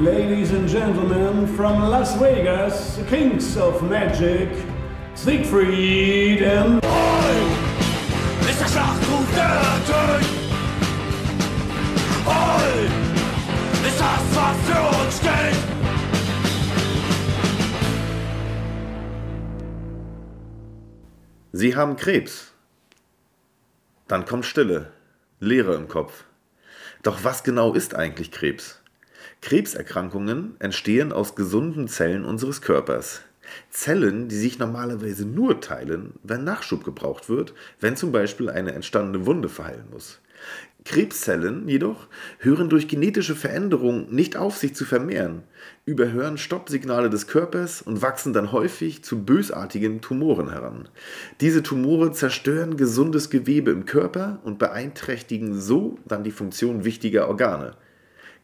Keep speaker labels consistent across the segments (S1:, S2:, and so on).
S1: Ladies and gentlemen, from Las Vegas, Kings of Magic, Siegfried and...
S2: Hoi! Ist der Schlachtruf der Tod! Hoi! Ist das, was für uns steht!
S3: Sie haben Krebs. Dann kommt Stille, Leere im Kopf. Doch was genau ist eigentlich Krebs? Krebserkrankungen entstehen aus gesunden Zellen unseres Körpers. Zellen, die sich normalerweise nur teilen, wenn Nachschub gebraucht wird, wenn zum Beispiel eine entstandene Wunde verheilen muss. Krebszellen jedoch hören durch genetische Veränderungen nicht auf, sich zu vermehren, überhören Stoppsignale des Körpers und wachsen dann häufig zu bösartigen Tumoren heran. Diese Tumore zerstören gesundes Gewebe im Körper und beeinträchtigen so dann die Funktion wichtiger Organe.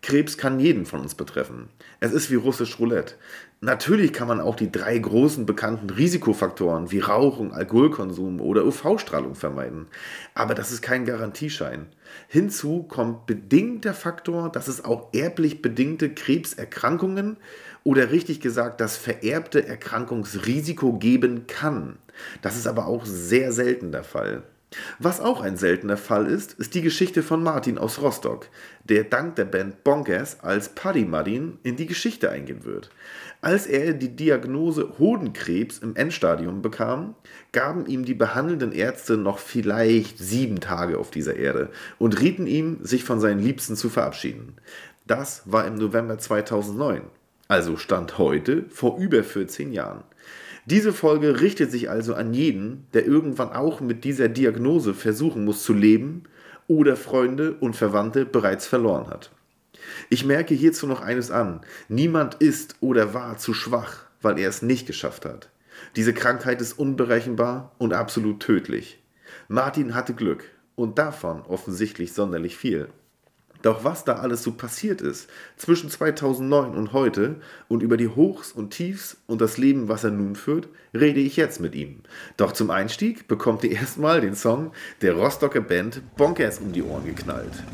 S3: Krebs kann jeden von uns betreffen. Es ist wie russisch Roulette. Natürlich kann man auch die drei großen bekannten Risikofaktoren wie Rauchung, Alkoholkonsum oder UV-Strahlung vermeiden. Aber das ist kein Garantieschein. Hinzu kommt bedingt der Faktor, dass es auch erblich bedingte Krebserkrankungen oder richtig gesagt das vererbte Erkrankungsrisiko geben kann. Das ist aber auch sehr selten der Fall. Was auch ein seltener Fall ist, ist die Geschichte von Martin aus Rostock, der dank der Band Bonkers als Paddy Martin in die Geschichte eingehen wird. Als er die Diagnose Hodenkrebs im Endstadium bekam, gaben ihm die behandelnden Ärzte noch vielleicht sieben Tage auf dieser Erde und rieten ihm, sich von seinen Liebsten zu verabschieden. Das war im November 2009, also Stand heute vor über 14 Jahren. Diese Folge richtet sich also an jeden, der irgendwann auch mit dieser Diagnose versuchen muss zu leben oder Freunde und Verwandte bereits verloren hat. Ich merke hierzu noch eines an. Niemand ist oder war zu schwach, weil er es nicht geschafft hat. Diese Krankheit ist unberechenbar und absolut tödlich. Martin hatte Glück und davon offensichtlich sonderlich viel. Doch was da alles so passiert ist zwischen 2009 und heute und über die Hochs und Tiefs und das Leben, was er nun führt, rede ich jetzt mit ihm. Doch zum Einstieg bekommt ihr erstmal den Song der Rostocker Band Bonkers um die Ohren geknallt.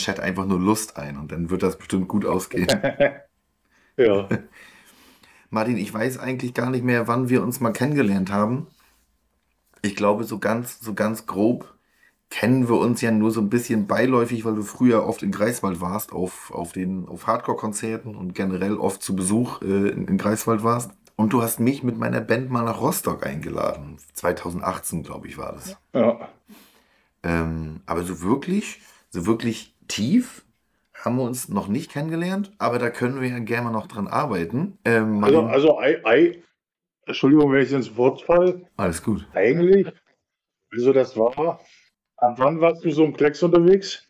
S3: Chat einfach nur Lust ein und dann wird das bestimmt gut ausgehen.
S4: Ja.
S3: Martin, ich weiß eigentlich gar nicht mehr, wann wir uns mal kennengelernt haben. Ich glaube, so ganz, so ganz grob kennen wir uns ja nur so ein bisschen beiläufig, weil du früher oft in Greifswald warst, auf, auf, den, auf Hardcore-Konzerten und generell oft zu Besuch äh, in, in Greifswald warst. Und du hast mich mit meiner Band mal nach Rostock eingeladen. 2018, glaube ich, war das.
S4: ja.
S3: Ähm, aber so wirklich, so wirklich tief haben wir uns noch nicht kennengelernt, aber da können wir ja gerne noch dran arbeiten. Ähm,
S4: Also, also ei, ei, Entschuldigung, wenn ich ins Wort fall.
S3: alles gut.
S4: Eigentlich, also das war, ab wann warst du so im Klecks unterwegs?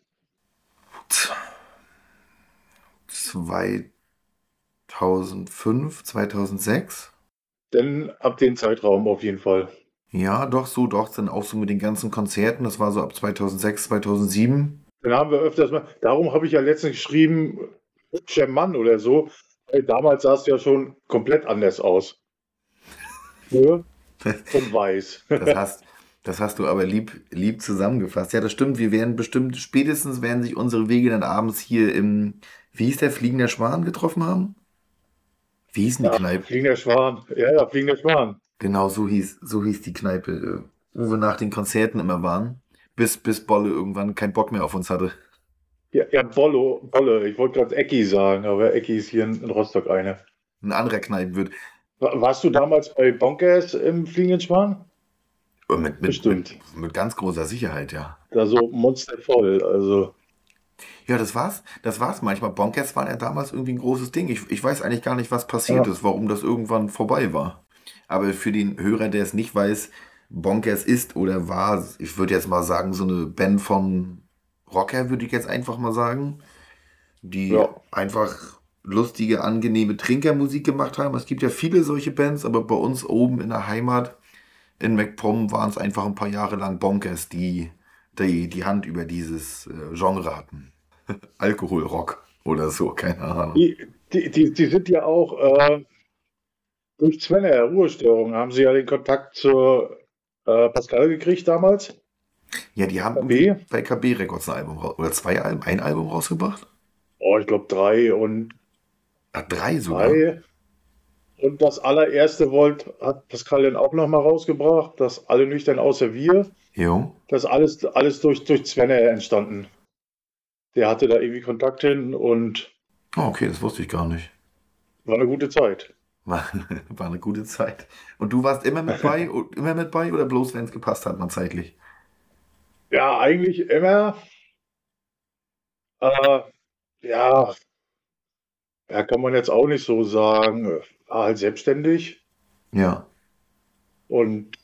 S3: 2005, 2006?
S4: Denn ab dem Zeitraum auf jeden Fall.
S3: Ja, doch, so, doch, dann auch so mit den ganzen Konzerten. Das war so ab 2006, 2007.
S4: Dann haben wir öfters mal, darum habe ich ja letztens geschrieben, hübscher Mann oder so. Weil damals sahst du ja schon komplett anders aus. Ja? Und weiß.
S3: Das hast, das hast du aber lieb, lieb zusammengefasst. Ja, das stimmt. Wir werden bestimmt, spätestens werden sich unsere Wege dann abends hier im, wie hieß der, Fliegender Schwan getroffen haben? Wie hieß denn die
S4: Ja,
S3: Kneipe?
S4: fliegender Schwan. Ja, ja, fliegender Schwan.
S3: Genau, so hieß, so hieß die Kneipe, äh, wo wir nach den Konzerten immer waren. Bis, bis Bolle irgendwann keinen Bock mehr auf uns hatte.
S4: Ja, ja Bollo, Bolle. Ich wollte gerade Ecki sagen, aber Ecki ist hier in, Rostock eine.
S3: Ein anderer Kneipen wird.
S4: Wa- Warst du damals bei Bonkers im fliegenden Schwan?
S3: Äh, Mit, mit,
S4: Bestimmt.
S3: mit, mit ganz großer Sicherheit, ja.
S4: Da so monstervoll. Also,
S3: Ja, das war's. Das war's manchmal. Bonkers waren ja damals irgendwie ein großes Ding. Ich, ich weiß eigentlich gar nicht, was passiert
S4: Ja.
S3: ist, warum das irgendwann vorbei war. Aber für den Hörer, der es nicht weiß, Bonkers ist oder war, ich würde jetzt mal sagen, so eine Band von Rocker, würde ich jetzt einfach mal sagen, die
S4: Ja.
S3: einfach lustige, angenehme Trinkermusik gemacht haben. Es gibt ja viele solche Bands, aber bei uns oben in der Heimat in MacPom waren es einfach ein paar Jahre lang Bonkers, die die, die Hand über dieses äh, Genre hatten. Alkoholrock oder so, keine Ahnung.
S4: die, die, die, die sind ja auch äh, durch Svenner Ruhestörung haben sie ja den Kontakt zur äh, Pascal gekriegt damals.
S3: Ja, die haben
S4: KB?
S3: bei KB Records ein Album oder zwei Alben, ein Album rausgebracht?
S4: Oh, ich glaube drei und
S3: Ah, drei sogar.
S4: drei. Und das allererste wollt, hat Pascal dann auch nochmal rausgebracht, das alle nüchtern außer wir.
S3: Jo.
S4: Das alles, alles durch, durch Svenner entstanden. Der hatte da irgendwie Kontakt hin und
S3: Oh, okay, das wusste ich gar nicht.
S4: war eine gute Zeit.
S3: War, war eine gute Zeit. Und du warst immer mit bei, immer mit bei oder bloß, wenn es gepasst hat, mal zeitlich?
S4: Ja, eigentlich immer. Äh, ja, ja, kann man jetzt auch nicht so sagen. War halt selbstständig
S3: Ja.
S4: und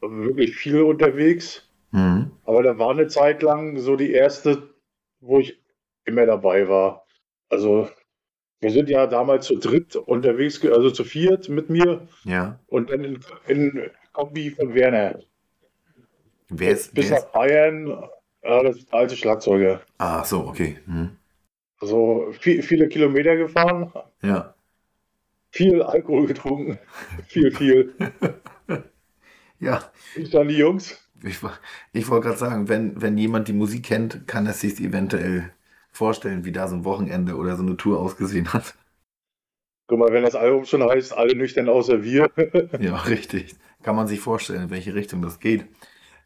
S4: wirklich viel unterwegs.
S3: Mhm.
S4: Aber da war eine Zeit lang so die erste, wo ich immer dabei war. Also, wir sind ja damals zu dritt unterwegs, also zu viert mit mir
S3: Ja.
S4: und dann in, in Kombi von Werner.
S3: Wer ist,
S4: Bis
S3: wer
S4: nach
S3: ist?
S4: Bayern, äh, das alte Schlagzeuger.
S3: Ah, so, okay. Mhm.
S4: Also viel, viele Kilometer gefahren,
S3: Ja.
S4: viel Alkohol getrunken, viel, viel.
S3: Ja.
S4: Ich dann die Jungs.
S3: Ich, ich wollte gerade sagen, wenn, wenn jemand die Musik kennt, kann er sich eventuell vorstellen, wie da so ein Wochenende oder so eine Tour ausgesehen hat.
S4: Guck mal, wenn das Album schon heißt, alle nüchtern außer wir.
S3: Ja, richtig. Kann man sich vorstellen, in welche Richtung das geht.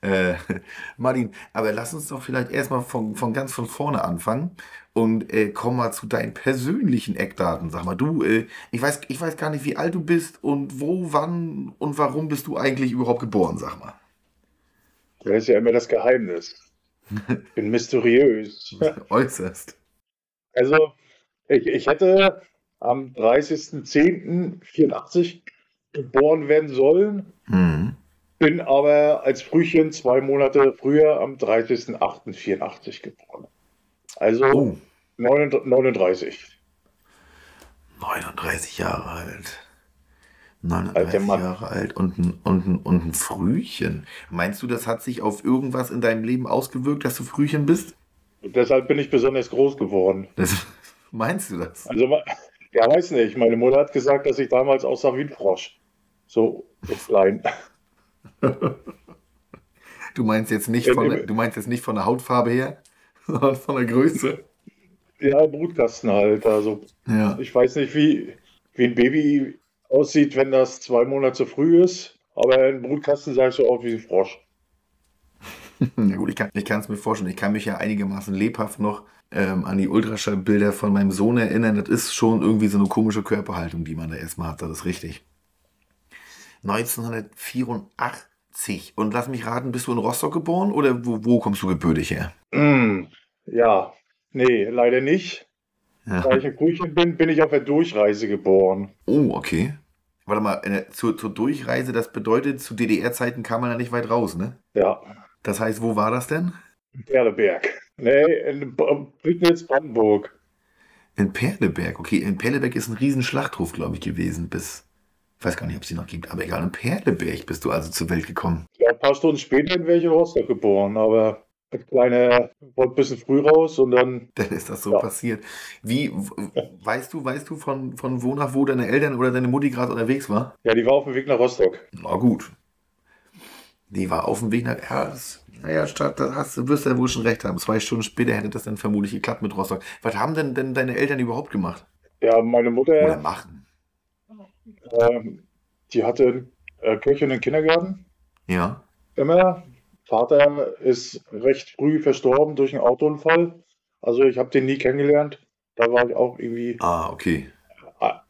S3: Äh, Martin, aber lass uns doch vielleicht erstmal von, von ganz von vorne anfangen und äh, komm mal zu deinen persönlichen Eckdaten. Sag mal, du, äh, ich, weiß, ich weiß gar nicht, wie alt du bist und wo, wann und warum bist du eigentlich überhaupt geboren, sag mal.
S4: Das ist ja immer das Geheimnis. Bin mysteriös.
S3: Äußerst.
S4: Also, ich, ich hätte am 30.10.84 geboren werden sollen,
S3: Mhm.
S4: bin aber als Frühchen zwei Monate früher am 30.08.84 geboren. Also
S3: Oh,
S4: 39.
S3: 39 Jahre alt.
S4: Alter
S3: 39
S4: Mann.
S3: Jahre alt und ein, und, ein, und ein Frühchen. Meinst du, das hat sich auf irgendwas in deinem Leben ausgewirkt, dass du Frühchen bist?
S4: Und deshalb bin ich besonders groß geworden.
S3: Das, meinst du das?
S4: Also, ja, weiß nicht. Meine Mutter hat gesagt, dass ich damals aussah wie ein Frosch. So, so klein.
S3: Du meinst jetzt nicht
S4: Ja,
S3: von, du meinst jetzt nicht von der Hautfarbe her? sondern von der Größe.
S4: Ja, Brutkasten halt. Also
S3: Ja.
S4: ich weiß nicht, wie, wie ein Baby aussieht, wenn das zwei Monate zu früh ist. Aber ein Brutkasten sah ich so aus wie ein Frosch.
S3: Ja gut, ich kann es mir vorstellen. Ich kann mich ja einigermaßen lebhaft noch ähm, an die Ultraschallbilder von meinem Sohn erinnern. Das ist schon irgendwie so eine komische Körperhaltung, die man da erstmal hat. Das ist richtig. 1984. Und lass mich raten, bist du in Rostock geboren oder wo, wo kommst du gebürtig her?
S4: Mm, ja, nee, leider nicht. Da
S3: Ja.
S4: ich ein Brüchen bin, bin ich auf der Durchreise geboren.
S3: Oh, okay. Warte mal, äh, zur, zur Durchreise, das bedeutet, zu DDR-Zeiten kam man ja nicht weit raus, ne?
S4: Ja,
S3: Das heißt, wo war das denn?
S4: Perleberg. Nee, in B- Prignitz, Brandenburg.
S3: In Perleberg. Okay, in Perleberg ist ein riesen Schlachthof, glaube ich, gewesen, bis. Ich weiß gar nicht, ob es die noch gibt, aber egal, in Perleberg bist du also zur Welt gekommen.
S4: Ja, ein paar Stunden später wäre ich in Rostock geboren, aber das kleine wollte ein bisschen früh raus und dann,
S3: Dann ist das so
S4: Ja.
S3: passiert. Wie, weißt du, weißt du von, von wo nach wo deine Eltern oder deine Mutti gerade unterwegs war?
S4: ja, die war auf dem Weg nach Rostock.
S3: Na gut. Die war auf dem Weg nach. Ja, das, naja, statt, da hast, du wirst ja wohl schon recht haben. Zwei Stunden später hätte das dann vermutlich geklappt mit Rostock. Was haben denn, denn deine Eltern überhaupt gemacht?
S4: Ja, meine
S3: Oder
S4: Mutter,
S3: machen?
S4: ähm, die hatte äh, Kirche und einen Kindergarten.
S3: Ja.
S4: Immer. Vater ist recht früh verstorben durch einen Autounfall. Also ich habe den nie kennengelernt. Da war ich auch irgendwie
S3: Ah, okay.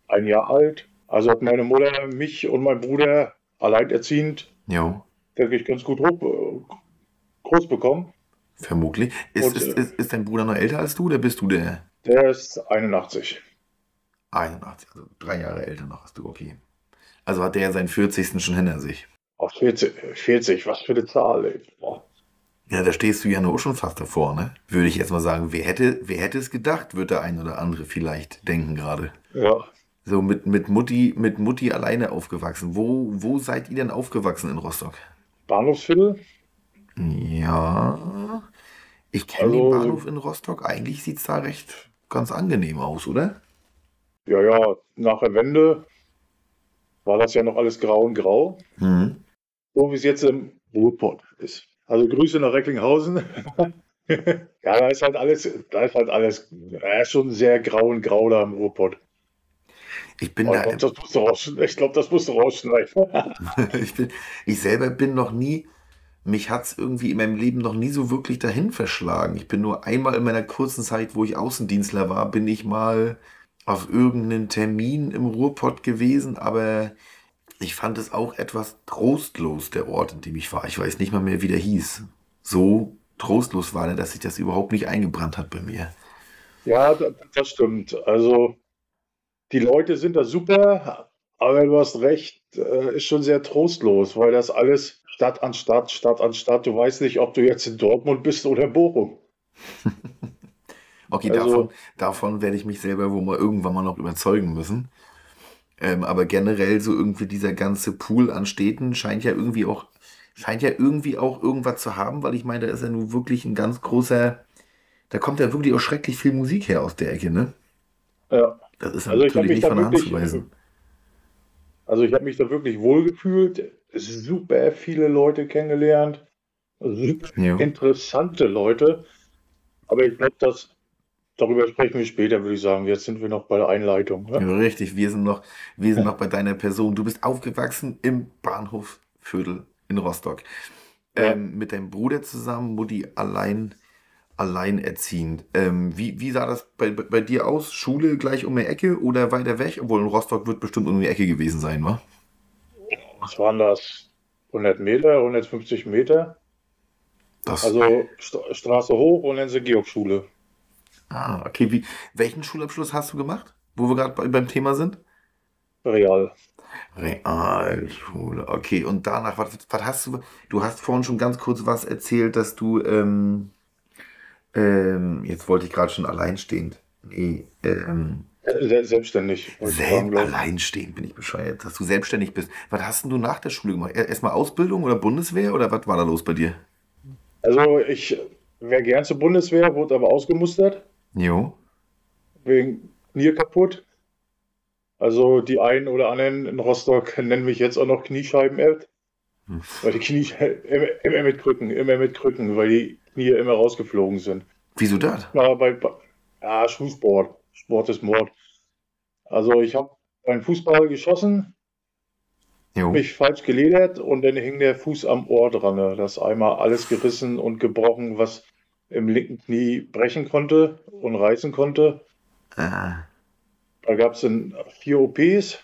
S4: ein Jahr alt. Also hat meine Mutter mich und mein Bruder alleinerziehend,
S3: Jo.
S4: denke ich, ganz gut hoch, groß bekommen.
S3: Vermutlich. Ist,
S4: Und,
S3: ist,
S4: äh,
S3: ist, ist dein Bruder noch älter als du oder bist du der
S4: Der ist 81.
S3: 81? Also drei Jahre älter noch als du, okay. Also hat der seinen 40. schon hinter sich.
S4: Auf 40, 40, was für eine Zahl, ey. Boah.
S3: Ja, da stehst du ja nur schon fast davor, ne? Würde ich jetzt mal sagen, wer hätte, wer hätte es gedacht, wird der ein oder andere vielleicht denken gerade.
S4: Ja,
S3: So mit, mit Mutti, mit Mutti alleine aufgewachsen. Wo, wo seid ihr denn aufgewachsen in Rostock?
S4: Bahnhofsviertel.
S3: Ja. Ich kenne
S4: Also-
S3: den Bahnhof in Rostock. Eigentlich sieht es da recht ganz angenehm aus, oder?
S4: Ja, ja, nach der Wende war das ja noch alles grau und grau.
S3: Mhm.
S4: So wie es jetzt im Ruhrpott ist. Also Grüße nach Recklinghausen. ja, da ist halt alles, da ist halt alles, ist schon sehr grau und grau da im Ruhrpott.
S3: Ich bin
S4: Oh,
S3: da.
S4: ich glaube, das musst du rausschneiden. Ich glaube, das musst du rausschneiden.
S3: ich, bin, ich selber bin noch nie, mich hat es irgendwie in meinem Leben noch nie so wirklich dahin verschlagen. Ich bin nur einmal in meiner kurzen Zeit, wo ich Außendienstler war, bin ich mal auf irgendeinen Termin im Ruhrpott gewesen, aber ich fand es auch etwas trostlos, der Ort, in dem ich war. Ich weiß nicht mal mehr, wie der hieß. So trostlos war der, dass sich das überhaupt nicht eingebrannt hat bei mir.
S4: Ja, da- das stimmt. Also die Leute sind da super, aber du hast recht, äh, ist schon sehr trostlos, weil das alles Stadt an Stadt, Stadt an Stadt. Du weißt nicht, ob du jetzt in Dortmund bist oder in Bochum.
S3: Okay,
S4: Also-
S3: davon, davon werde ich mich selber wohl mal irgendwann mal noch überzeugen müssen. Ähm, aber generell so irgendwie dieser ganze Pool an Städten scheint ja irgendwie auch, scheint ja irgendwie auch irgendwas zu haben, weil ich meine, da ist ja nun wirklich ein ganz großer, da kommt ja wirklich auch schrecklich viel Musik her aus der Ecke, ne?
S4: Ja.
S3: Das ist ja
S4: Also
S3: natürlich nicht von der Hand zu weisen.
S4: Also ich habe mich da wirklich wohl gefühlt, super viele Leute kennengelernt, super
S3: Jo.
S4: interessante Leute. Aber ich glaube, dass darüber sprechen wir später, würde ich sagen. Jetzt sind wir noch bei der Einleitung. Ne?
S3: Ja, richtig, wir sind noch, wir sind noch bei deiner Person. Du bist aufgewachsen im Bahnhofviertel in Rostock.
S4: Ja.
S3: Ähm, mit deinem Bruder zusammen, Mutti allein, alleinerziehend. Ähm, wie, wie sah das bei, bei dir aus? Schule gleich um die Ecke oder weiter weg? Obwohl in Rostock wird bestimmt um die Ecke gewesen sein, wa?
S4: Was waren das? 100 Meter, 150 Meter?
S3: Das,
S4: Also St Straße hoch und dann zur Georgsschule.
S3: Ah, okay. Wie, welchen Schulabschluss hast du gemacht? Wo wir gerade bei, beim Thema sind?
S4: Real.
S3: Realschule, okay. Und danach, was, was hast du? Du hast vorhin schon ganz kurz was erzählt, dass du, ähm, ähm, jetzt wollte ich gerade schon alleinstehend. Nee, ähm,
S4: Se selbstständig.
S3: selbst alleinstehend bin ich bescheuert, dass du selbstständig bist. Was hast denn du nach der Schule gemacht? Er- Erstmal Ausbildung oder Bundeswehr oder was war da los bei dir?
S4: Also ich wäre gern zur Bundeswehr, wurde aber ausgemustert.
S3: Jo.
S4: wegen Knie kaputt. Also die einen oder anderen in Rostock nennen mich jetzt auch noch Kniescheiben-App. Weil die Knie immer, immer mit Krücken, immer mit Krücken, weil die Knie immer rausgeflogen sind.
S3: Wieso das?
S4: Ja, bei, ja, Schulsport. Sport ist Mord. Also ich habe beim Fußball geschossen,
S3: Jo.
S4: mich falsch geledert und dann hing der Fuß am Ohr dran. ne? Das einmal alles gerissen und gebrochen, was im linken Knie brechen konnte und reißen konnte.
S3: Ah,
S4: Da gab es dann vier OPs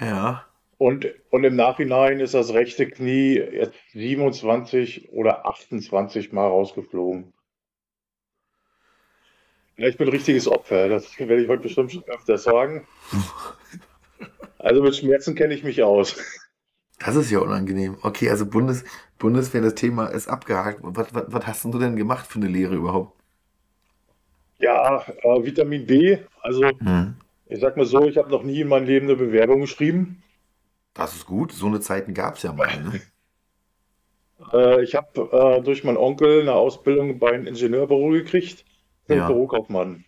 S3: ja.
S4: und, und im Nachhinein ist das rechte Knie jetzt 27 oder 28 Mal rausgeflogen. Ja, ich bin ein richtiges Opfer, das werde ich heute bestimmt schon öfter sagen. Also mit Schmerzen kenne ich mich aus.
S3: Das ist ja unangenehm. Okay, also Bundes, Bundeswehr, das Thema ist abgehakt. Was, was, was hast du denn gemacht für eine Lehre überhaupt?
S4: Ja, äh, Vitamin B, also
S3: Hm.
S4: ich sag mal so, ich habe noch nie in meinem Leben eine Bewerbung geschrieben.
S3: Das ist gut. So eine Zeiten gab es ja mal. Ne?
S4: Äh, ich habe äh, durch meinen Onkel eine Ausbildung bei einem Ingenieurbüro gekriegt,
S3: Ja.
S4: Bürokaufmann.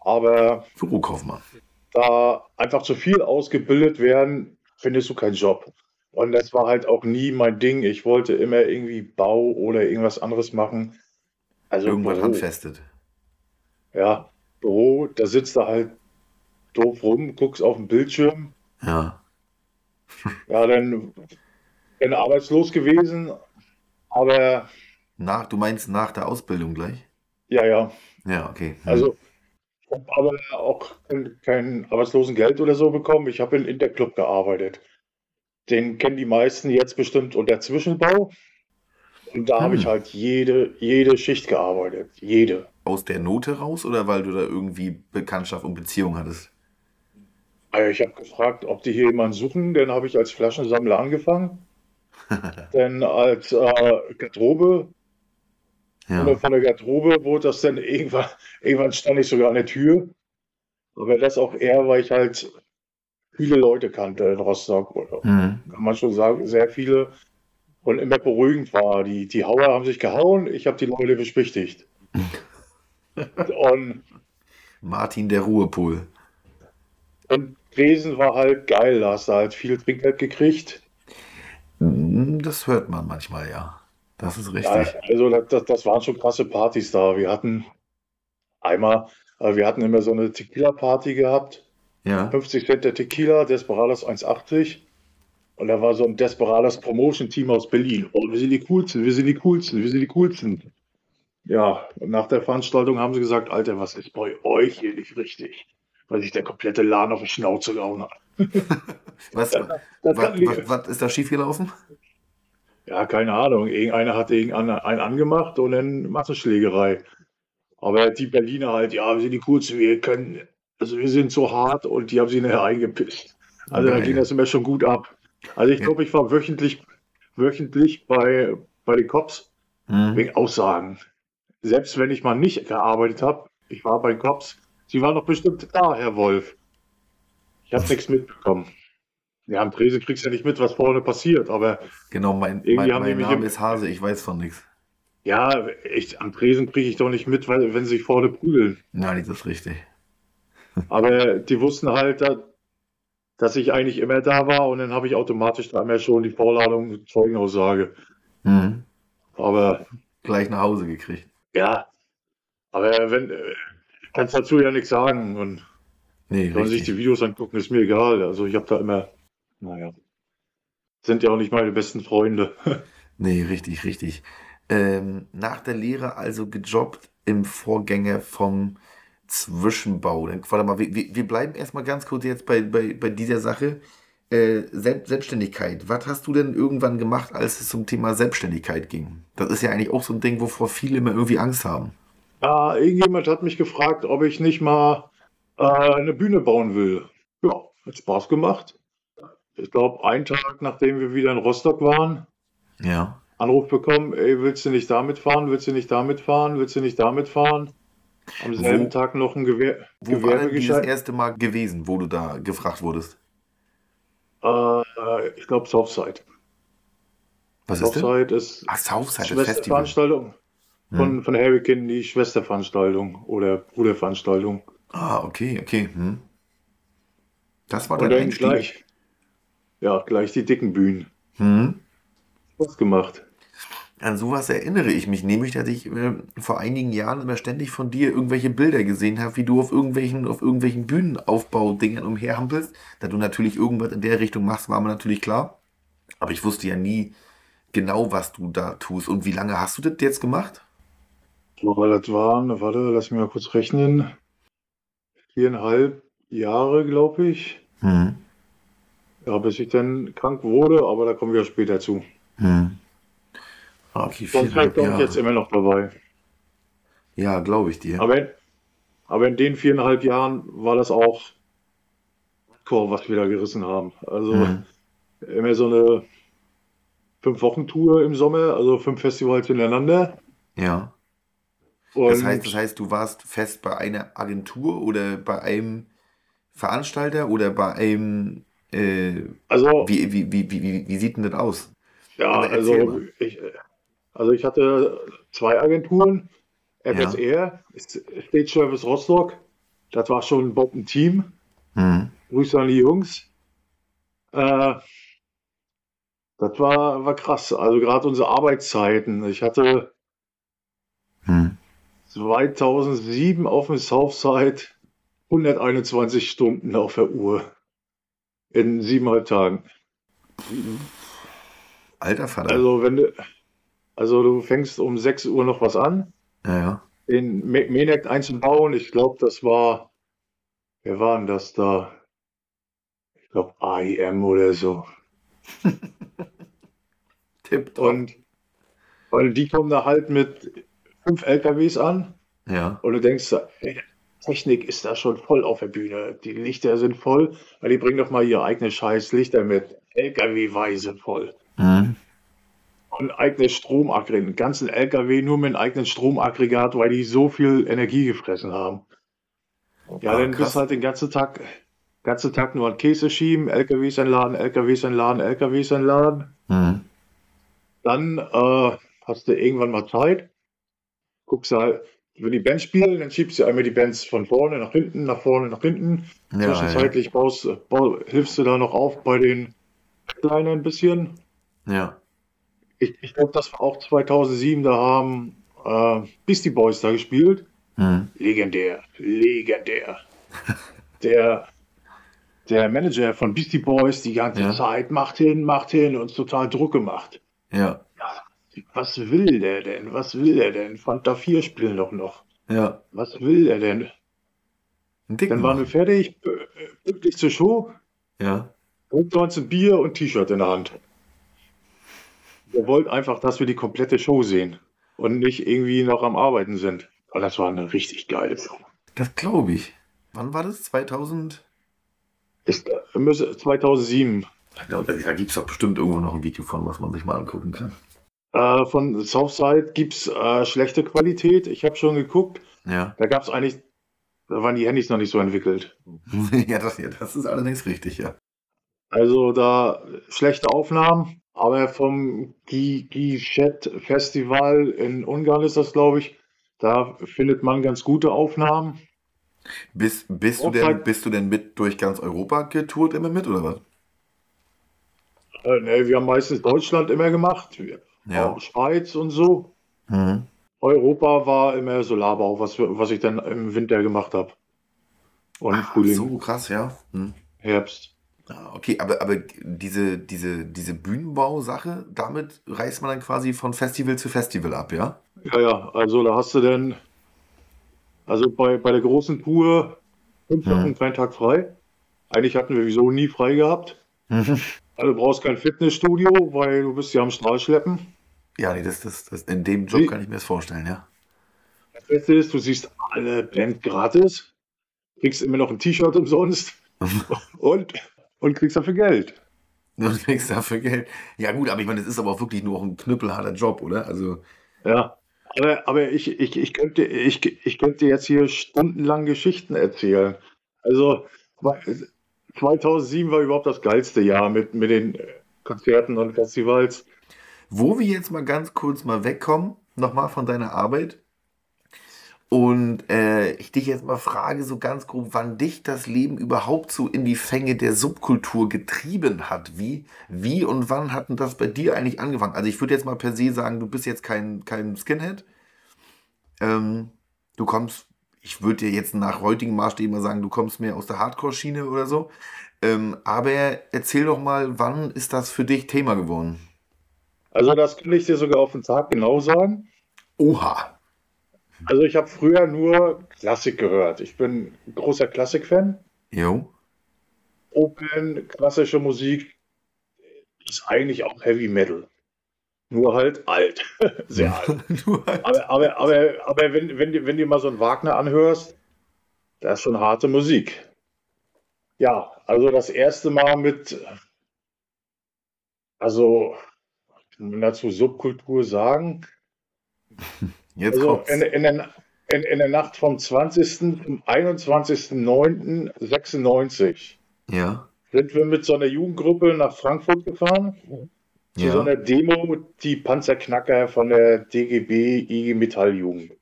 S4: Aber
S3: Bürokaufmann.
S4: da einfach zu viel ausgebildet werden, findest du keinen Job. Und das war halt auch nie mein Ding. Ich wollte immer irgendwie Bau oder irgendwas anderes machen. Also
S3: Irgendwas
S4: Büro.
S3: handfestet.
S4: Ja, Büro, da sitzt du halt doof rum, guckst auf den Bildschirm.
S3: Ja.
S4: Ja, dann bin arbeitslos gewesen. Aber
S3: Nach, du meinst nach der Ausbildung gleich?
S4: ja, ja.
S3: Ja, okay. Hm.
S4: Also, habe aber auch kein, kein Arbeitslosengeld oder so bekommen. Ich habe in Interclub gearbeitet. Den kennen die meisten jetzt bestimmt unter Zwischenbau. Und da habe
S3: Hm.
S4: ich halt jede, jede Schicht gearbeitet. Jede.
S3: Aus der Note raus oder weil du da irgendwie Bekanntschaft und Beziehung hattest?
S4: Also ich habe gefragt, ob die hier jemanden suchen. Dann habe ich als Flaschensammler angefangen. Dann als äh, Garderobe.
S3: Ja.
S4: Und von der Garderobe wurde das dann irgendwann, irgendwann stand ich sogar an der Tür. Aber das auch eher, weil ich halt viele Leute kannte in Rostock. Oder
S3: Hm.
S4: kann man schon sagen, sehr viele. Und immer beruhigend war. Die, die Hauer haben sich gehauen, ich habe die Leute beschwichtigt. Und,
S3: Martin der Ruhepol.
S4: und Dresden war halt geil, da hast du halt viel Trinkgeld gekriegt.
S3: Hm, Das hört man manchmal, ja. Das ist
S4: Ja,
S3: richtig.
S4: also das, das, waren schon krasse Partys da. Wir hatten einmal, äh, wir hatten immer so eine Tequila-Party gehabt.
S3: Ja.
S4: 50 Cent der Tequila, Desperados 1,80. Und da war so ein Desperados Promotion-Team aus Berlin. Oh, wir sind die coolsten, wir sind die coolsten, wir sind die coolsten. Ja, und nach der Veranstaltung haben sie gesagt, Alter, was ist bei euch hier nicht richtig? Weil sich der komplette Laden auf die Schnauze gehauen hat.
S3: Was,
S4: Das
S3: was, was, was ist da schiefgelaufen?
S4: Ja, keine Ahnung. Irgendeiner hat irgendeinen einen angemacht und dann Massenschlägerei. Aber die Berliner halt, ja, wir sind die coolsten, wir können, also wir sind so hart und die haben sich nachher eingepisst. Also da
S3: Geil.
S4: ging das immer schon gut ab. Also ich glaube, ich war wöchentlich, wöchentlich bei, bei den Cops
S3: Hm.
S4: wegen Aussagen. Selbst wenn ich mal nicht gearbeitet habe, ich war bei den Cops, sie waren doch bestimmt da, Herr Wolf. Ich habe nichts mitbekommen. Ja, am Tresen kriegst du ja nicht mit, was vorne passiert, aber
S3: Genau, mein,
S4: Irgendwie
S3: mein,
S4: haben die
S3: mein Name ist Hase, ich weiß von nichts.
S4: Ja, ich, am Tresen kriege ich doch nicht mit, weil, wenn sie sich vorne prügeln.
S3: Nein, das ist richtig.
S4: Aber die wussten halt, da- dass ich eigentlich immer da war und dann habe ich automatisch da immer schon die Vorladung Zeugenaussage.
S3: Hm.
S4: Aber
S3: Gleich nach Hause gekriegt.
S4: ja, aber wenn, kannst dazu ja nichts sagen und
S3: Nee,
S4: sollen sich die Videos angucken, ist mir egal. Also ich habe da immer, naja, sind ja auch nicht meine besten Freunde.
S3: Nee, richtig, richtig. Ähm, nach der Lehre also gejobbt im Vorgänger vom Zwischenbau. Dann, warte mal, wir, wir bleiben erstmal ganz kurz jetzt bei, bei, bei dieser Sache. Äh, Selbst, Selbstständigkeit. Was hast du denn irgendwann gemacht, als es zum Thema Selbstständigkeit ging? Das ist ja eigentlich auch so ein Ding, wovor viele immer irgendwie Angst haben.
S4: Ah, irgendjemand hat mich gefragt, ob ich nicht mal äh, eine Bühne bauen will. Ja, hat Spaß gemacht. Ich glaube, einen Tag, nachdem wir wieder in Rostock waren,
S3: Ja.
S4: Anruf bekommen, ey, willst du nicht damit fahren, willst du nicht damit fahren, willst du nicht damit fahren? Am selben
S3: Wo-
S4: Tag noch ein Gewer
S3: Wo war denn dieses
S4: Gewerbegeschenk.
S3: erste Mal gewesen, wo du da gefragt wurdest?
S4: Äh, ich glaube, Southside.
S3: Was ist denn?
S4: Southside ist
S3: Ach, Southside, das.
S4: Schwesterveranstaltung von, von Hurricane, die Schwesterveranstaltung oder Bruderveranstaltung.
S3: Ah, okay, okay. Hm. Das war
S4: Und
S3: dein Einstieg.
S4: gleich, ja, gleich die dicken Bühnen.
S3: Hm.
S4: Spaß gemacht.
S3: An sowas erinnere ich mich nämlich, dass ich äh, vor einigen Jahren immer ständig von dir irgendwelche Bilder gesehen habe, wie du auf irgendwelchen, auf irgendwelchen Bühnenaufbaudingern umherhampelst. Da du natürlich irgendwas in der Richtung machst, war mir natürlich klar. Aber ich wusste ja nie genau, was du da tust. Und wie lange hast du das jetzt gemacht?
S4: Aber das waren, warte, lass mich mal kurz rechnen. Viereinhalb Jahre, glaube ich.
S3: Hm.
S4: Ja, bis ich dann krank wurde, aber da kommen wir später zu.
S3: Hm. Okay,
S4: Sonst bin ich jetzt immer noch dabei.
S3: Ja, glaube ich dir.
S4: Aber in, aber in den viereinhalb Jahren war das auch Hardcore, was wir da gerissen haben. Also
S3: Mhm.
S4: immer so eine Fünf-Wochen-Tour im Sommer, also fünf Festivals hintereinander.
S3: Ja.
S4: Und
S3: Das heißt, das heißt, du warst fest bei einer Agentur oder bei einem Veranstalter oder bei einem. Äh,
S4: also,
S3: wie, wie, wie, wie, wie, sieht denn das aus?
S4: ja, also ich, also ich hatte zwei Agenturen. FSR, Stage Service Rostock. Das war schon ein Bomben-Team.
S3: Hm.
S4: Grüße an die Jungs. Äh, das war, war krass. Also gerade unsere Arbeitszeiten. Ich hatte
S3: Hm.
S4: 2007 auf dem Southside 121 Stunden auf der Uhr. In siebeneinhalb Tagen.
S3: Alter Vater.
S4: Also wenn du, also du fängst um 6 Uhr noch was an,
S3: ja, ja.
S4: den Me- Menek einzubauen. Ich glaube, das war, wer war denn das da? Ich glaube AIM oder so.
S3: Tipp.
S4: Und weil die kommen da halt mit fünf LKWs an
S3: Ja.
S4: und du denkst, ey, Technik ist da schon voll auf der Bühne. Die Lichter sind voll, weil die bringen doch mal ihr eigenes scheiß Lichter mit. LKW-weise voll.
S3: Hm.
S4: Und eigenes Stromaggregat, einen ganzen LKW nur mit einem eigenen Stromaggregat, weil die so viel Energie gefressen haben. Ja,
S3: Ah,
S4: dann
S3: krass.
S4: bist halt den ganzen Tag, ganzen Tag nur an Käse schieben, LKWs entladen, LKWs entladen, LKWs entladen.
S3: Hm.
S4: Dann äh, hast du irgendwann mal Zeit, guckst halt, wenn die Bands spielen, dann schiebst du einmal die Bands von vorne nach hinten, nach vorne nach hinten.
S3: Ja, ja.
S4: Zwischenzeitlich baust, bau, hilfst du da noch auf bei den Kleinen ein bisschen.
S3: Ja.
S4: Ich, ich glaube, das war auch 2007, da haben äh, Beastie Boys da gespielt.
S3: Hm.
S4: Legendär, legendär. der, der Manager von Beastie Boys die ganze
S3: Ja.
S4: Zeit macht hin, macht hin und total Druck gemacht.
S3: Ja.
S4: Was will der denn? Was will der denn? Fanta 4 spielen doch noch.
S3: Ja.
S4: Was will der denn? Dann waren wir fertig, äh, pünktlich zur Show,
S3: Ja.
S4: und 19 Bier und T-Shirt in der Hand. Er wollte einfach, dass wir die komplette Show sehen und nicht irgendwie noch am Arbeiten sind. Aber das war eine richtig geile Show.
S3: Das glaube ich. Wann war das? 2000?
S4: Ist, äh, müsse- 2007.
S3: Da, da gibt es doch bestimmt irgendwo noch ein Video von, was man sich mal angucken kann.
S4: Äh, von Southside gibt es äh, schlechte Qualität. Ich habe schon geguckt.
S3: Ja.
S4: Da gab es eigentlich, da waren die Handys noch nicht so entwickelt.
S3: ja, das, ja, das ist allerdings richtig, ja.
S4: Also da schlechte Aufnahmen, aber vom Gichet Festival in Ungarn ist das, glaube ich. Da findet man ganz gute Aufnahmen.
S3: Bist, bist, du denn, bist du denn mit durch ganz Europa getourt immer mit, oder was?
S4: Äh, ne, wir haben meistens Deutschland immer gemacht, wir-
S3: Ja.
S4: auch Schweiz und so.
S3: Mhm.
S4: Europa war immer Solarbau, was, was ich dann im Winter gemacht habe. Und
S3: Ach,
S4: Frühling,
S3: so krass, ja. Hm.
S4: Herbst.
S3: Okay, aber, aber diese, diese, diese Bühnenbausache, damit reist man dann quasi von Festival zu Festival ab, ja?
S4: Ja, ja, also da hast du dann, also bei, bei der großen Tour, fünf
S3: Mhm.
S4: Wochen kein Tag frei. Eigentlich hatten wir wieso nie frei gehabt. Also du brauchst kein Fitnessstudio, weil du bist ja am Strahl schleppen.
S3: Ja, nee, das, das, das, in dem Job kann ich mir das vorstellen, ja.
S4: Das Beste ist, du siehst alle Band gratis, kriegst immer noch ein T-Shirt umsonst und, und kriegst dafür Geld.
S3: Du kriegst dafür Geld. Ja, gut, aber ich meine, das ist aber auch wirklich nur auch ein knüppelharter Job, oder? Also,
S4: Ja, aber, aber ich, ich, ich, könnte, ich, ich könnte jetzt hier stundenlang Geschichten erzählen. Also 2007 war überhaupt das geilste Jahr mit, mit den äh, Konzerten und Festivals.
S3: wo wir jetzt mal ganz kurz mal wegkommen, nochmal von deiner Arbeit. Und äh, ich dich jetzt mal frage, so ganz grob, wann dich das Leben überhaupt so in die Fänge der Subkultur getrieben hat. Wie, wie und wann hat denn das bei dir eigentlich angefangen? Also ich würde jetzt mal per se sagen, du bist jetzt kein, kein Skinhead. Ähm, du kommst, ich würde dir jetzt nach heutigen Maßstäben mal sagen, du kommst mehr aus der Hardcore-Schiene oder so. Ähm, aber erzähl doch mal, wann ist das für dich Thema geworden?
S4: Also das kann ich dir sogar auf den Tag genau sagen.
S3: Oha.
S4: Also ich habe früher nur Klassik gehört. Ich bin ein großer Klassik-Fan.
S3: Jo.
S4: Open, klassische Musik ist eigentlich auch Heavy Metal. Nur halt alt. Sehr alt.
S3: Nur halt.
S4: Aber, aber, aber, aber wenn, wenn, du, wenn du mal so einen Wagner anhörst, das ist schon harte Musik. Ja, also das erste Mal mit, also, kann man dazu Subkultur sagen?
S3: Jetzt
S4: Also
S3: kommt's.
S4: in, in, der, in, in der Nacht vom 20. zum 21.09.96
S3: Ja.
S4: sind wir mit so einer Jugendgruppe nach Frankfurt gefahren. Zu so
S3: Ja.
S4: einer Demo, die Panzerknacker von der DGB IG Metalljugend.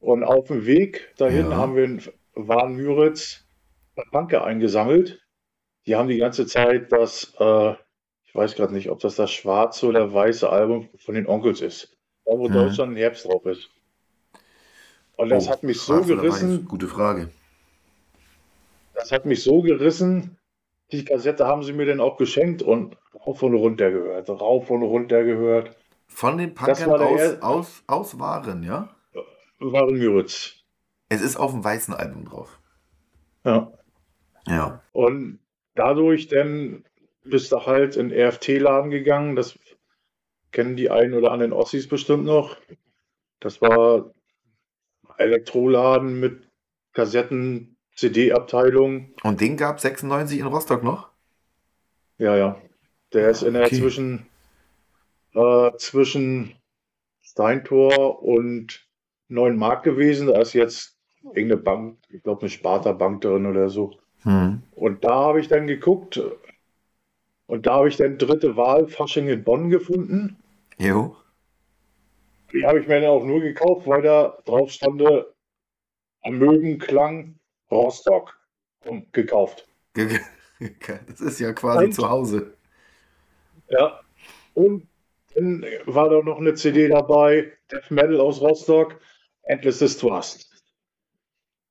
S4: Und auf dem Weg dahin
S3: Ja.
S4: haben wir in Warn-Müritz Punker eingesammelt. Die haben die ganze Zeit das, äh, ich weiß gerade nicht, ob das das schwarze oder weiße Album von den Onkels ist. Da wo
S3: Mhm.
S4: Deutschland im Herbst drauf ist. Und das
S3: Oh,
S4: hat mich so gerissen?
S3: Gute Frage.
S4: das hat mich so gerissen. Die Kassette haben sie mir dann auch geschenkt und rauf und runter gehört, rauf und runter gehört.
S3: Von den Punkern aus,
S4: er-
S3: aus, aus Waren, ja?
S4: Waren Müritz.
S3: Es ist auf dem weißen Album drauf.
S4: Ja.
S3: Ja.
S4: Und dadurch dann bist du halt in RFT-Laden gegangen. Das kennen die einen oder anderen Ossis bestimmt noch. Das war Elektroladen mit Kassetten, CD-Abteilung.
S3: Und den gab 96 in Rostock noch?
S4: Ja, ja. Der ist in der
S3: Okay.
S4: zwischen, äh, zwischen Steintor und Neuenmarkt gewesen. Da ist jetzt irgendeine Bank, ich glaube eine Sparta-Bank drin oder so.
S3: Hm.
S4: Und da habe ich dann geguckt und da habe ich dann dritte Wahl Fasching in Bonn gefunden.
S3: Jo.
S4: Die habe ich mir dann auch nur gekauft, weil da drauf stand, am Mögenklang Rostock und gekauft.
S3: Ge- ge- Das ist ja quasi
S4: Und-
S3: zu Hause.
S4: Ja. Und dann war da noch eine CD dabei, Death Metal aus Rostock, Endless Distrust.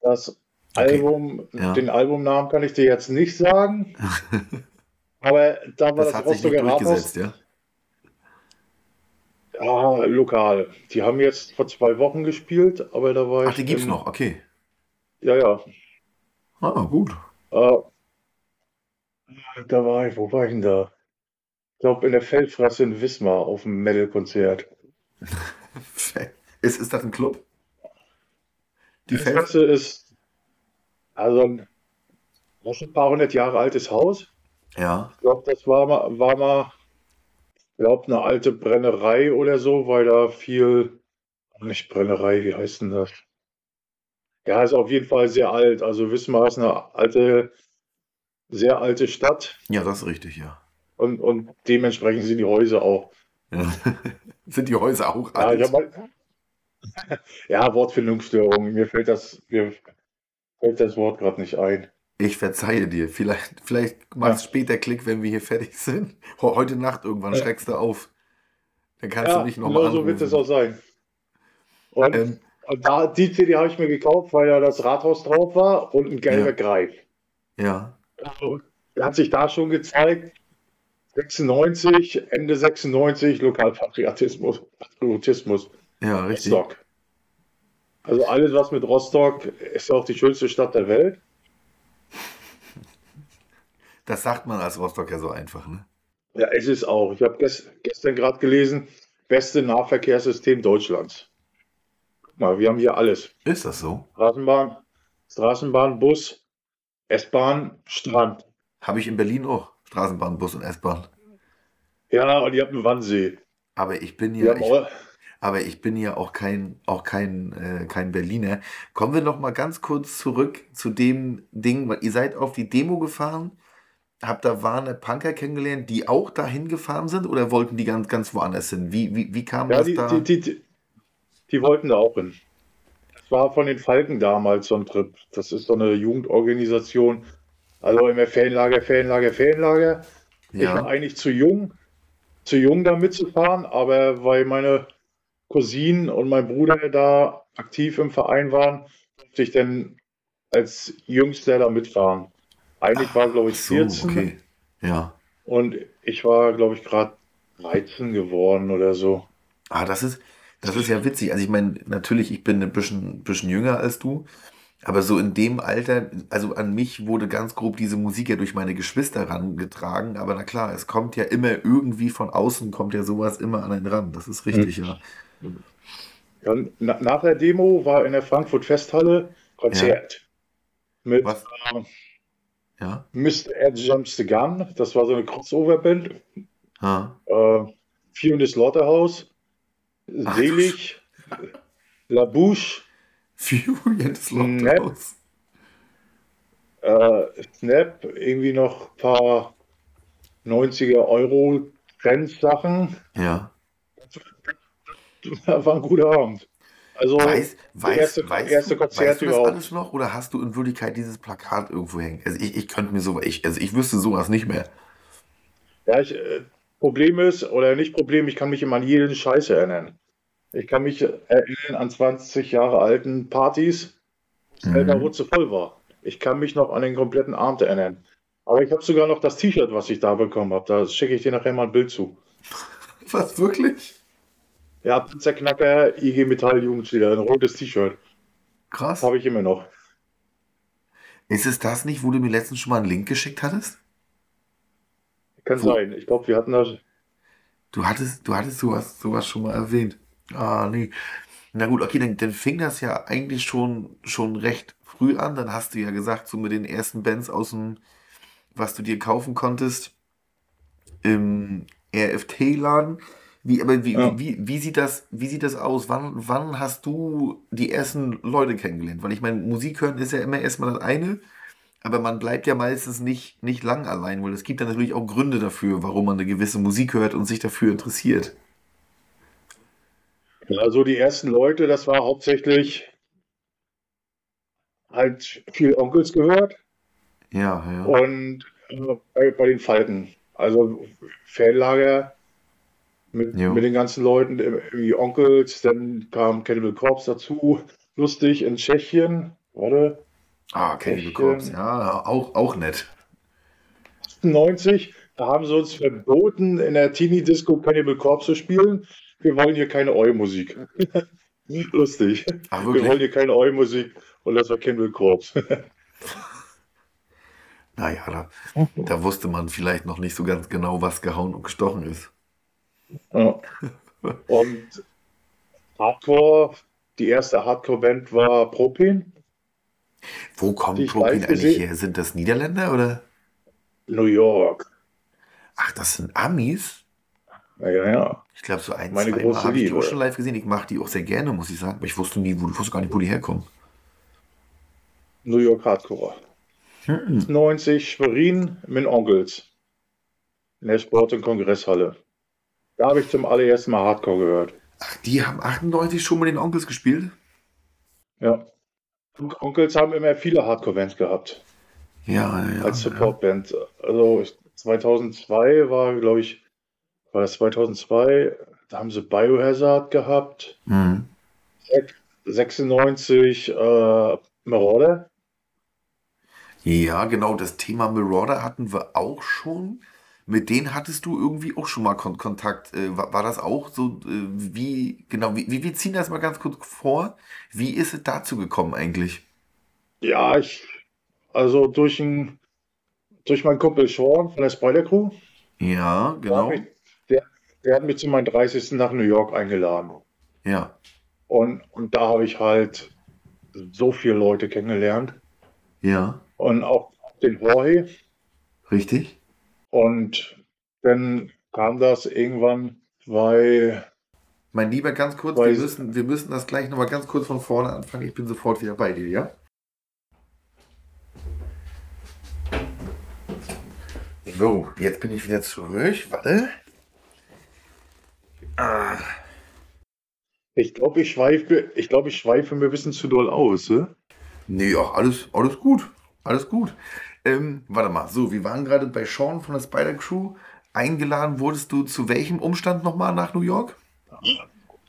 S4: Das
S3: Okay.
S4: Album,
S3: Ja.
S4: den Albumnamen kann ich dir jetzt nicht sagen, aber da war
S3: Das
S4: das,
S3: hat sich nicht
S4: Rostocker Rathaus.
S3: durchgesetzt, ja?
S4: Ja, lokal. Die haben jetzt vor zwei Wochen gespielt, aber da war
S3: Ach,
S4: ich.
S3: die gibt's
S4: im-
S3: noch, okay.
S4: Ja, ja.
S3: Ah, gut.
S4: Äh, da war ich, wo war ich denn da? Ich glaube, in der Feldfresse in Wismar auf dem Metal-Konzert.
S3: Ist, ist das ein Club? Die
S4: Feldfresse ist also ein, das ein paar hundert Jahre altes Haus.
S3: Ja.
S4: Ich glaube, das war mal, war mal, glaube, eine alte Brennerei oder so, weil da viel, nicht Brennerei, wie heißt denn das? Ja, ist auf jeden Fall sehr alt. Also Wismar ist eine alte, sehr alte Stadt
S3: Ja, das ist richtig, ja.
S4: und, und dementsprechend sind die Häuser auch.
S3: ja. Sind die Häuser auch
S4: Ja,
S3: alt?
S4: hab mal, ja, Wortfindungsstörung. Mir fällt das, mir fällt das Wort gerade nicht ein.
S3: Ich verzeihe dir. Vielleicht, vielleicht machst du später Klick, wenn wir hier fertig sind. Heute Nacht irgendwann
S4: Ja.
S3: schreckst du auf. Dann kannst
S4: Ja,
S3: du mich nochmal
S4: genau so wird es auch sein. Und,
S3: Ähm,
S4: und da, die CD habe ich mir gekauft, weil da das Rathaus drauf war und ein gelber
S3: Ja.
S4: Greif.
S3: ja.
S4: Also, hat sich da schon gezeigt, 96, Ende 96, Lokalpatriotismus, Patriotismus,
S3: Ja, richtig.
S4: Rostock. Also alles, was mit Rostock, ist ja auch die schönste Stadt der Welt.
S3: Das sagt man als Rostocker so einfach, ne?
S4: Ja, es ist auch. Ich habe gest, gestern gerade gelesen, beste Nahverkehrssystem Deutschlands. Guck mal, wir haben hier alles.
S3: Ist das so?
S4: Straßenbahn, Straßenbahn, Bus, S-Bahn, Strand.
S3: Habe ich in Berlin auch. Straßenbahn, Bus und S-Bahn.
S4: Ja, und ihr habt einen Wannsee.
S3: Aber ich bin ja, ich, aber ich bin ja auch kein, auch kein, äh, kein Berliner. Kommen wir noch mal ganz kurz zurück zu dem Ding, weil ihr seid auf die Demo gefahren, habt da Warner Punker kennengelernt, die auch dahin gefahren sind oder wollten die ganz, ganz woanders hin? Wie, wie, wie kam
S4: ja,
S3: das
S4: die,
S3: da?
S4: die, die, die, wollten da auch hin. war von den Falken damals so ein Trip. Das ist so eine Jugendorganisation. Also immer Ferienlager, Ferienlager. Ich
S3: Ja.
S4: war eigentlich zu jung, zu jung da mitzufahren, aber weil meine Cousinen und mein Bruder da aktiv im Verein waren, durfte ich dann als Jüngster da mitfahren. Eigentlich war, glaube ich,
S3: So,
S4: 14
S3: okay. Ja.
S4: und ich war, glaube ich, gerade 13 geworden oder so.
S3: Ah, das ist, das ist ja witzig. Also ich meine, natürlich, ich bin ein bisschen, bisschen jünger als du, aber so in dem Alter, also an mich wurde ganz grob diese Musik ja durch meine Geschwister rangetragen, aber na klar, es kommt ja immer irgendwie von außen, kommt ja sowas immer an einen ran. Das ist richtig, ja.
S4: Ja, na, nach der Demo war in der Frankfurt Festhalle Konzert mit
S3: Was?
S4: äh,
S3: Ja.
S4: Mr. Ed Jumps the Gun. Das war so eine Crossover-Band.
S3: Ha.
S4: Äh, Vier in the Slaughterhouse, Selig, La Bouche,
S3: Fury des
S4: Snap.
S3: Lockdowns.
S4: äh, Snap, irgendwie noch ein paar 90er Euro Trends-Sachen.
S3: Ja.
S4: War ein guter Abend. Also,
S3: Weiß,
S4: das
S3: weiß,
S4: erste,
S3: weißt,
S4: erste
S3: du,
S4: Konzert
S3: weißt du das
S4: überhaupt.
S3: alles noch oder hast du in Wirklichkeit dieses Plakat irgendwo hängen? Also ich, ich könnte mir so, ich, also ich wüsste sowas nicht mehr.
S4: Ja, ich, äh, Problem ist, oder nicht Problem, ich kann mich immer an jeden Scheiß erinnern. Ich kann mich erinnern an 20 Jahre alten Partys, wo
S3: Mhm.
S4: mhm. voll war. Ich kann mich noch an den kompletten Abend erinnern. Aber ich habe sogar noch das T-Shirt, was ich da bekommen habe. Da schicke ich dir nachher mal ein Bild zu.
S3: Was, wirklich?
S4: Ja, Panzerknacker, IG Metall Jugendspieler, ein rotes T-Shirt.
S3: Krass.
S4: Habe ich immer noch.
S3: Ist es das nicht, wo du mir letztens schon mal einen Link geschickt hattest?
S4: Kann
S3: Wo-
S4: sein. Ich glaube, wir hatten das.
S3: Du hattest, du hattest sowas, sowas schon mal erwähnt. Ah, nee. Na gut, okay, dann, dann fing das ja eigentlich schon, schon recht früh an. Dann hast du ja gesagt, so mit den ersten Bands aus dem, was du dir kaufen konntest, im RFT-Laden. Wie, aber wie,
S4: Ja.
S3: wie, wie, sieht das, wie sieht das aus? Wann, wann hast du die ersten Leute kennengelernt? Weil ich meine, Musik hören ist ja immer erstmal das eine, aber man bleibt ja meistens nicht, nicht lang allein, weil es gibt dann natürlich auch Gründe dafür, warum man eine gewisse Musik hört und sich dafür interessiert.
S4: Also die ersten Leute, das war hauptsächlich halt viel Onkels gehört.
S3: Ja, ja.
S4: Und äh, bei, bei den Falken, also Fanlager mit, mit den ganzen Leuten, irgendwie Onkels, dann kam Cannibal Corpse dazu, lustig in Tschechien, warte,
S3: Ah, Cannibal Corpse,
S4: ähm,
S3: ja, auch, auch nett.
S4: 98, da haben sie uns verboten, in der Teenie-Disco Cannibal Corpse zu spielen. Wir wollen hier keine Eu-Musik. Lustig.
S3: Ach,
S4: Wir wollen hier keine Eu-Musik und das war Cannibal Corpse.
S3: Naja, da, da wusste man vielleicht noch nicht so ganz genau, was gehauen und gestochen ist.
S4: Ja. Und Hardcore, die erste Hardcore-Band war Propin,
S3: Wo kommt
S4: Die
S3: Propin eigentlich her? Sind das Niederländer oder?
S4: New York.
S3: Ach, das sind Amis?
S4: Ja, ja, ja.
S3: Ich glaube, so ein,
S4: Meine
S3: zwei Mal habe ich die auch schon live gesehen. Ich mache die auch sehr gerne, muss ich sagen. Aber ich wusste nie, wo, ich wusste gar nicht, wo die herkommen.
S4: New York Hardcore.
S3: Hm.
S4: 90 Schwerin mit Onkels. In der Sport- und Kongresshalle. Da habe ich zum allerersten Mal Hardcore gehört.
S3: Ach, die haben 98 schon mit den Onkels gespielt?
S4: Ja. Onkels haben immer viele Hardcore-Bands gehabt.
S3: Ja, ja,
S4: als Supportband. Also ich- 2002 war, glaube ich, war das 2002, da haben sie Biohazard gehabt.
S3: Mhm.
S4: 96 äh, Marauder.
S3: Ja, genau, das Thema Marauder hatten wir auch schon. Mit denen hattest du irgendwie auch schon mal Kon Kontakt. Äh, war, war das auch so, äh, wie, genau, wie, wie, wir ziehen das mal ganz kurz vor. Wie ist es dazu gekommen eigentlich?
S4: Ja, ich, also durch, ein, durch meinen Kumpel Sean von der Spider Crew.
S3: Ja, genau.
S4: Der, der hat mich zu meinem 30. nach New York eingeladen.
S3: Ja,
S4: Und, und da habe ich halt so viele Leute kennengelernt.
S3: ja,
S4: Und auch den Jorge.
S3: richtig.
S4: Und dann kam das irgendwann, weil
S3: Mein Lieber, ganz kurz, wir müssen, wir müssen das gleich nochmal ganz kurz von vorne anfangen. Ich bin sofort wieder bei dir, ja? So, jetzt bin ich wieder zurück. Warte. Ah,
S4: Ich glaube, ich schweife, ich glaube, ich schweife mir ein bisschen zu doll aus. Ne?
S3: Nee, ach, alles, alles gut. Alles gut. Ähm, warte mal, so, wir waren gerade bei Sean von der Spider Crew. Eingeladen wurdest du zu welchem Umstand nochmal nach New York?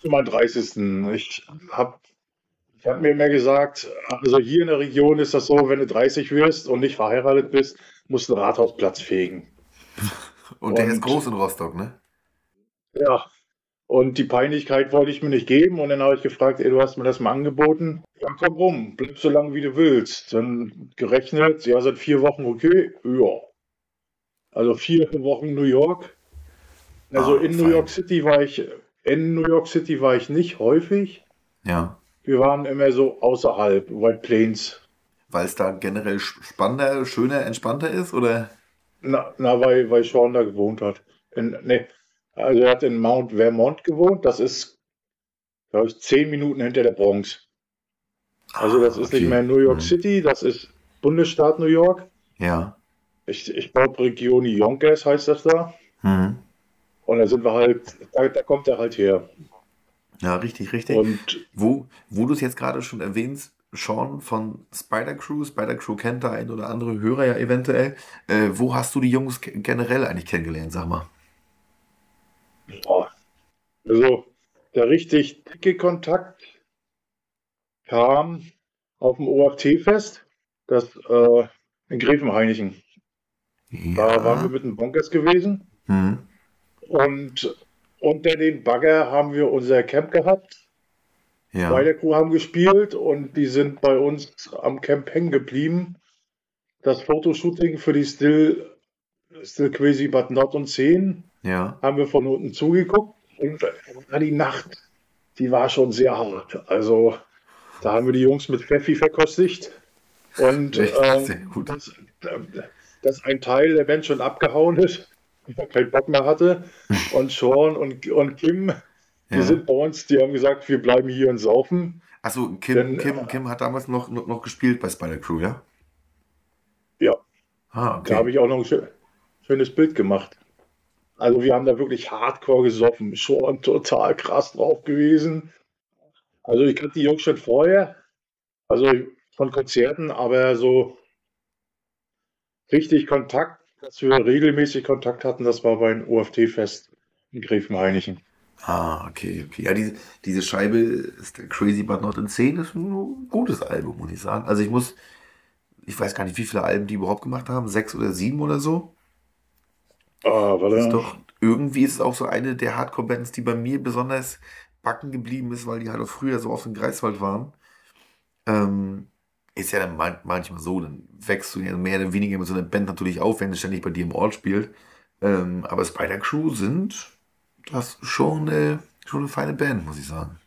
S4: Zu meinem 30. Ich habe ich hab mir immer gesagt, also hier in der Region ist das so, wenn du 30 wirst und nicht verheiratet bist, musst du einen Rathausplatz fegen.
S3: Und der
S4: Und-
S3: ist groß in Rostock, ne?
S4: Ja, und die Peinlichkeit wollte ich mir nicht geben. Und dann habe ich gefragt, ey, du hast mir das mal angeboten. Ja, komm rum, bleib so lange, wie du willst. Dann gerechnet, ja, seit vier Wochen okay. Ja. Also vier Wochen New York. Also
S3: Ah,
S4: in New
S3: fein.
S4: York City war ich, in New York City war ich nicht häufig.
S3: Ja.
S4: Wir waren immer so außerhalb, White Plains.
S3: Weil es da generell spannender, schöner, entspannter ist, oder?
S4: Na, na weil, weil Sean da gewohnt hat. In, nee, also er hat in Mount Vermont gewohnt. Das ist, glaube ich, zehn Minuten hinter der Bronx. Also das
S3: Ah,
S4: ist
S3: okay.
S4: nicht mehr New York
S3: Hm.
S4: City, das ist Bundesstaat New York.
S3: Ja.
S4: Ich, ich glaube Region Yonkers heißt das da.
S3: Mhm.
S4: Und da sind wir halt, da, da kommt er halt her.
S3: Ja, richtig, richtig.
S4: Und
S3: Wo, wo du es jetzt gerade schon erwähnst, Sean von Spider Crew, Spider Crew kennt da ein oder andere Hörer ja eventuell. Äh, wo hast du die Jungs ge- generell eigentlich kennengelernt, sag mal?
S4: Boah, also der richtig dicke Kontakt kam auf dem OFT-Fest, das äh, in Gräfenhainichen. Da waren wir mit den Bonkers gewesen.
S3: Mhm.
S4: Und unter den Bagger haben wir unser Camp gehabt.
S3: Ja.
S4: Bei der Crew haben gespielt und die sind bei uns am Camp hängen geblieben. Das Fotoshooting für die Still, Still Crazy But Not und 10
S3: Ja.
S4: haben wir von unten zugeguckt. Und die Nacht, die war schon sehr hart. Also da haben wir die Jungs mit Pfeffi verkostigt. Und ähm, dass, dass ein Teil der Band schon abgehauen ist, keinen Bock mehr hatte. Und Sean und, und Kim, die
S3: Ja.
S4: sind bei uns, die haben gesagt, wir bleiben hier und saufen.
S3: Achso, Kim,
S4: Denn,
S3: Kim,
S4: äh,
S3: Kim hat damals noch, noch, noch gespielt bei Spider Crew, ja?
S4: Ja,
S3: Ah,
S4: da habe
S3: okay.
S4: ich auch noch ein schö- schönes Bild gemacht. Also wir haben da wirklich hardcore gesoffen. Schon total krass drauf gewesen. Also ich kannte die Jungs schon vorher, also von Konzerten, aber so richtig Kontakt, dass wir regelmäßig Kontakt hatten, das war beim OFT-Fest in Gräfenhainichen.
S3: Ah, okay, okay. Ja, diese, diese Scheibe ist der Crazy But Not Insane ist ein gutes Album, muss ich sagen. Also ich muss, ich weiß gar nicht, wie viele Alben die überhaupt gemacht haben, sechs oder sieben oder so.
S4: Ah, warte.
S3: Ist doch, irgendwie ist es auch so eine der Hardcore-Bands, die bei mir besonders backen geblieben ist, weil die halt auch früher so auf dem Greifswald waren. Ähm, ist ja dann man, manchmal so, dann wächst du ja mehr oder weniger mit so einer Band natürlich auf, wenn sie ständig bei dir im Ort spielt. Ähm, aber Spider Crew sind das schon, äh, schon eine feine Band, muss ich sagen.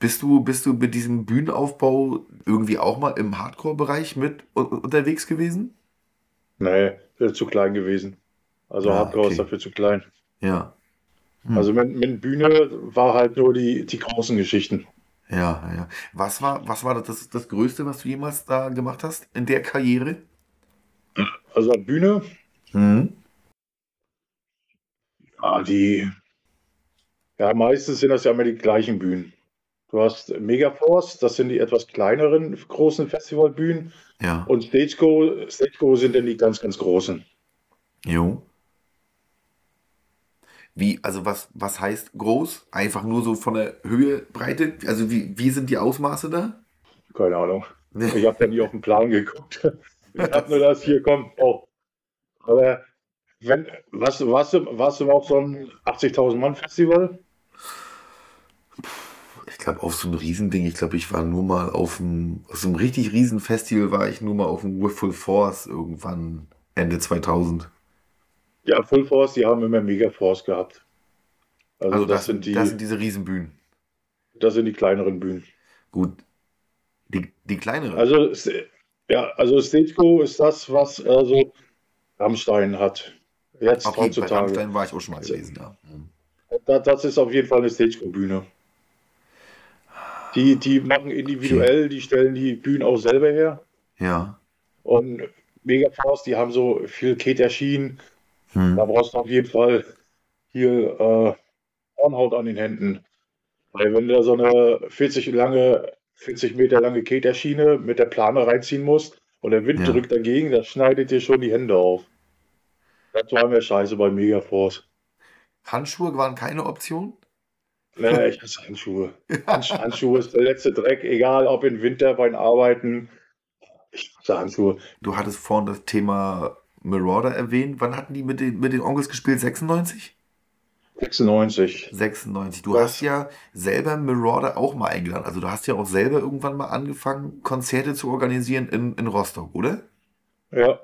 S3: Bist du, bist du mit diesem Bühnenaufbau irgendwie auch mal im Hardcore-Bereich mit unterwegs gewesen?
S4: Nee, zu klein gewesen. Also
S3: Ah,
S4: Hardcore
S3: okay.
S4: ist dafür zu klein.
S3: Ja. Hm.
S4: Also mit, mit Bühne war halt nur die, die großen Geschichten.
S3: Ja, ja. Was war, was war das, das Größte, was du jemals da gemacht hast in der Karriere?
S4: Also an Bühne,
S3: Mhm.
S4: ah, die, ja, meistens sind das ja immer die gleichen Bühnen. Du hast Megaforce, das sind die etwas kleineren großen Festivalbühnen.
S3: Ja.
S4: Und Stageco, Stageco sind dann die ganz, ganz großen.
S3: Jo. Wie, also was, was heißt groß? Einfach nur so von der Höhe, Breite? Also wie, wie sind die Ausmaße da?
S4: Keine Ahnung. Ich habe da nie auf den Plan geguckt. Ich habe nur das hier, komm, oh. Aber wenn, warst, du- warst, du, warst du auf so einem 80.000 Mann Festival?
S3: Ich glaube, auf so einem Riesending, ich glaube, ich war nur mal auf einem, auf so einem richtig riesen Festival war ich nur mal auf dem Full Force irgendwann Ende 2000.
S4: Ja, Full Force, die haben immer Mega Force gehabt. Also,
S3: Also
S4: das,
S3: das,
S4: sind die,
S3: das sind diese Riesenbühnen.
S4: das sind die kleineren Bühnen.
S3: Gut. Die, die kleineren.
S4: Also, ja, also Stageco ist das, was also Rammstein hat. Jetzt
S3: okay, bei
S4: heutzutage.
S3: Rammstein war ich auch schon mal gewesen, ja. Mhm.
S4: Da, das ist auf jeden Fall eine Stageco-Bühne. Die, die machen individuell, die stellen die Bühnen auch selber her.
S3: Ja.
S4: Und Megaforce, die haben so viel Keterschienen.
S3: Hm.
S4: Da brauchst du auf jeden Fall hier äh, Hornhaut an den Händen. Weil wenn du da so eine 40 lange, 40 Meter lange Keterschiene mit der Plane reinziehen musst und der Wind
S3: Ja.
S4: drückt dagegen, das schneidet dir schon die Hände auf. Das war mir scheiße bei Megaforce.
S3: Handschuhe waren keine Option?
S4: Nee, ich hasse Handschuhe. Hands Handschuhe ist der letzte Dreck, egal ob im Winter beim Arbeiten. Ich hasse Handschuhe.
S3: Du hattest vorhin das Thema Marauder erwähnt. Wann hatten die mit den, mit den Onkels gespielt? 96?
S4: 96.
S3: 96. Du
S4: Was?
S3: hast ja selber Marauder auch mal eingeladen. Also du hast ja auch selber irgendwann mal angefangen, Konzerte zu organisieren in, in Rostock, oder?
S4: Ja.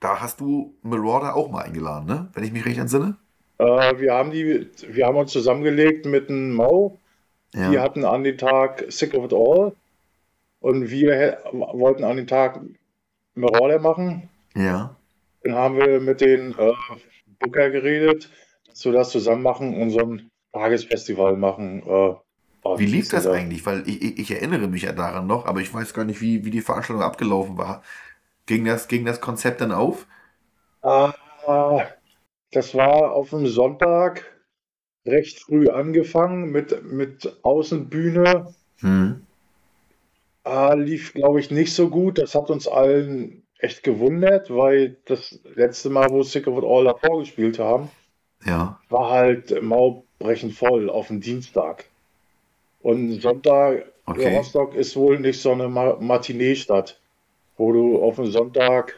S3: Da hast du Marauder auch mal eingeladen, ne? Wenn ich mich recht entsinne.
S4: Äh, wir haben die, wir haben uns zusammengelegt mit einem Mau.
S3: Ja.
S4: Die hatten an den Tag Sick of It All. Und wir wollten an den Tag Marauder machen.
S3: Ja.
S4: Dann haben wir mit den äh, Booker geredet, dass wir das zusammen machen und so ein Tagesfestival machen. Äh,
S3: Wie lief das eigentlich? Weil ich, ich, ich erinnere mich ja daran noch, aber ich weiß gar nicht, wie, wie die Veranstaltung abgelaufen war. Ging das, ging das Konzept dann auf?
S4: Ah, das war auf dem Sonntag recht früh angefangen mit, mit Außenbühne.
S3: Hm.
S4: Ah, lief, glaube ich, nicht so gut. Das hat uns allen echt gewundert, weil das letzte Mal, wo Sick of It All davor gespielt haben,
S3: Ja.
S4: war halt maulbrechend voll auf dem Dienstag. Und Sonntag,
S3: Okay.
S4: Rostock ist wohl nicht so eine Ma Matinee-Stadt, wo du auf dem Sonntag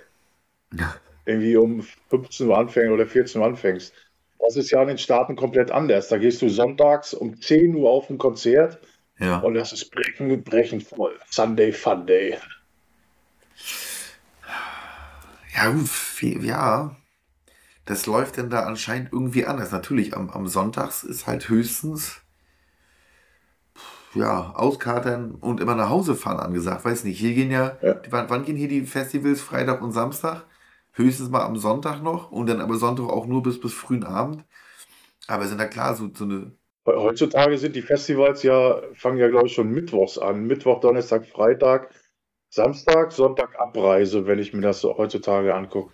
S4: irgendwie um 15 Uhr anfängst oder 14 Uhr anfängst. Das ist ja an den Staaten komplett anders. Da gehst du sonntags um 10 Uhr auf ein Konzert
S3: Ja.
S4: und das ist brechend, brechend voll. Sunday Fun Day.
S3: Ja, ja. Das läuft denn da anscheinend irgendwie anders. Natürlich, am, am Sonntags ist halt höchstens, ja, auskatern und immer nach Hause fahren angesagt. Weiß nicht, hier gehen ja,
S4: Ja.
S3: wann, wann gehen hier die Festivals? Freitag und Samstag? Höchstens mal am Sonntag noch und dann aber Sonntag auch nur bis, bis frühen Abend. Aber sind da klar so, so eine,
S4: Heutzutage sind die Festivals ja, fangen ja, glaube ich, schon mittwochs an. Mittwoch, Donnerstag, Freitag, Samstag, Sonntag Abreise, wenn ich mir das so heutzutage angucke.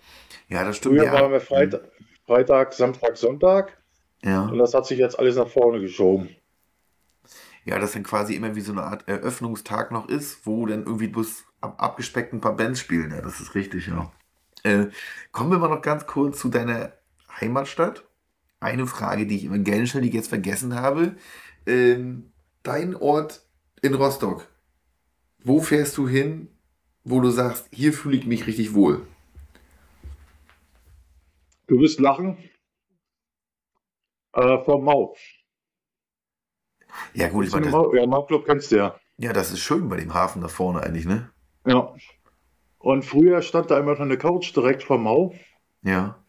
S3: ja, das stimmt.
S4: Früher
S3: ja.
S4: waren wir Freitag, Freitag, Samstag, Sonntag
S3: Ja.
S4: und das hat sich jetzt alles nach vorne geschoben.
S3: Ja, das dann quasi immer wie so eine Art Eröffnungstag noch ist, wo dann irgendwie bloß ab, abgespeckt ein paar Bands spielen. Ja, das ist richtig, ja. Äh, kommen wir mal noch ganz kurz zu deiner Heimatstadt. Eine Frage, die ich immer gerne stelle, die ich jetzt vergessen habe. Ähm, dein Ort in Rostock. Wo fährst du hin, wo du sagst, hier fühle ich mich richtig wohl?
S4: Du wirst lachen. Äh, vom Mau.
S3: Ja, gut, ich meine, das,
S4: Mau ja, Mau-Club kennst du ja.
S3: ja, das ist schön bei dem Hafen da vorne eigentlich, ne?
S4: Ja. Und früher stand da immer noch eine Couch direkt vom Mau
S3: Ja.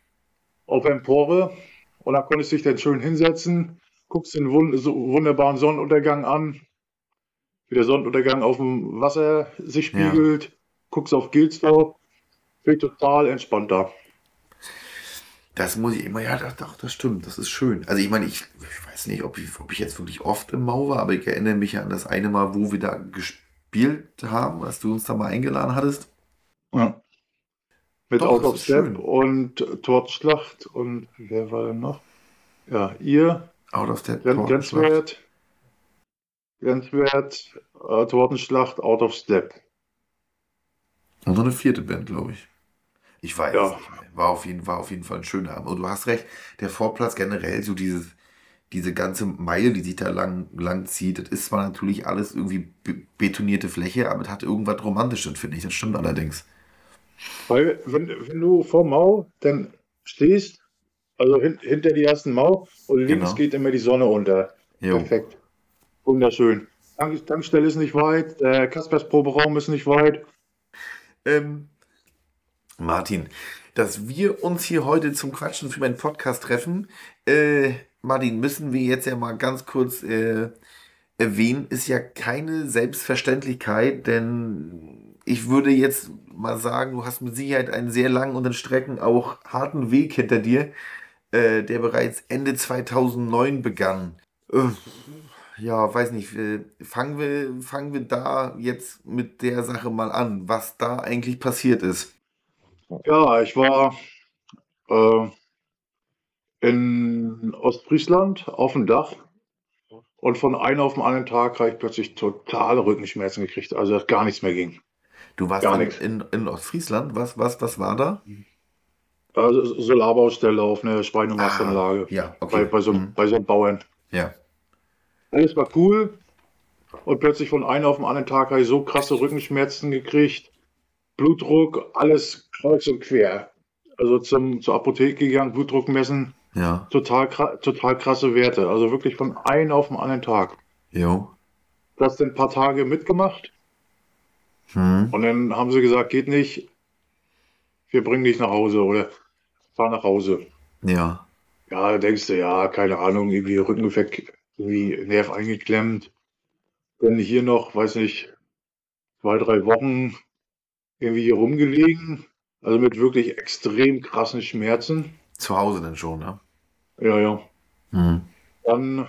S4: auf Empore und da konntest du dich dann schön hinsetzen, guckst den wun so wunderbaren Sonnenuntergang an, wie der Sonnenuntergang auf dem Wasser sich
S3: Ja.
S4: spiegelt, guckst auf Gilsdorf, bin ich total entspannt da.
S3: Das muss ich immer, ja, das, doch, das stimmt, das ist schön. Also ich meine, ich, ich weiß nicht, ob ich, ob ich jetzt wirklich oft im Mau war, aber ich erinnere mich ja an das eine Mal, wo wir da gespielt haben, als du uns da mal eingeladen hattest.
S4: Ja. Mit
S3: Doch,
S4: Out of Step und Tortschlacht und wer war denn noch? Ja, ihr,
S3: Out of Step.
S4: Grenzwert, Grenzwert, äh, Tortenschlacht, Out of Step.
S3: Und noch eine vierte Band, glaube ich. Ich weiß
S4: Ja.
S3: es nicht mehr. War auf, jeden, war auf jeden Fall ein schöner Abend. Und du hast recht, der Vorplatz generell, so dieses, diese ganze Meile, die sich da lang, lang zieht, das ist zwar natürlich alles irgendwie be betonierte Fläche, aber es hat irgendwas Romantisches, finde ich. Das stimmt allerdings.
S4: Weil, wenn, wenn du vor Mau dann stehst, also hin, hinter die ersten Mau und links
S3: Genau.
S4: geht immer die Sonne unter.
S3: Jo.
S4: Perfekt. Wunderschön. Tank, Tankstelle ist nicht weit, der Kaspers Proberaum ist nicht weit.
S3: Ähm, Martin, dass wir uns hier heute zum Quatschen für meinen Podcast treffen, äh, Martin, müssen wir jetzt ja mal ganz kurz äh, erwähnen, ist ja keine Selbstverständlichkeit, denn ich würde jetzt mal sagen, du hast mit Sicherheit einen sehr langen und in Strecken auch harten Weg hinter dir, äh, der bereits Ende 2009 begann. Äh, ja, weiß nicht, äh, fangen wir, fangen wir da jetzt mit der Sache mal an, was da eigentlich passiert ist.
S4: Ja, ich war äh, in Ostfriesland auf dem Dach Und von einem auf den anderen Tag habe ich plötzlich totale Rückenschmerzen gekriegt, also dass gar nichts mehr ging.
S3: Du warst
S4: Gar nichts.
S3: in, in Ostfriesland. Was, was, was war da?
S4: Also Solarbaustelle auf einer Schweinemastanlage.
S3: Ah, ja,
S4: Bei,
S3: okay.
S4: bei, so,
S3: Mhm.
S4: bei so einem Bauern.
S3: Ja.
S4: Alles war cool. Und plötzlich von einem auf den anderen Tag habe ich so krasse Rückenschmerzen gekriegt. Blutdruck, alles kreuz und quer. Also zum, zur Apotheke gegangen, Blutdruck messen,
S3: Ja.
S4: total, total krasse Werte. Also wirklich von einem auf den anderen Tag.
S3: Jo.
S4: Das dann ein paar Tage mitgemacht.
S3: Hm.
S4: Und dann haben sie gesagt, geht nicht. Wir bringen dich nach Hause oder fahr nach Hause.
S3: Ja.
S4: Ja, da denkst du, ja, keine Ahnung, irgendwie Rücken weg, irgendwie Nerv eingeklemmt. Dann hier noch, weiß nicht, zwei, drei Wochen irgendwie hier rumgelegen. Also mit wirklich extrem krassen Schmerzen.
S3: Zu Hause dann schon, ne?
S4: Ja, ja.
S3: Hm.
S4: Dann,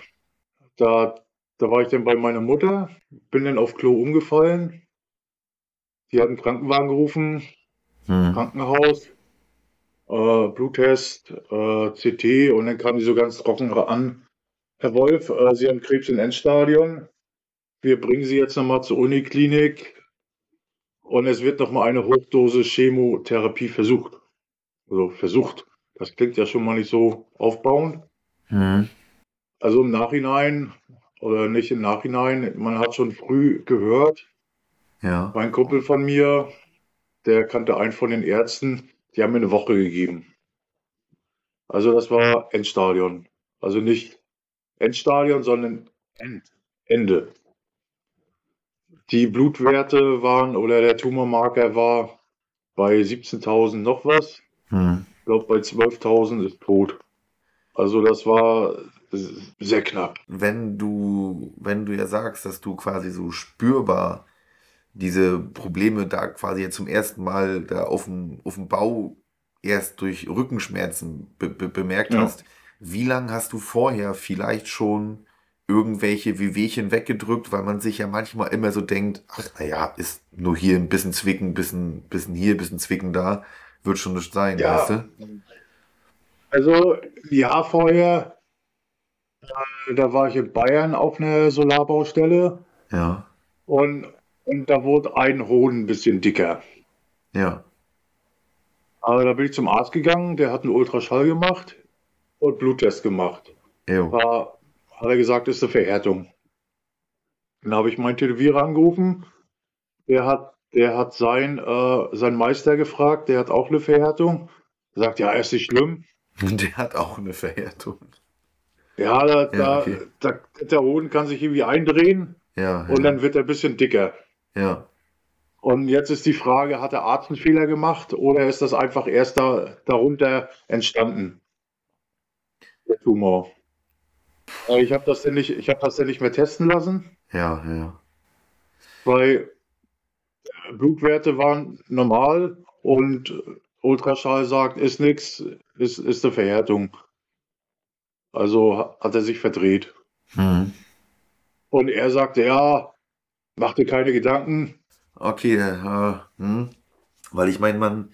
S4: da, da war ich dann bei meiner Mutter, bin dann auf Klo umgefallen. Die hat einen Krankenwagen gerufen,
S3: Hm.
S4: Krankenhaus, äh, Bluttest, äh, CT und dann kam die so ganz trocken an. Herr Wolf, äh, Sie haben Krebs im Endstadion. Wir bringen Sie jetzt nochmal zur Uniklinik und es wird nochmal eine Hochdosis Chemotherapie versucht. Also versucht. Das klingt ja schon mal nicht so aufbauend.
S3: Hm.
S4: Also im Nachhinein oder nicht im Nachhinein, man hat schon früh gehört,
S3: Ja.
S4: mein Kumpel von mir, der kannte einen von den Ärzten, die haben mir eine Woche gegeben. Also das war Endstadion. Also nicht Endstadion, sondern End, Ende. Die Blutwerte waren oder der Tumormarker war bei 17.000 noch was.
S3: Hm.
S4: Ich glaube, bei 12.000 ist tot. Also das war sehr knapp.
S3: Wenn du, wenn du ja sagst, dass du quasi so spürbar diese Probleme da quasi jetzt zum ersten Mal da auf dem, auf dem Bau erst durch Rückenschmerzen be be bemerkt
S4: Ja.
S3: hast, wie lange hast du vorher vielleicht schon irgendwelche Wehwehchen weggedrückt, weil man sich ja manchmal immer so denkt, ach naja, ist nur hier ein bisschen zwicken, bisschen, bisschen hier, bisschen zwicken da, wird schon nicht sein,
S4: Ja.
S3: weißt du?
S4: Also ein Jahr vorher, äh, da war ich in Bayern auf einer Solarbaustelle
S3: Ja,
S4: und, und da wurde ein Hoden ein bisschen dicker.
S3: ja,
S4: Aber da bin ich zum Arzt gegangen, der hat einen Ultraschall gemacht und Bluttest gemacht.
S3: jo,
S4: War, hat er gesagt, ist eine Verhärtung. Dann habe ich meinen Tätowierer angerufen. Der hat, der hat sein, äh, seinen Meister gefragt, der hat auch eine Verhärtung. Er sagt, ja, ist nicht schlimm.
S3: der hat auch eine Verhärtung.
S4: Ja, da, da,
S3: okay.
S4: da, der Hoden kann sich irgendwie eindrehen
S3: Ja,
S4: und
S3: ja,
S4: dann wird er ein bisschen dicker.
S3: ja.
S4: Und jetzt ist die Frage, hat der Arzt einen Fehler gemacht oder ist das einfach erst da, darunter entstanden? Der Tumor. Aber ich habe das denn nicht, ich habe das denn nicht mehr testen lassen,
S3: Ja, ja.
S4: weil äh, Blutwerte waren normal und Ultraschall sagt, ist nichts, ist, ist eine Verhärtung. Also ha- hat er sich verdreht.
S3: Hm.
S4: Und er sagte, ja, mach dir keine Gedanken.
S3: Okay, äh, hm. Weil ich meine, man,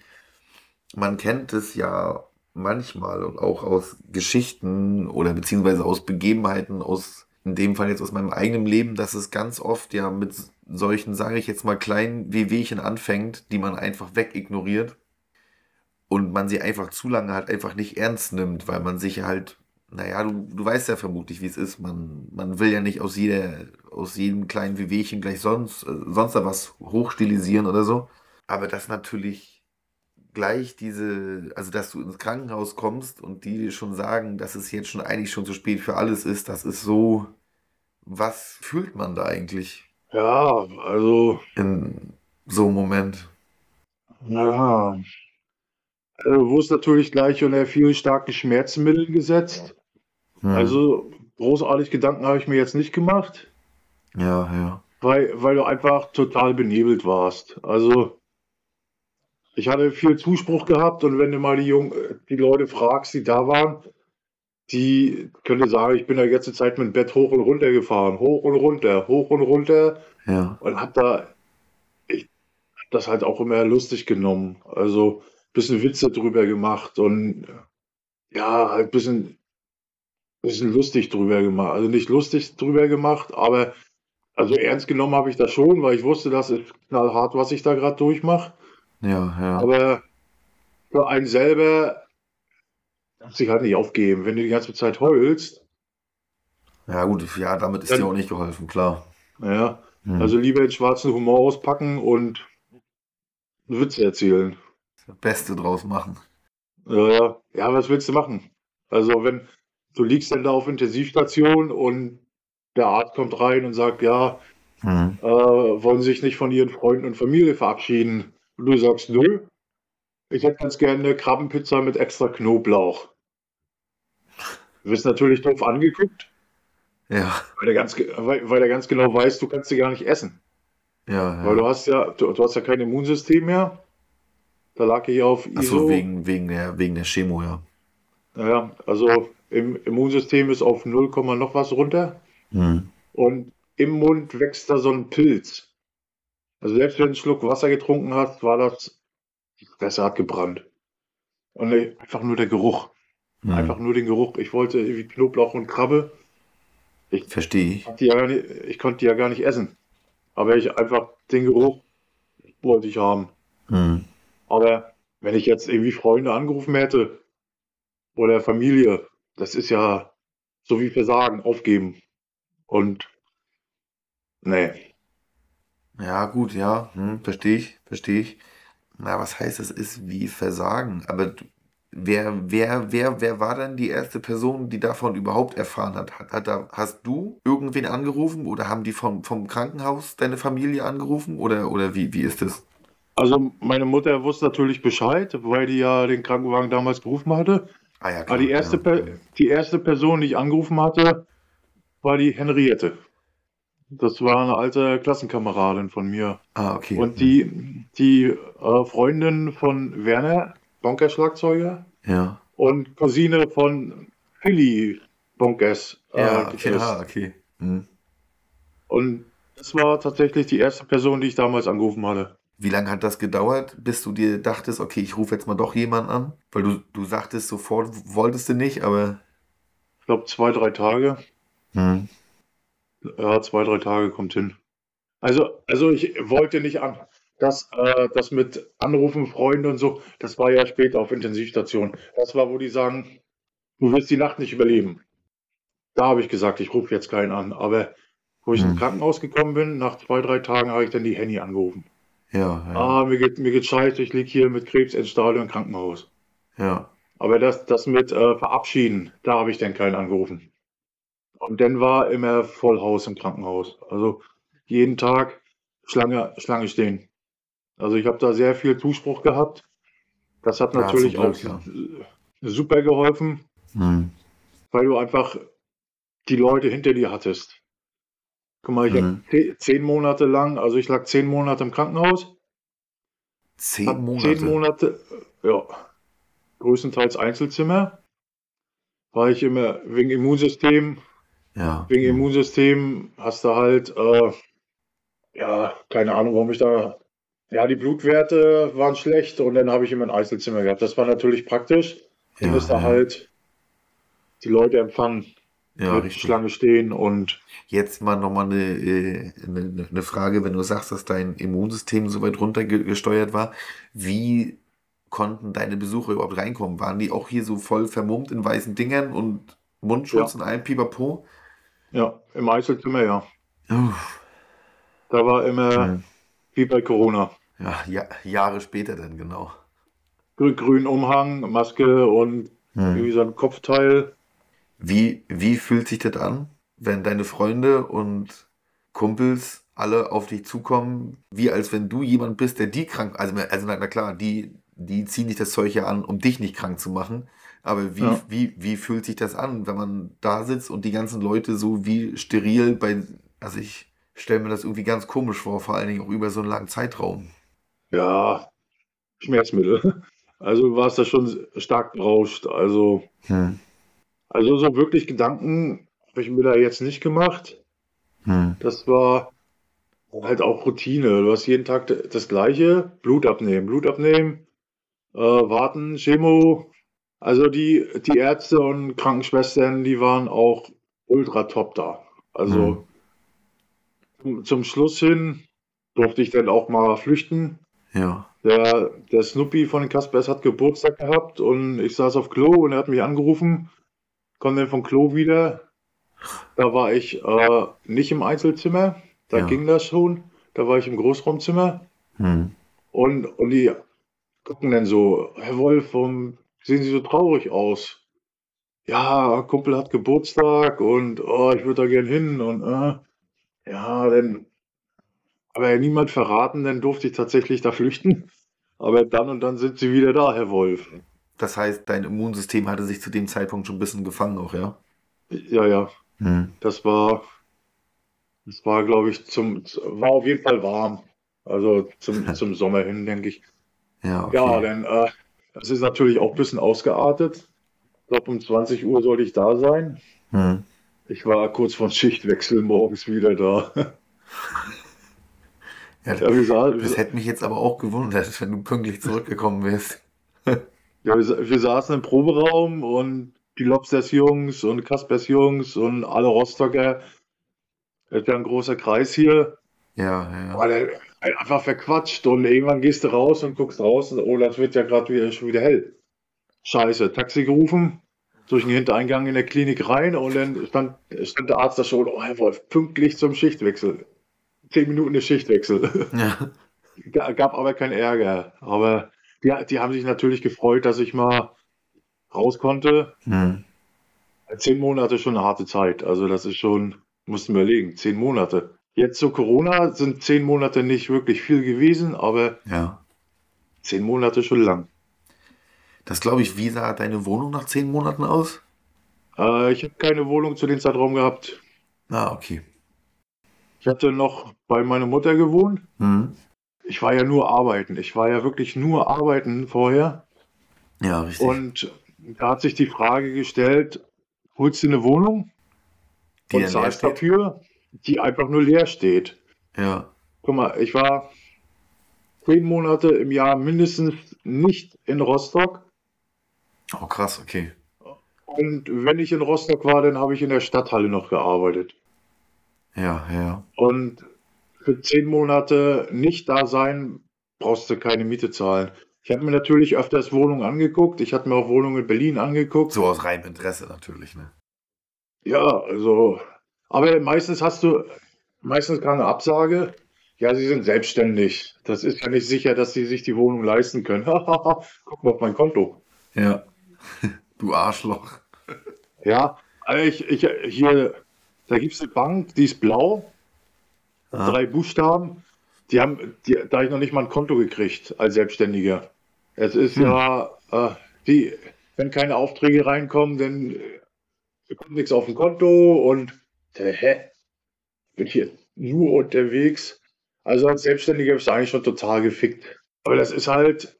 S3: man kennt es ja manchmal und auch aus Geschichten oder beziehungsweise aus Begebenheiten, aus, in dem Fall jetzt aus meinem eigenen Leben, dass es ganz oft ja mit solchen, sage ich jetzt mal, kleinen Wehwehchen anfängt, die man einfach wegignoriert und man sie einfach zu lange halt einfach nicht ernst nimmt, weil man sich halt, naja, du, du weißt ja vermutlich, wie es ist. Man, man will ja nicht aus jeder, aus jedem kleinen Wehwehchen gleich sonst, äh, sonst was hochstilisieren oder so. Aber das natürlich gleich diese, also dass du ins Krankenhaus kommst und die dir schon sagen, dass es jetzt schon eigentlich schon zu spät für alles ist, das ist so, was fühlt man da eigentlich
S4: Ja, also,
S3: in so einem Moment?
S4: ja. Also, wurde natürlich gleich unter vielen starken Schmerzmitteln gesetzt.
S3: Hm.
S4: Also, großartig Gedanken habe ich mir jetzt nicht gemacht,
S3: ja, ja.
S4: weil, weil du einfach total benebelt warst. Also, ich hatte viel Zuspruch gehabt und wenn du mal die, Jung die Leute fragst, die da waren, die können dir sagen, ich bin da jetzt Zeit mit dem Bett hoch und runter gefahren, hoch und runter, hoch und runter.
S3: Ja,
S4: und hab da ich hab das halt auch immer lustig genommen. Also ein bisschen Witze drüber gemacht und ja, halt ein bisschen bisschen lustig drüber gemacht. Also nicht lustig drüber gemacht, aber also ernst genommen habe ich das schon, weil ich wusste, das ist knallhart, was ich da gerade durchmache.
S3: Ja, ja.
S4: Aber für einen selber darf sich halt nicht aufgeben. Wenn du die ganze Zeit heulst,
S3: Ja, gut, ja, damit ist
S4: Dann-
S3: dir auch nicht geholfen, klar.
S4: naja,
S3: Hm.
S4: also lieber den schwarzen Humor auspacken und Witze erzählen.
S3: das Beste draus machen.
S4: Ja, ja. ja, was willst du machen? Also wenn du liegst dann da auf Intensivstation und der Arzt kommt rein und sagt, ja,
S3: Hm.
S4: äh, wollen sich nicht von ihren Freunden und Familie verabschieden. Und du sagst, nö, ich hätte ganz gerne eine Krabbenpizza mit extra Knoblauch. Du wirst natürlich doof angeguckt,
S3: Ja,
S4: weil er ganz, weil, weil er ganz genau weiß, du kannst sie gar nicht essen.
S3: ja,
S4: Weil
S3: ja.
S4: du hast ja, du, du hast ja kein Immunsystem mehr. Da lag ich auf ISO.
S3: so, wegen, wegen, der, wegen der Chemo, ja.
S4: Naja, also im Immunsystem ist auf 0, noch was runter.
S3: Hm.
S4: Und im Mund wächst da so ein Pilz. Also selbst wenn du einen Schluck Wasser getrunken hast, war das, die Fresse hat gebrannt. Und äh, einfach nur der Geruch.
S3: Hm.
S4: Einfach nur den Geruch. Ich wollte irgendwie Knoblauch und Krabbe.
S3: Verstehe ich.
S4: Die ja nicht, ich konnte die ja gar nicht essen. Aber ich einfach den Geruch wollte ich haben.
S3: Hm.
S4: Aber wenn ich jetzt irgendwie Freunde angerufen hätte oder Familie, das ist ja so wie Versagen, aufgeben. Und nee.
S3: Ja, gut, ja, hm, verstehe ich, verstehe ich. Na, was heißt, das ist wie Versagen? Aber du- wer, wer, wer, wer war denn die erste Person, die davon überhaupt erfahren hat? Hat, hat da, hast du irgendwen angerufen oder haben die vom, vom Krankenhaus deine Familie angerufen oder, oder wie, wie ist das?
S4: Also meine Mutter wusste natürlich Bescheid, weil die ja den Krankenwagen damals gerufen hatte.
S3: Ah ja,
S4: Aber die erste,
S3: ja.
S4: Die erste Person, die ich angerufen hatte, war die Henriette. Das war eine alte Klassenkameradin von mir.
S3: Ah, okay.
S4: Und die, die äh, Freundin von Werner, Bonker-Schlagzeuger,
S3: Ja,
S4: und Cousine von Philly Bonkers. äh,
S3: ja, okay, ah, okay. Hm.
S4: Und das war tatsächlich die erste Person, die ich damals angerufen hatte.
S3: Wie lange hat das gedauert, bis du dir dachtest, okay, ich rufe jetzt mal doch jemanden an? Weil du, du sagtest sofort, wolltest du nicht, aber.
S4: Ich glaube, zwei, drei Tage.
S3: Hm.
S4: Ja, zwei, drei Tage kommt hin. Also, also ich wollte nicht an. Das, äh, das mit Anrufen, Freunde und so, das war ja später auf Intensivstation. Das war, wo die sagen, du wirst die Nacht nicht überleben. Da habe ich gesagt, ich rufe jetzt keinen an. Aber wo ich
S3: Hm.
S4: ins Krankenhaus gekommen bin, nach zwei, drei Tagen habe ich dann die Henny angerufen.
S3: Ja, ja,
S4: Ah, mir geht, mir geht scheiße, ich liege hier mit Krebsendstadium im Krankenhaus.
S3: ja.
S4: Aber das, das mit äh, Verabschieden, da habe ich dann keinen angerufen. Und dann war immer Vollhaus im Krankenhaus. Also jeden Tag Schlange, Schlange stehen. Also ich habe da sehr viel Zuspruch gehabt. Das hat
S3: Ja,
S4: natürlich auch
S3: ja.
S4: super geholfen,
S3: Hm.
S4: weil du einfach die Leute hinter dir hattest. Guck mal, ich
S3: Mhm.
S4: habe zehn, Monate lang, also ich lag zehn Monate im Krankenhaus.
S3: Zehn Monate.
S4: Zehn Monate, ja, größtenteils Einzelzimmer. War ich immer wegen Immunsystem,
S3: Ja.
S4: wegen Immunsystem hast du halt, äh, ja, keine Ahnung, warum ich da, ja, die Blutwerte waren schlecht und dann habe ich immer ein Einzelzimmer gehabt. Das war natürlich praktisch. Du
S3: Ja,
S4: musst da
S3: ja.
S4: halt die Leute empfangen,
S3: Ja,
S4: mit
S3: richtig.
S4: Schlange stehen und
S3: Jetzt mal nochmal eine, äh, eine, eine Frage, wenn du sagst, dass dein Immunsystem so weit runtergesteuert war. Wie konnten deine Besucher überhaupt reinkommen? Waren die auch hier so voll vermummt in weißen Dingern und Mundschutz und allem Pipapo?
S4: Ja, im Einzelzimmer, ja.
S3: Uff.
S4: Da war immer
S3: Mhm.
S4: wie bei Corona.
S3: Ja, ja, Jahre später dann, genau.
S4: Grü- Grünen Umhang, Maske und
S3: Mhm.
S4: irgendwie so ein Kopfteil.
S3: Wie, wie fühlt sich das an, wenn deine Freunde und Kumpels alle auf dich zukommen, wie als wenn du jemand bist, der die krank, also, also na, na klar, die, die ziehen dich das Zeug ja an, um dich nicht krank zu machen. Aber wie,
S4: Ja.
S3: wie, wie fühlt sich das an, wenn man da sitzt und die ganzen Leute so wie steril bei, also ich stelle mir das irgendwie ganz komisch vor, vor allen Dingen auch über so einen langen Zeitraum.
S4: Ja, Schmerzmittel. Also war es da schon stark berauscht. Also,
S3: Hm.
S4: also so wirklich Gedanken habe ich mir da jetzt nicht gemacht.
S3: Hm.
S4: Das war halt auch Routine. Du hast jeden Tag das Gleiche. Blut abnehmen, Blut abnehmen, äh, warten, Chemo, Also die, die Ärzte und Krankenschwestern, die waren auch ultra top da. Also zum, zum Schluss hin durfte ich dann auch mal flüchten.
S3: Ja.
S4: Der, der Snoopy von den Kaspers hat Geburtstag gehabt und ich saß auf Klo und er hat mich angerufen, komme dann vom Klo wieder. Da war ich äh, nicht im Einzelzimmer, da
S3: Ja.
S4: ging das schon. Da war ich im Großraumzimmer
S3: Hm.
S4: und, und die gucken dann so, Herr Wolf, warum sehen Sie so traurig aus? Ja, Kumpel hat Geburtstag und oh, ich würde da gern hin und äh, ja, dann aber niemand verraten, dann durfte ich tatsächlich da flüchten. Aber dann und dann sind sie wieder da, Herr Wolf.
S3: Das heißt, dein Immunsystem hatte sich zu dem Zeitpunkt schon ein bisschen gefangen auch, ja?
S4: Ja, ja,
S3: Hm.
S4: das war, das war, glaube ich, zum, war auf jeden Fall warm. Also zum, zum Sommer hin, denke ich.
S3: Ja, okay.
S4: Ja, dann, äh, das ist natürlich auch ein bisschen ausgeartet. Ich glaube, um 20 Uhr sollte ich da sein.
S3: Hm.
S4: Ich war kurz vor Schichtwechsel morgens wieder da.
S3: Ja,
S4: Ja, sa
S3: das hätte mich jetzt aber auch gewundert, wenn du pünktlich zurückgekommen wärst.
S4: ja, wir, wir saßen im Proberaum und die Lobsters Jungs und Kaspers Jungs und alle Rostocker. Das ist ja ein großer Kreis hier.
S3: Ja, ja.
S4: Einfach verquatscht und irgendwann gehst du raus und guckst raus und oh, das wird ja gerade wieder, schon wieder hell. Scheiße, Taxi gerufen, durch den Hintereingang in der Klinik rein und dann stand, stand der Arzt da schon, oh Herr Wolf, pünktlich zum Schichtwechsel. Zehn Minuten der Schichtwechsel.
S3: Ja,
S4: Ga- Gab aber keinen Ärger. Aber die, die haben sich natürlich gefreut, dass ich mal raus konnte.
S3: hm.
S4: Zehn Monate schon eine harte Zeit. Also das ist schon, mussten wir überlegen, zehn Monate. Jetzt zu Corona sind zehn Monate nicht wirklich viel gewesen, aber
S3: ja.
S4: zehn Monate schon lang.
S3: Das glaube ich, wie sah deine Wohnung nach zehn Monaten aus?
S4: Äh, ich habe keine Wohnung zu dem Zeitraum gehabt.
S3: Ah, okay.
S4: Ich hatte noch bei meiner Mutter gewohnt.
S3: Hm.
S4: Ich war ja nur arbeiten. Ich war ja wirklich nur arbeiten vorher.
S3: Ja, richtig.
S4: Und da hat sich die Frage gestellt, holst du eine Wohnung
S3: Die
S4: und zahlst dafür, die einfach nur leer steht.
S3: Ja.
S4: Guck mal, ich war zehn Monate im Jahr mindestens nicht in Rostock.
S3: Oh, krass, okay.
S4: Und wenn ich in Rostock war, dann habe ich in der Stadthalle noch gearbeitet.
S3: Ja, ja.
S4: Und für zehn Monate nicht da sein, brauchst du keine Miete zahlen. Ich habe mir natürlich öfters Wohnungen angeguckt. Ich hatte mir auch Wohnungen in Berlin angeguckt.
S3: So aus reinem Interesse natürlich, ne?
S4: Ja, also, aber meistens hast du, meistens kam eine Absage. Ja, sie sind selbstständig. Das ist ja nicht sicher, dass sie sich die Wohnung leisten können. Guck mal auf mein Konto.
S3: Ja. Du Arschloch.
S4: Ja, also ich, ich, hier, da gibt es eine Bank, die ist blau,
S3: Ah.
S4: drei Buchstaben. Die haben, die, da habe ich noch nicht mal ein Konto gekriegt als Selbstständiger. Es ist ja, äh, die, wenn keine Aufträge reinkommen, dann äh, kommt nichts auf dem Konto und äh, hä? Bin hier nur unterwegs. Also als Selbstständiger bist du eigentlich schon total gefickt. Aber das ist halt,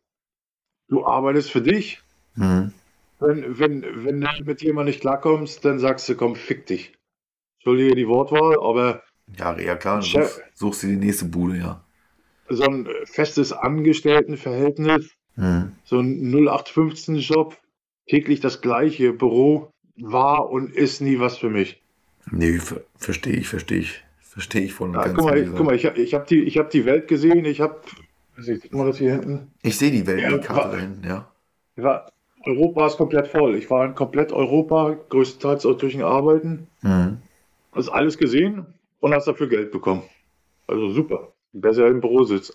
S4: du arbeitest für dich.
S3: Hm.
S4: Wenn, wenn, wenn du mit jemandem nicht klarkommst, dann sagst du, komm, fick dich. Entschuldige die Wortwahl, aber
S3: Ja, ja klar, du
S4: Chef-
S3: suchst, suchst dir die nächste Bude, ja.
S4: so ein festes Angestelltenverhältnis,
S3: Hm.
S4: so ein 0815-Job, täglich das gleiche Büro, war und ist nie was für mich.
S3: Nee, ver verstehe ich, verstehe ich. Verstehe ich voll und
S4: Ja,
S3: ganz.
S4: guck mal, ich, guck mal, ich habe ich hab die, ich hab die Welt gesehen, ich habe, sieht man das hier hinten?
S3: Ich sehe die Welt, die
S4: Ja,
S3: Karte
S4: wa-
S3: da hinten, ja.
S4: War, Europa ist komplett voll. Ich war in komplett Europa, größtenteils auch durch den Arbeiten.
S3: Hm.
S4: Hast alles gesehen und hast dafür Geld bekommen. Also super. Besser im Büro sitzen.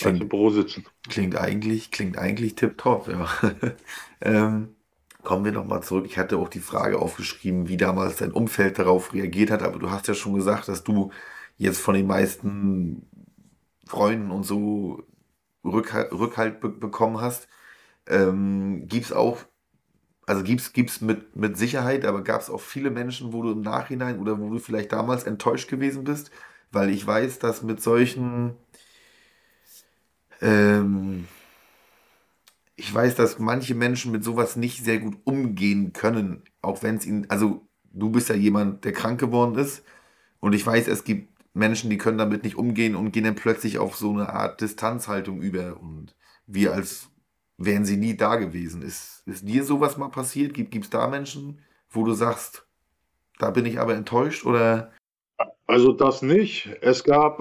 S4: Als im
S3: Klingt,
S4: Büro sitzen.
S3: klingt eigentlich, klingt eigentlich tipptopp, ja. ähm, kommen wir nochmal zurück. Ich hatte auch die Frage aufgeschrieben, wie damals dein Umfeld darauf reagiert hat, aber du hast ja schon gesagt, dass du jetzt von den meisten Freunden und so Rückhalt, Rückhalt be bekommen hast. Ähm, gibt's auch, also gibt's, gibt's mit, mit Sicherheit, aber gab es auch viele Menschen, wo du im Nachhinein oder wo du vielleicht damals enttäuscht gewesen bist? Weil ich weiß, dass mit solchen, ähm, ich weiß, dass manche Menschen mit sowas nicht sehr gut umgehen können, auch wenn es ihnen, also du bist ja jemand, der krank geworden ist und ich weiß, es gibt Menschen, die können damit nicht umgehen und gehen dann plötzlich auf so eine Art Distanzhaltung über und wir als wären sie nie da gewesen. Ist, ist dir sowas mal passiert? Gibt es da Menschen, wo du sagst, da bin ich aber enttäuscht oder?
S4: Also das nicht. Es gab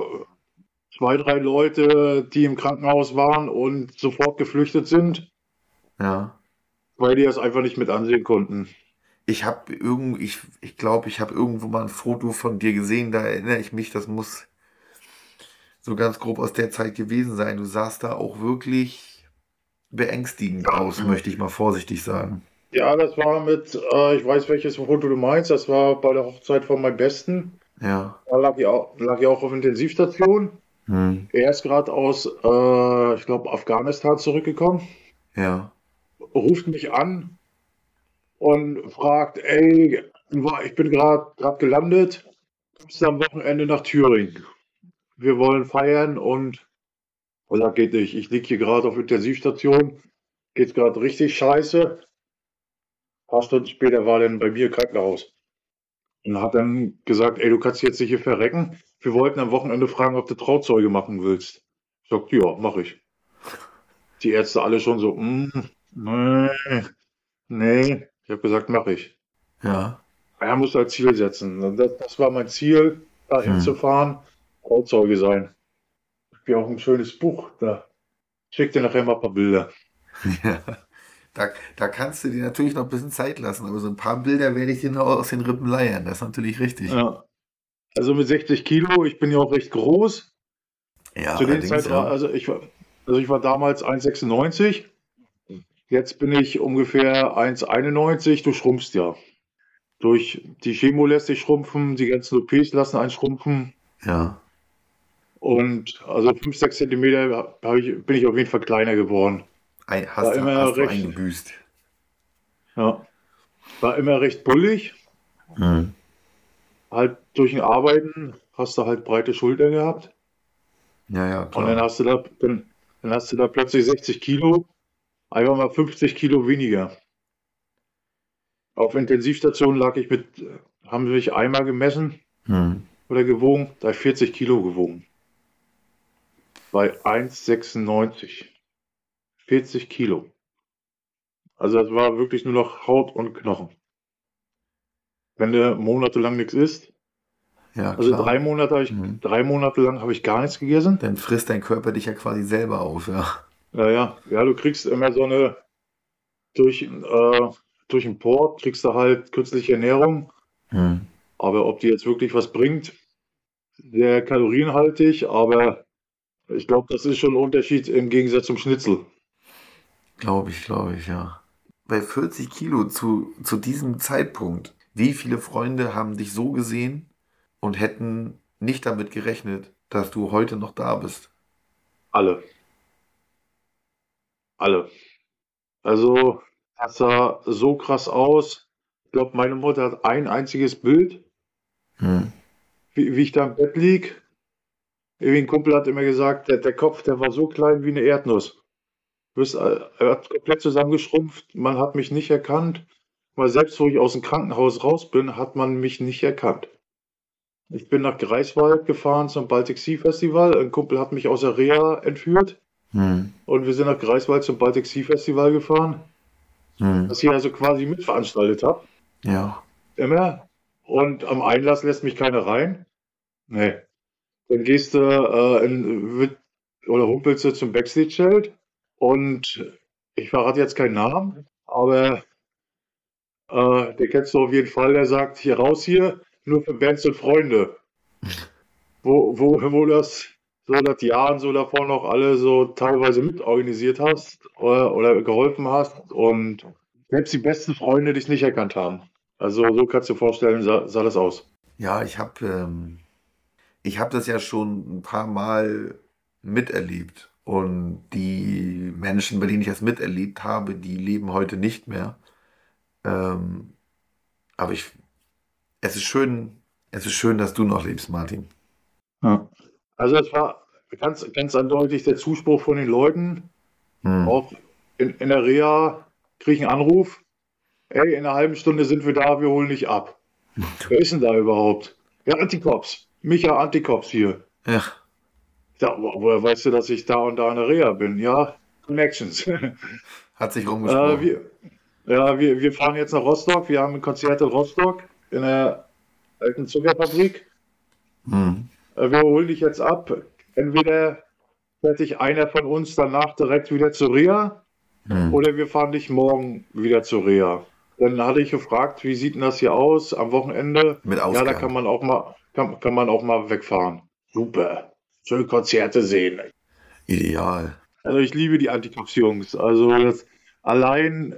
S4: zwei, drei Leute, die im Krankenhaus waren und sofort geflüchtet sind.
S3: Ja.
S4: Weil die das einfach nicht mit ansehen konnten.
S3: Ich habe irgend, ich, ich glaube, ich habe irgendwo mal ein Foto von dir gesehen, da erinnere ich mich, das muss so ganz grob aus der Zeit gewesen sein. Du sahst da auch wirklich beängstigend aus, möchte ich mal vorsichtig sagen.
S4: Ja, das war mit, äh, ich weiß welches Foto du meinst, das war bei der Hochzeit von meinem Besten.
S3: Ja.
S4: Da lag ich auch, lag ich auch auf Intensivstation.
S3: Hm.
S4: Er ist gerade aus, äh, ich glaube, Afghanistan zurückgekommen,
S3: Ja.
S4: Ruft mich an und fragt, ey, ich bin gerade gelandet, kommst du am Wochenende nach Thüringen? Wir wollen feiern und, oder geht nicht, ich liege hier gerade auf Intensivstation, geht gerade richtig scheiße. Ein paar Stunden später war dann bei mir Krankenhaus und hat dann gesagt, ey, du kannst jetzt nicht hier verrecken. Wir wollten am Wochenende fragen, ob du Trauzeuge machen willst. Ich sagte, ja, mach ich. Die Ärzte alle schon so, mm, nee, nee. Ich habe gesagt, mach ich.
S3: Ja.
S4: Er muss als Ziel setzen. Das, das war mein Ziel, da
S3: Hm.
S4: hinzufahren, Trauzeuge sein. Ich habe auch ein schönes Buch da. Schick dir nachher mal ein paar Bilder.
S3: ja. Da, da kannst du dir natürlich noch ein bisschen Zeit lassen, aber so ein paar Bilder werde ich dir noch aus den Rippen leiern. Das ist natürlich richtig.
S4: Ja. Also mit 60 Kilo, ich bin ja auch recht groß.
S3: Ja,
S4: Zu der Zeit war, also ich war, also ich war damals 1,96. Jetzt bin ich ungefähr 1,91. Du schrumpfst ja. Durch die Chemo lässt sich schrumpfen, die ganzen OPs lassen einen schrumpfen.
S3: ja.
S4: Und also 5, 6 Zentimeter ich, bin ich auf jeden Fall kleiner geworden.
S3: Ein,
S4: War
S3: hast, du,
S4: immer
S3: hast
S4: recht-
S3: eingebüßt.
S4: Ja. War immer recht bullig.
S3: Hm.
S4: Halt durch den Arbeiten hast du halt breite Schultern gehabt.
S3: Ja, ja,
S4: Und dann
S3: klar.
S4: hast du da, dann, dann hast du da plötzlich 60 Kilo, einfach mal 50 Kilo weniger. Auf Intensivstation lag ich mit, haben sie mich einmal gemessen
S3: Hm.
S4: oder gewogen, da ich 40 Kilo gewogen. Bei 1,96. 40 Kilo. Also das war wirklich nur noch Haut und Knochen. Wenn du monatelang nichts isst,
S3: Ja,
S4: also drei Monate, ich,
S3: Mhm.
S4: drei Monate lang habe ich gar nichts gegessen.
S3: Dann frisst dein Körper dich ja quasi selber auf, ja.
S4: Ja, ja, ja, du kriegst immer so eine, durch, äh, durch den Port kriegst du halt künstliche Ernährung,
S3: Hm.
S4: aber ob die jetzt wirklich was bringt, sehr kalorienhaltig, aber ich glaube, das ist schon ein Unterschied im Gegensatz zum Schnitzel.
S3: Glaube ich, glaube ich, ja. Bei 40 Kilo zu, zu diesem Zeitpunkt, wie viele Freunde haben dich so gesehen und hätten nicht damit gerechnet, dass du heute noch da bist?
S4: Alle. Alle. Also, das sah so krass aus. Ich glaube, meine Mutter hat ein einziges Bild,
S3: Hm.
S4: wie, wie ich da im Bett lieg. Irgendwie ein Kumpel hat immer gesagt, der, der Kopf, der war so klein wie eine Erdnuss. Du bist, äh, er hat komplett zusammengeschrumpft, man hat mich nicht erkannt. Weil selbst wo ich aus dem Krankenhaus raus bin, hat man mich nicht erkannt. Ich bin nach Greifswald gefahren zum Baltic Sea Festival. Ein Kumpel hat mich aus der Reha entführt
S3: Hm.
S4: und wir sind nach Greifswald zum Baltic Sea Festival gefahren,
S3: Hm.
S4: das ich also quasi mitveranstaltet habe.
S3: Ja.
S4: Immer. Und am Einlass lässt mich keiner rein. Nee. Dann gehst du äh, in, oder humpelst du zum Backstage-Schild und ich verrate jetzt keinen Namen, aber äh, den kennst du auf jeden Fall, der sagt, hier raus hier, nur für Bands und Freunde. Wo, wo, wo das so seit Jahren so davor noch alle so teilweise mitorganisiert hast oder, oder geholfen hast und selbst die besten Freunde dich nicht erkannt haben. Also so kannst du dir vorstellen, sah, sah das aus.
S3: Ja, ich habe ähm, ich hab das ja schon ein paar Mal miterlebt. Und die Menschen, bei denen ich das miterlebt habe, die leben heute nicht mehr. Ähm, aber ich, es ist schön, es ist schön, dass du noch lebst, Martin.
S4: Also es war ganz, ganz eindeutig der Zuspruch von den Leuten.
S3: Hm.
S4: Auch in, in der Reha kriege ich einen Anruf. Ey, in einer halben Stunde sind wir da, wir holen dich ab. Wer ist denn da überhaupt? Ja, Antikops. Micha Antikops hier.
S3: Ja,
S4: Ja, wo- woher weißt du, dass ich da und da in der Reha bin? Ja, Connections.
S3: Hat sich rumgesprochen.
S4: Äh, wir, ja, wir, wir fahren jetzt nach Rostock. Wir haben ein Konzert in Rostock in der alten Zuckerfabrik.
S3: Hm.
S4: Äh, wir holen dich jetzt ab. Entweder fährt sich einer von uns danach direkt wieder zur Reha
S3: Hm.
S4: oder wir fahren dich morgen wieder zur Reha. Dann hatte ich gefragt, wie sieht denn das hier aus am Wochenende?
S3: Mit
S4: Ja, da kann man auch mal, kann, kann man auch mal wegfahren. Super. Schön Konzerte sehen.
S3: Ideal.
S4: Also ich liebe die Anticops-Jungs. Also das, allein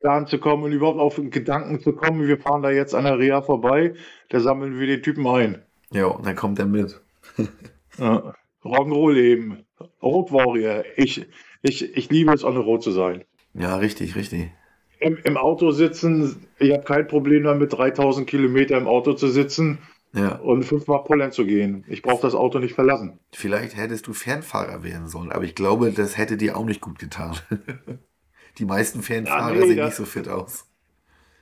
S4: da anzukommen und überhaupt auf den Gedanken zu kommen, wir fahren da jetzt an der Reha vorbei, da sammeln wir den Typen ein.
S3: Ja, und dann kommt er mit.
S4: Ja. Rock'n'Roll eben. Road Warrior. Ich, ich, ich liebe es, on the road zu sein.
S3: Ja, richtig, richtig.
S4: Im, Im Auto sitzen, ich habe kein Problem damit, 3000 Kilometer im Auto zu sitzen
S3: Ja.
S4: und fünfmal Pollern zu gehen. Ich brauche das Auto nicht verlassen.
S3: Vielleicht hättest du Fernfahrer werden sollen, aber ich glaube, das hätte dir auch nicht gut getan. Die meisten Fernfahrer
S4: Ja, nee,
S3: sehen nicht so fit aus.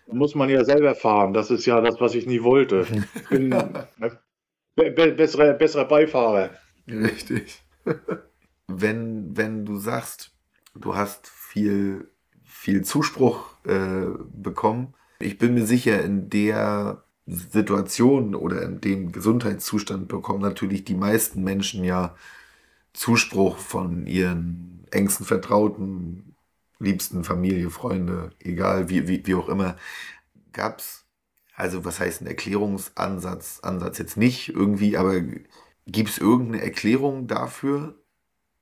S4: Muss man ja selber fahren. Das ist ja das, was ich nie wollte. Ich bin be be besserer, besserer Beifahrer.
S3: Richtig. wenn, wenn du sagst, du hast viel, viel Zuspruch äh, bekommen, ich bin mir sicher, in der Situation oder in dem Gesundheitszustand bekommen natürlich die meisten Menschen ja Zuspruch von ihren engsten Vertrauten, liebsten Familie, Freunde, egal wie, wie, wie auch immer. Gab es, also was heißt ein Erklärungsansatz, Ansatz jetzt nicht irgendwie, aber gibt es irgendeine Erklärung dafür,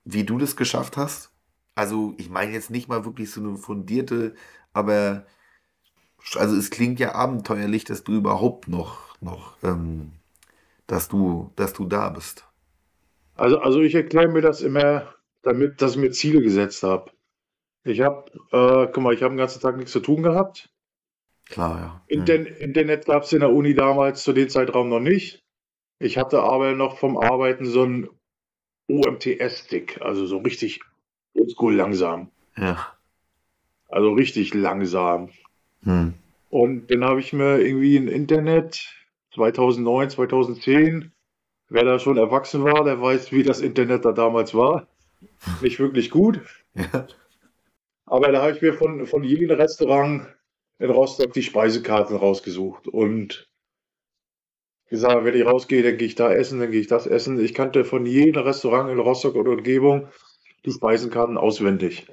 S3: wie du das geschafft hast? Also ich meine jetzt nicht mal wirklich so eine fundierte, aber also es klingt ja abenteuerlich, dass du überhaupt noch, noch, ähm, dass du, dass du da bist.
S4: Also, also ich erkläre mir das immer damit, dass ich mir Ziele gesetzt habe. Ich habe, äh, guck mal, ich habe den ganzen Tag nichts zu tun gehabt.
S3: Klar, ja. Hm.
S4: Inter Internet gab es in der Uni damals zu dem Zeitraum noch nicht. Ich hatte aber noch vom Arbeiten so einen OMTS-Stick, also so richtig oldschool langsam.
S3: Ja.
S4: Also richtig langsam.
S3: Hm.
S4: Und dann habe ich mir irgendwie im Internet 2009, 2010, wer da schon erwachsen war, der weiß, wie das Internet da damals war. Nicht wirklich gut.
S3: Ja.
S4: Aber da habe ich mir von, von jedem Restaurant in Rostock die Speisekarten rausgesucht und gesagt, wenn ich rausgehe, dann gehe ich da essen, dann gehe ich das essen. Ich kannte von jedem Restaurant in Rostock und Umgebung die Speisenkarten auswendig.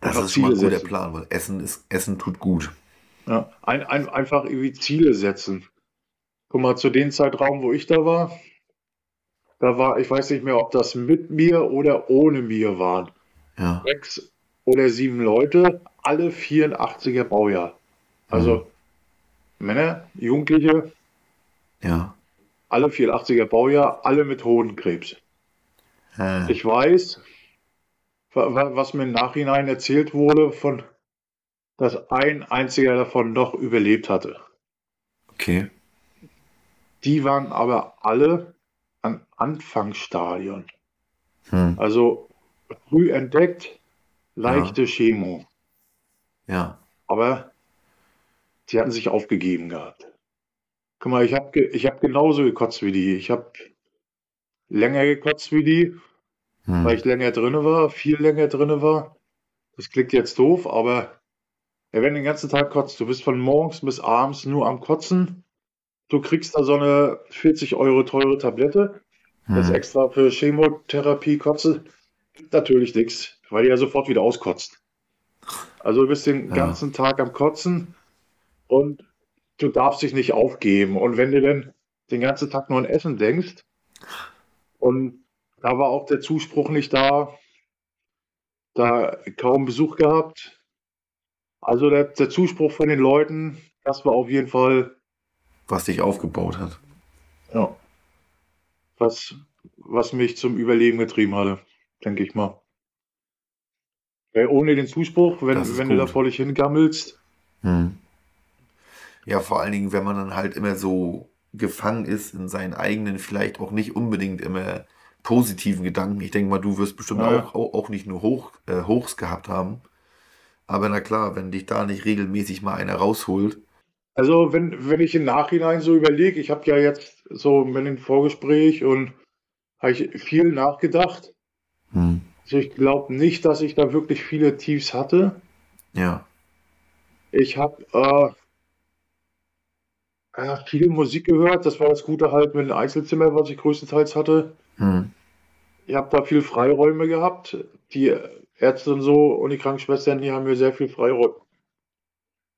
S3: Das
S4: Einfach
S3: ist schon mal ein guter. Plan, weil Essen ist, Essen tut gut.
S4: Ja, ein, ein, einfach irgendwie Ziele setzen. Guck mal, zu dem Zeitraum, wo ich da war, da war, ich weiß nicht mehr, ob das mit mir oder ohne mir waren.
S3: Ja.
S4: Sechs oder sieben Leute, alle 84er Baujahr. Also Männer, Jugendliche,
S3: Ja.
S4: alle 84er Baujahr, alle mit Hodenkrebs.
S3: Äh,
S4: Ich weiß, wa- wa- was mir im Nachhinein erzählt wurde, von, dass ein einziger davon noch überlebt hatte.
S3: okay.
S4: Die waren aber alle am Anfangsstadion.
S3: Hm.
S4: Also früh entdeckt, leichte Chemo.
S3: Ja.
S4: Aber sie hatten sich aufgegeben gehabt. Guck mal, ich habe ge ich hab genauso gekotzt wie die. Ich habe länger gekotzt wie die,
S3: Hm.
S4: weil ich länger drinne war, viel länger drinne war. Das klingt jetzt doof, aber ja, wenn du den ganzen Tag kotzt, du bist von morgens bis abends nur am Kotzen. Du kriegst da so eine 40 Euro teure Tablette, das
S3: Hm.
S4: extra für Chemotherapie kotze. Natürlich nix, weil die ja sofort wieder auskotzt. Also du bist den
S3: Ja.
S4: ganzen Tag am Kotzen und du darfst dich nicht aufgeben. Und wenn du dann den ganzen Tag nur an Essen denkst und da war auch der Zuspruch nicht da, da kaum Besuch gehabt. Also der, der Zuspruch von den Leuten, das war auf jeden Fall
S3: Was dich aufgebaut hat.
S4: ja, was, was mich zum Überleben getrieben hatte, denke ich mal. Weil ohne den Zuspruch, wenn, wenn du da vor dich hingammelst,
S3: Hm. Ja, vor allen Dingen, wenn man dann halt immer so gefangen ist in seinen eigenen, vielleicht auch nicht unbedingt immer positiven Gedanken. Ich denke mal, du wirst bestimmt
S4: Ja.
S3: auch, auch, auch nicht nur Hoch, äh, Hochs gehabt haben. Aber na klar, wenn dich da nicht regelmäßig mal einer rausholt.
S4: Also wenn, wenn ich im Nachhinein so überlege, ich habe ja jetzt so mit dem Vorgespräch und habe ich viel nachgedacht.
S3: Hm.
S4: Also ich glaube nicht, dass ich da wirklich viele Tiefs hatte.
S3: Ja.
S4: Ich habe äh, viel Musik gehört. Das war das Gute halt mit dem Einzelzimmer, was ich größtenteils hatte.
S3: Hm.
S4: Ich habe da viel Freiräume gehabt. Die Ärzte und so und die Krankenschwestern, die haben mir sehr viel Freiräume,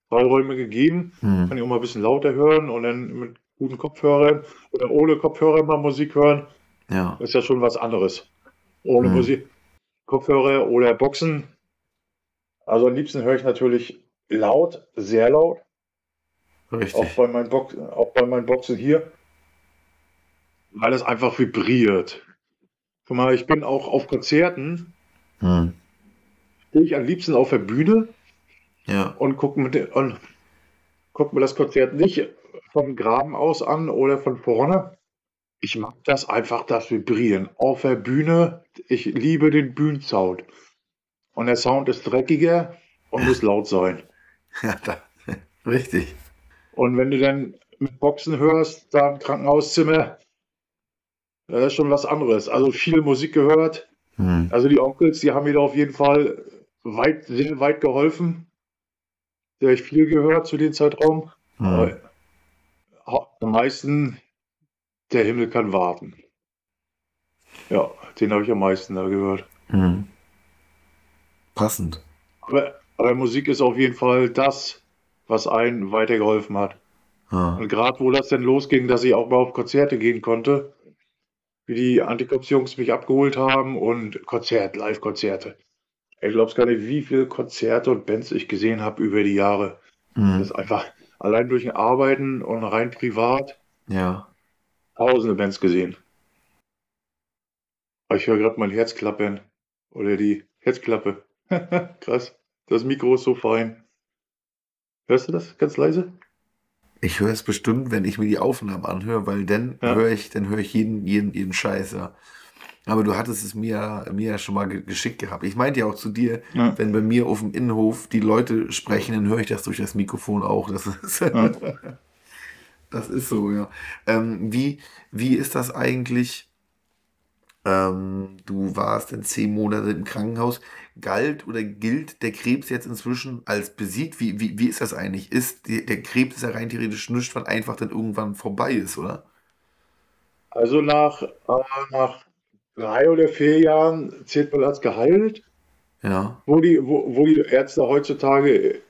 S4: Freiräume gegeben.
S3: Hm.
S4: Kann ich auch mal ein bisschen lauter hören und dann mit guten Kopfhörern oder ohne Kopfhörer mal Musik hören.
S3: Ja.
S4: Ist ja schon was anderes. Ohne
S3: Mhm.
S4: Musik, Kopfhörer oder Boxen. Also am liebsten höre ich natürlich laut, sehr laut. Auch
S3: Richtig.
S4: bei meinen, Box, auch bei meinen Boxen hier. Weil es einfach vibriert. Guck mal, ich bin auch auf Konzerten,
S3: Hm.
S4: stehe ich am liebsten auf der Bühne
S3: Ja.
S4: und gucke guck mir das Konzert nicht vom Graben aus an oder von vorne. Ich mag das einfach, das Vibrieren. Auf der Bühne, ich liebe den Bühnensound. Und der Sound ist dreckiger und muss laut sein.
S3: ja da. Richtig.
S4: Und wenn du dann mit Boxen hörst, da im Krankenhauszimmer, das ist schon was anderes. Also viel Musik gehört.
S3: Hm.
S4: Also die Onkels, die haben mir da auf jeden Fall weit, sehr weit geholfen. Da habe ich viel gehört zu dem Zeitraum.
S3: Hm.
S4: Ha- am meisten, der Himmel kann warten. Ja, den habe ich am meisten da gehört.
S3: Hm. Passend.
S4: Aber, aber Musik ist auf jeden Fall das, was einen weitergeholfen hat.
S3: Ja.
S4: Und gerade wo das denn losging, dass ich auch mal auf Konzerte gehen konnte, wie die Anticops-Jungs mich abgeholt haben und Konzert, Live-Konzerte. Ich glaube gar nicht, wie viele Konzerte und Bands ich gesehen habe über die Jahre. Das
S3: Hm.
S4: ist einfach allein durch ein Arbeiten und rein privat
S3: Ja.
S4: Tausende Bands gesehen. Aber Ich höre gerade mein Herz klappern. Oder die Herzklappe. Krass. Das Mikro ist so fein. Hörst du das ganz leise?
S3: Ich höre es bestimmt, wenn ich mir die Aufnahmen anhöre, weil dann
S4: Ja.
S3: höre ich, dann höre ich jeden, jeden, jeden Scheiß, ja. Aber du hattest es mir, mir ja schon mal ge- geschickt gehabt. Ich meinte ja auch zu dir,
S4: Ja.
S3: wenn bei mir auf dem Innenhof die Leute sprechen, dann höre ich das durch das Mikrofon auch. Das ist,
S4: Ja.
S3: das ist so, ja. Ähm, wie, wie ist das eigentlich? Ähm, du warst dann zehn Monate im Krankenhaus. Galt oder gilt der Krebs jetzt inzwischen als besiegt? Wie, wie, wie ist das eigentlich? Ist der Krebs ist ja rein theoretisch nichts, was einfach dann irgendwann vorbei ist, oder?
S4: Also nach, äh, nach drei oder vier Jahren zählt man als geheilt.
S3: Ja.
S4: Wo die, wo, wo die Ärzte heutzutage,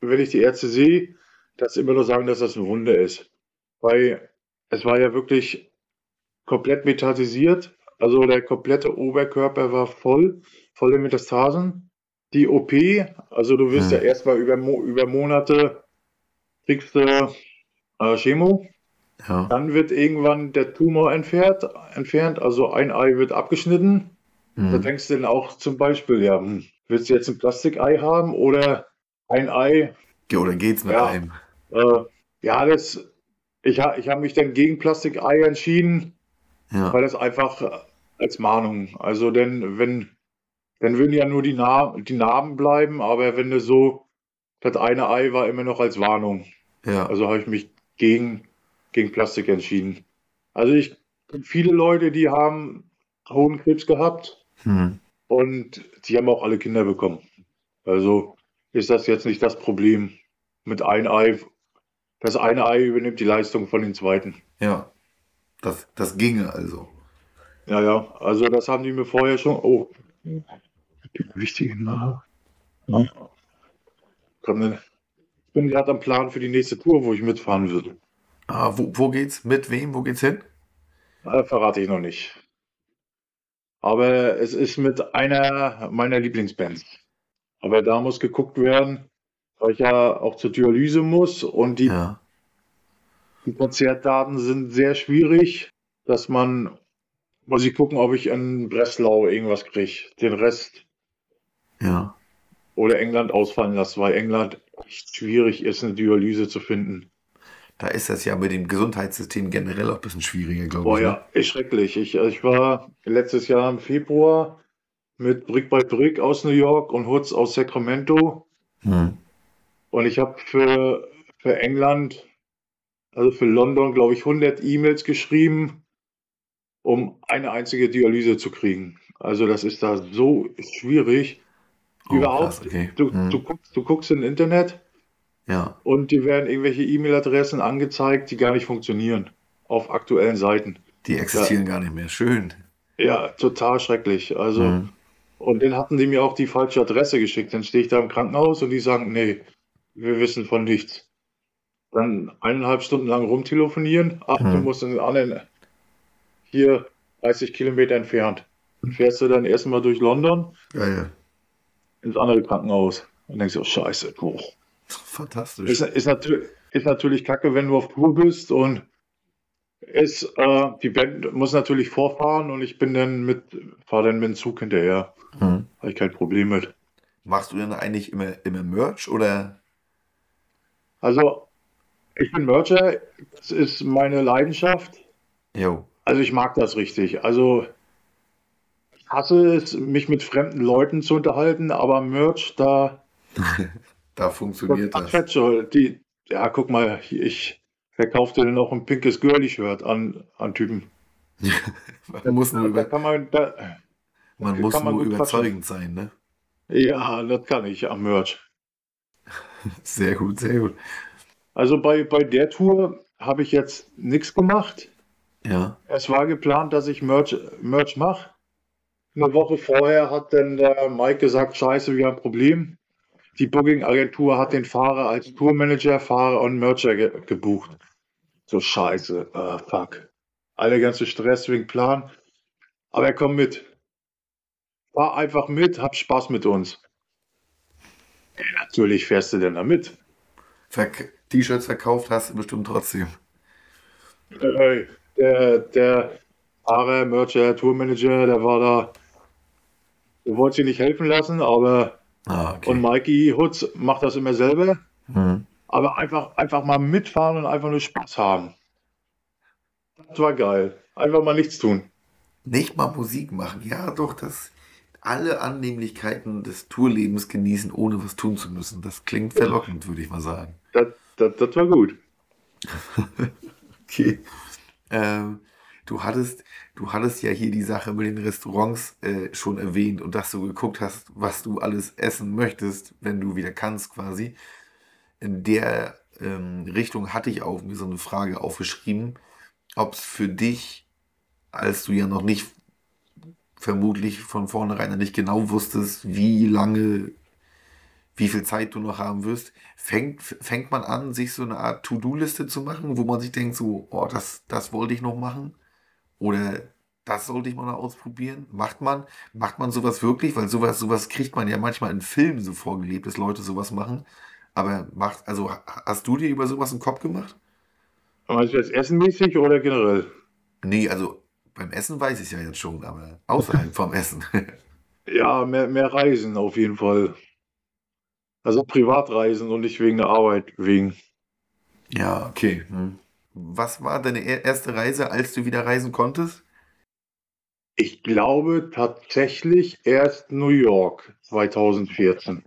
S4: wenn ich die Ärzte sehe, dass immer nur sagen, dass das ein Wunder ist. Weil es war ja wirklich komplett metastasisiert. Also der komplette Oberkörper war voll, volle Metastasen. Die OP, also du wirst
S3: Hm.
S4: ja erstmal über, Mo über Monate kriegst du äh, Chemo.
S3: Ja.
S4: Dann wird irgendwann der Tumor entfernt, entfernt, also ein Ei wird abgeschnitten. Da
S3: Hm.
S4: denkst du dann auch zum Beispiel, ja, hm, willst du jetzt ein Plastikei haben oder ein Ei?
S3: Ja, Oder geht's mit
S4: Ja.
S3: einem?
S4: Äh, ja, das, ich, ich habe mich dann gegen Plastikei entschieden,
S3: Ja.
S4: weil das einfach äh, als Mahnung, also denn wenn, dann würden ja nur die, Na die Narben bleiben, aber wenn du so, das eine Ei war immer noch als Warnung.
S3: Ja.
S4: Also habe ich mich gegen, gegen Plastik entschieden. Also ich viele Leute, die haben Hodenkrebs gehabt
S3: Hm.
S4: und die haben auch alle Kinder bekommen. Also ist das jetzt nicht das Problem mit ein Ei. Das eine Ei übernimmt die Leistung von den zweiten.
S3: Ja. Das, das ginge also.
S4: Ja, ja, also das haben die mir vorher schon. Oh, wichtige Nachricht. Ja. Komm. Ich bin gerade am Plan für die nächste Tour, wo ich mitfahren würde.
S3: Ah, wo, wo geht's? Mit wem? Wo geht's hin?
S4: Äh, verrate ich noch nicht. Aber es ist mit einer meiner Lieblingsbands. Aber da muss geguckt werden, weil ich ja auch zur Dialyse muss und die,
S3: Ja.
S4: die Konzertdaten sind sehr schwierig, dass man muss ich gucken, ob ich in Breslau irgendwas kriege. Den Rest
S3: Ja.
S4: oder England ausfallen lasse, weil England echt schwierig ist, eine Dialyse zu finden.
S3: Da ist das ja mit dem Gesundheitssystem generell auch ein bisschen schwieriger, glaube
S4: Boah,
S3: ich. ne?
S4: ja, ist schrecklich. Ich, ich war letztes Jahr im Februar mit Brick by Brick aus New York und Hutz aus Sacramento.
S3: Hm.
S4: Und ich habe für, für England, also für London, glaube ich, 100 E-Mails geschrieben, um eine einzige Dialyse zu kriegen. Also das ist da so schwierig.
S3: Oh,
S4: Überhaupt,
S3: krass, okay.
S4: du,
S3: Hm.
S4: du, guckst, du guckst im Internet
S3: Ja.
S4: und dir werden irgendwelche E-Mail-Adressen angezeigt, die gar nicht funktionieren auf aktuellen Seiten.
S3: Die existieren gar nicht mehr. Schön.
S4: Ja, total schrecklich. Also,
S3: Mhm.
S4: und dann hatten die mir auch die falsche Adresse geschickt. Dann stehe ich da im Krankenhaus und die sagen, nee, wir wissen von nichts. Dann eineinhalb Stunden lang rumtelefonieren. Ach, du
S3: Mhm.
S4: musst in den anderen, hier 30 Kilometer entfernt. Dann fährst du dann erstmal durch London
S3: Geil.
S4: ins andere Krankenhaus. Und denkst du, oh, scheiße, oh.
S3: Fantastisch.
S4: Ist, ist, natür ist natürlich kacke, wenn du auf Tour bist und ist, äh, die Band muss natürlich vorfahren und ich bin dann mit, fahre dann mit dem Zug hinterher.
S3: Mhm.
S4: Habe ich kein Problem mit.
S3: Machst du denn eigentlich immer, immer Merch oder?
S4: Also, ich bin Mercher, das ist meine Leidenschaft.
S3: Jo.
S4: Also, ich mag das richtig. Also, ich hasse es, mich mit fremden Leuten zu unterhalten, aber Merch, da,
S3: Da funktioniert das.
S4: Quatsch, die, ja, guck mal, ich verkaufte noch ein pinkes Girly-Shirt an, an Typen.
S3: Man muss nur, über,
S4: kann man, da,
S3: man muss
S4: man
S3: nur überzeugend sein, ne?
S4: ja, das kann ich am Merch.
S3: Sehr gut, sehr gut.
S4: Also bei, bei der Tour habe ich jetzt nichts gemacht.
S3: Ja.
S4: Es war geplant, dass ich Merch, Merch mache. Eine Woche vorher hat dann der Mike gesagt, scheiße, wir haben ein Problem. Die Booking-Agentur hat den Fahrer als Tourmanager, Fahrer und Mercher ge gebucht. So scheiße, ah, fuck. Alle ganze Stress wegen Plan. Aber er kommt mit. Fahr einfach mit, hab Spaß mit uns. Natürlich fährst du denn da mit.
S3: Verk T-Shirts verkauft hast du bestimmt trotzdem.
S4: Äh, Der, der Fahrer, Mercher, Tourmanager, der war da. Der wollte sich nicht helfen lassen, aber.
S3: Ah, okay.
S4: Und Mikey Hutz macht das immer selber.
S3: Mhm.
S4: Aber einfach, einfach mal mitfahren und einfach nur Spaß haben. Das war geil. Einfach mal nichts tun.
S3: Nicht mal Musik machen. Ja, doch, das. Alle Annehmlichkeiten des Tourlebens genießen, ohne was tun zu müssen. Das klingt verlockend, würde ich mal sagen.
S4: Das, das, das war gut.
S3: Okay. Ähm, du hattest, du hattest ja hier die Sache mit den Restaurants äh, schon erwähnt und dass du geguckt hast, was du alles essen möchtest, wenn du wieder kannst, quasi. In der ähm, Richtung hatte ich auch mir so eine Frage aufgeschrieben, ob es für dich, als du ja noch nicht vermutlich von vornherein nicht genau wusstest, wie lange, wie viel Zeit du noch haben wirst, fängt, fängt man an, sich so eine Art To-Do-Liste zu machen, wo man sich denkt, so, oh, das, das wollte ich noch machen oder das sollte ich mal noch ausprobieren. Macht man, macht man sowas wirklich? Weil sowas, sowas kriegt man ja manchmal in Filmen so vorgelebt, dass Leute sowas machen. Aber macht, also hast du dir über sowas einen Kopf gemacht?
S4: Meinst du jetzt essenmäßig oder generell?
S3: Nee, also beim Essen weiß ich es ja jetzt schon, aber außerhalb vom Essen.
S4: Ja, mehr, mehr Reisen auf jeden Fall. Also Privatreisen und nicht wegen der Arbeit wegen.
S3: ja, okay. Hm. Was war deine erste Reise, als du wieder reisen konntest?
S4: Ich glaube tatsächlich erst New York 2014.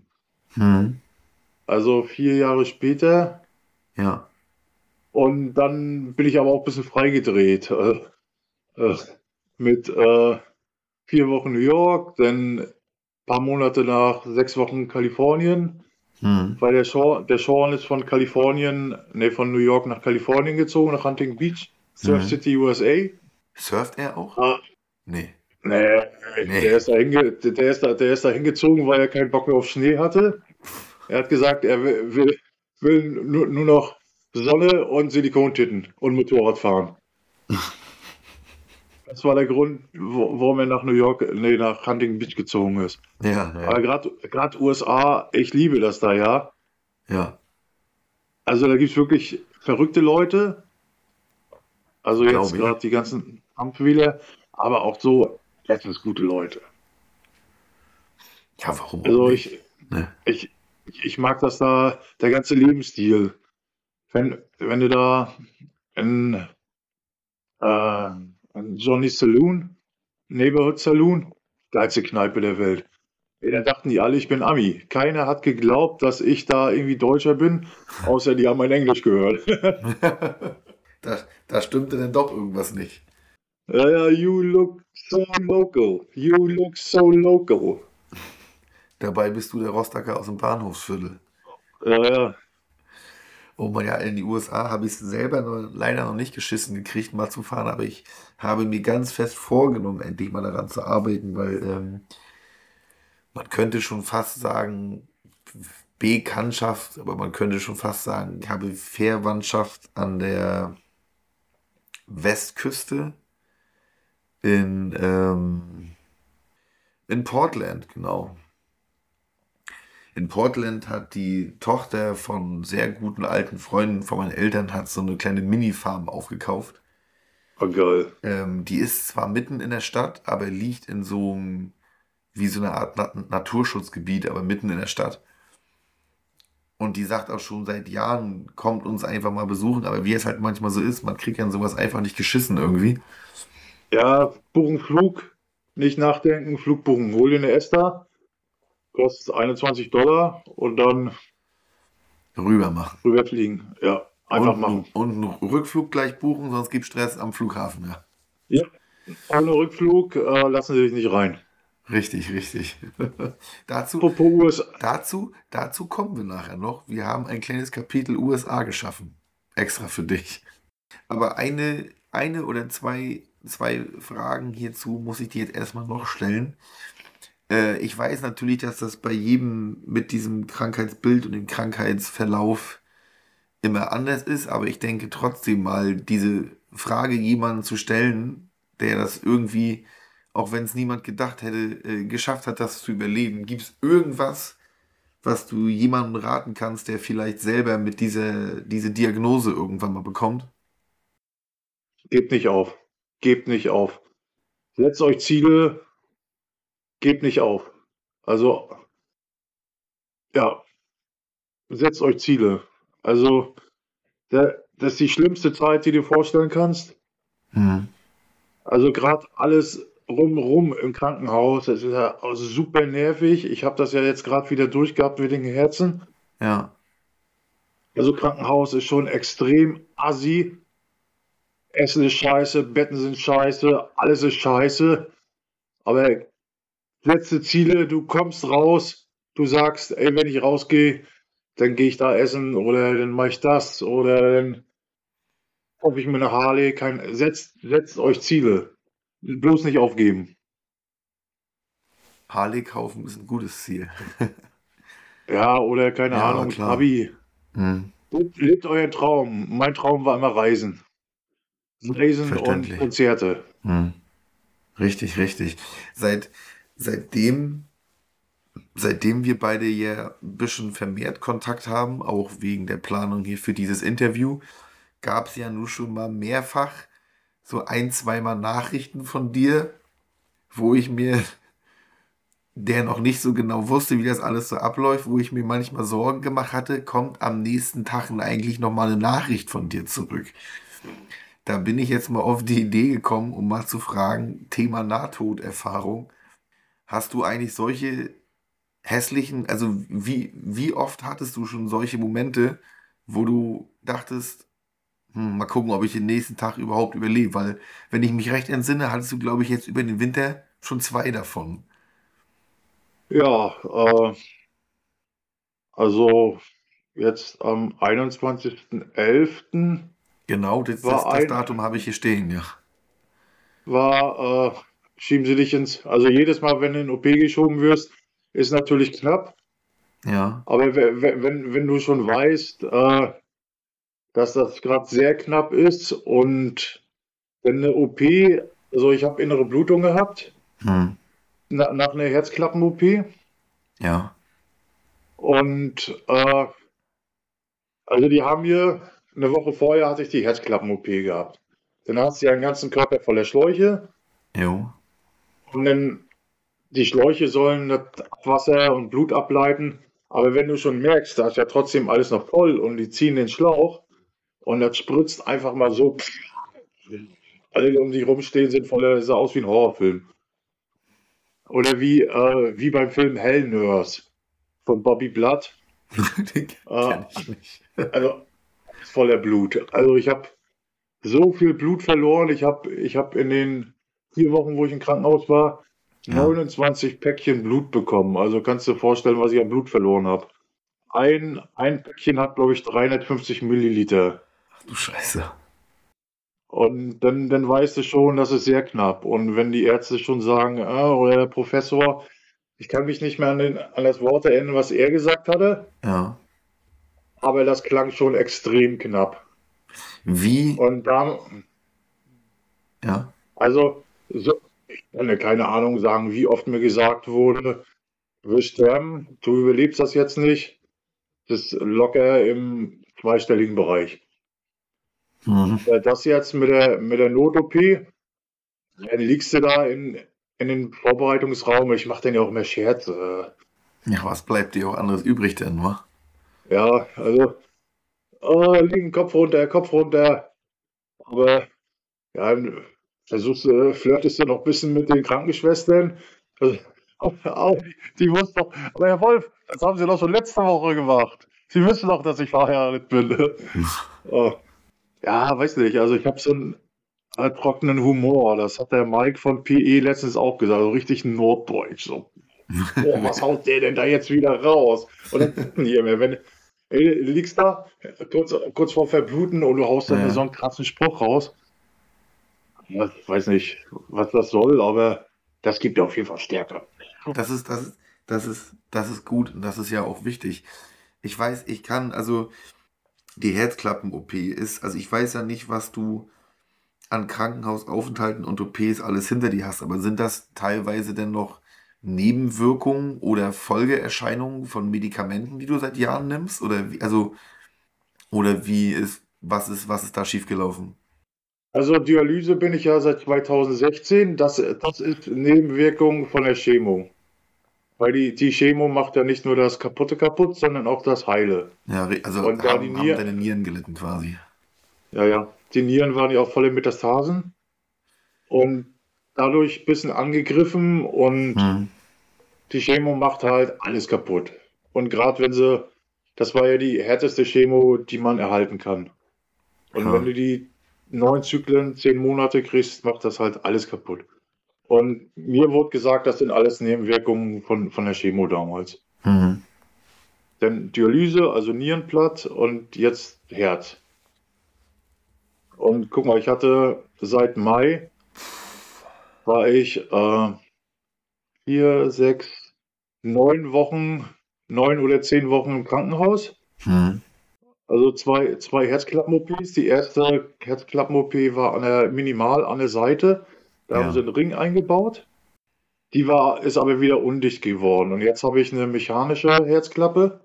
S3: Hm.
S4: Also vier Jahre später.
S3: Ja.
S4: Und dann bin ich aber auch ein bisschen freigedreht. Äh, mit äh, vier Wochen New York, dann ein paar Monate nach sechs Wochen Kalifornien.
S3: Hm.
S4: Weil der Sean, der Sean ist von Kalifornien, ne, von New York nach Kalifornien gezogen, nach Huntington Beach, Surf
S3: Mhm.
S4: City, USA.
S3: Surft er auch?
S4: Ah,
S3: Nee.
S4: nee,
S3: Nee.
S4: Der, ist da der, ist da, der ist da hingezogen, weil er keinen Bock mehr auf Schnee hatte. Er hat gesagt, er will, will, will nur, nur noch Sonne und Silikontitten und Motorrad fahren. Das war der Grund, warum er nach New York, nee, nach Huntington Beach gezogen ist.
S3: Ja,
S4: Aber
S3: ja.
S4: gerade USA, ich liebe das da, ja.
S3: ja.
S4: Also da gibt es wirklich verrückte Leute. Also jetzt gerade die ganzen Kampfwähler, aber auch so letztens gute Leute.
S3: Ja, warum
S4: Also ich,
S3: Ne?
S4: ich, ich mag das da, der ganze Lebensstil. Wenn, wenn du da in, äh, in Johnny's Saloon, Neighborhood Saloon, geilste Kneipe der Welt. Ey, Da dachten die alle, ich bin Ami. Keiner hat geglaubt, dass ich da irgendwie Deutscher bin, außer die haben mein Englisch gehört.
S3: da, da stimmte denn doch irgendwas nicht.
S4: Ja, ja, you look so local. You look so local.
S3: Dabei bist du der Rostocker aus dem Bahnhofsviertel.
S4: Ja, ja.
S3: Oh man, ja, in die USA habe ich es selber noch, leider noch nicht geschissen gekriegt, mal zu fahren, aber ich habe mir ganz fest vorgenommen, endlich mal daran zu arbeiten, weil ähm, man könnte schon fast sagen, Bekanntschaft, aber man könnte schon fast sagen, ich habe Verwandtschaft an der Westküste in, ähm, in Portland, genau. In Portland hat die Tochter von sehr guten alten Freunden von meinen Eltern hat so eine kleine Mini-Farm aufgekauft.
S4: Oh, geil.
S3: Ähm, die ist zwar mitten in der Stadt, aber liegt in so einem, wie so eine Art Na Naturschutzgebiet, aber mitten in der Stadt. Und die sagt auch schon seit Jahren, kommt uns einfach mal besuchen, aber wie es halt manchmal so ist, man kriegt ja sowas einfach nicht geschissen irgendwie.
S4: Ja, buchen Flug, nicht nachdenken, Flug buchen. Hol dir eine Esther, kostet 21 Dollar und dann
S3: Rüber machen.
S4: rüberfliegen. Ja, einfach
S3: und,
S4: machen.
S3: Und einen Rückflug gleich buchen, sonst gibt Stress am Flughafen, ja.
S4: Ja, ohne Rückflug äh, lassen sie dich nicht rein.
S3: Richtig, richtig. dazu, dazu, dazu kommen wir nachher noch. Wir haben ein kleines Kapitel USA geschaffen. Extra für dich. Aber eine, eine oder zwei, zwei Fragen hierzu muss ich dir jetzt erstmal noch stellen. Äh, ich weiß natürlich, dass das bei jedem mit diesem Krankheitsbild und dem Krankheitsverlauf immer anders ist, aber ich denke trotzdem mal, diese Frage jemandem zu stellen, der das irgendwie, auch wenn es niemand gedacht hätte, äh, geschafft hat, das zu überleben. Gibt es irgendwas, was du jemandem raten kannst, der vielleicht selber mit dieser diese Diagnose irgendwann mal bekommt?
S4: Gebt nicht auf. Gebt nicht auf. Setzt euch Ziele. Gebt nicht auf. Also, ja, setzt euch Ziele. Also, der, das ist die schlimmste Zeit, die du dir vorstellen kannst.
S3: Hm.
S4: Also gerade alles rumrum im Krankenhaus, das ist ja super nervig. Ich habe das ja jetzt gerade wieder durchgehabt mit den Herzen.
S3: Ja.
S4: Also Krankenhaus ist schon extrem assi. Essen ist scheiße, Betten sind scheiße, alles ist scheiße. Aber letzte Ziele, du kommst raus, du sagst, ey, wenn ich rausgehe, dann gehe ich da essen oder dann mache ich das oder dann kaufe ich mir eine Harley. Kein, setzt, setzt euch Ziele. Bloß nicht aufgeben.
S3: Harley kaufen ist ein gutes Ziel.
S4: Ja, oder keine
S3: Ja,
S4: Ahnung,
S3: klar.
S4: Abi.
S3: Hm.
S4: Lebt, euren Traum. Mein Traum war immer Reisen. Reisen und. Konzerte.
S3: Hm. Richtig, richtig. Seit, seitdem, seitdem wir beide ja ein bisschen vermehrt Kontakt haben, auch wegen der Planung hier für dieses Interview, gab es ja nun schon mal mehrfach so ein, zweimal Nachrichten von dir, wo ich mir, der noch nicht so genau wusste, wie das alles so abläuft, wo ich mir manchmal Sorgen gemacht hatte, kommt am nächsten Tag eigentlich nochmal eine Nachricht von dir zurück. Da bin ich jetzt mal auf die Idee gekommen, um mal zu fragen, Thema Nahtoderfahrung. Hast du eigentlich solche hässlichen, also wie, wie oft hattest du schon solche Momente, wo du dachtest, hm, mal gucken, ob ich den nächsten Tag überhaupt überlebe? Weil, wenn ich mich recht entsinne, hattest du, glaube ich, jetzt über den Winter schon zwei davon.
S4: Ja, äh, also jetzt am 21.11.
S3: Genau, das, das, das Datum habe ich hier stehen, ja.
S4: war, äh, schieben sie dich ins, also jedes Mal, wenn du in OP geschoben wirst, ist natürlich knapp.
S3: Ja,
S4: Aber we- we- wenn, wenn du schon weißt, äh, dass das gerade sehr knapp ist und wenn eine OP, also ich habe innere Blutung gehabt,
S3: hm.
S4: na, nach einer Herzklappen-OP
S3: ja,
S4: und äh, also die haben mir, eine Woche vorher hatte ich die Herzklappen-OP gehabt. Dann hast du ja den ganzen Körper voller Schläuche
S3: jo,
S4: und dann die Schläuche sollen das Wasser und Blut ableiten. Aber wenn du schon merkst, da ist ja trotzdem alles noch voll und die ziehen den Schlauch und das spritzt einfach mal so. Alle, die um dich rumstehen, sind voller, sah aus wie ein Horrorfilm. Oder wie, äh, wie beim Film Hell Nurse von Bobby Blood.
S3: den
S4: Ah.
S3: kenn ich nicht.
S4: Also voller Blut. Also ich habe so viel Blut verloren. Ich habe ich hab in den vier Wochen, wo ich im Krankenhaus war,
S3: Ja.
S4: 29 Päckchen Blut bekommen. Also kannst du dir vorstellen, was ich an Blut verloren habe. Ein, ein Päckchen hat, glaube ich, 350 Milliliter.
S3: Ach du Scheiße.
S4: Und dann, dann weißt du schon, das ist sehr knapp. Und wenn die Ärzte schon sagen, ah, oder der Professor, ich kann mich nicht mehr an, den, an das Wort erinnern, was er gesagt hatte,
S3: Ja.
S4: aber das klang schon extrem knapp.
S3: Wie,
S4: Und da,
S3: ja,
S4: also, so, ich kann keine Ahnung sagen, wie oft mir gesagt wurde, du wirst sterben, du überlebst das jetzt nicht. Das ist locker im zweistelligen Bereich.
S3: mhm.
S4: Das jetzt mit der, mit der Not-OP, dann liegst du da in, in den Vorbereitungsraum. Ich mache dann ja auch immer Scherze.
S3: ja, was bleibt dir auch anderes übrig denn, wa?
S4: Ja, also, oh, liegen Kopf runter, Kopf runter. Aber, ja, versuchst du, flirtest du noch ein bisschen mit den Krankenschwestern. Also, au, au, die wussten doch, aber Herr Wolf, das haben Sie doch schon letzte Woche gemacht. Sie wissen doch, dass ich verheiratet bin. Oh. Ja, weiß nicht, also ich habe so einen äh, trockenen Humor. Das hat der Mike von PE letztens auch gesagt, so richtig norddeutsch. So. Oh, was haut der denn da jetzt wieder raus? Und dann die immer, wenn ey, du liegst da kurz, kurz vor Verbluten und du haust dann
S3: Ja.
S4: so einen krassen Spruch raus. Ja, Ich weiß nicht, was das soll, aber das gibt dir auf jeden Fall Stärke.
S3: Das ist, das das ist, das ist gut und das ist ja auch wichtig. Ich weiß, ich kann, also die Herzklappen-OP ist, also ich weiß ja nicht, was du an Krankenhausaufenthalten und OPs alles hinter dir hast, aber sind das teilweise denn noch Nebenwirkungen oder Folgeerscheinungen von Medikamenten, die du seit Jahren nimmst? Oder wie, also, oder wie ist, was ist, was ist da schiefgelaufen?
S4: Also Dialyse bin ich ja seit 2016. Das, das ist Nebenwirkung von der Chemo. Weil die, die Chemo macht ja nicht nur das Kaputte kaputt, sondern auch das Heile.
S3: Ja, also
S4: Und
S3: haben, haben
S4: Nier-
S3: deine Nieren gelitten quasi.
S4: Ja, ja. Die Nieren waren ja auch voll in Metastasen. Und dadurch ein bisschen angegriffen und
S3: Hm.
S4: die Chemo macht halt alles kaputt. Und gerade wenn sie, das war ja die härteste Chemo, die man erhalten kann. Und
S3: Ja.
S4: wenn du die neun Zyklen, zehn Monate kriegst, macht das halt alles kaputt. Und mir wurde gesagt, das sind alles Nebenwirkungen von, von der Chemo damals.
S3: Mhm.
S4: Denn Dialyse, also Nierenplatt und jetzt Herz. Und guck mal, ich hatte seit Mai war ich äh, vier, sechs, neun Wochen, neun oder zehn Wochen im Krankenhaus.
S3: Mhm.
S4: Also zwei, zwei Herzklappen-OPs. Die erste Herzklappen-OP war an der, minimal an der Seite. Da
S3: Ja.
S4: haben sie einen Ring eingebaut. Die war, ist aber wieder undicht geworden. Und jetzt habe ich eine mechanische Herzklappe.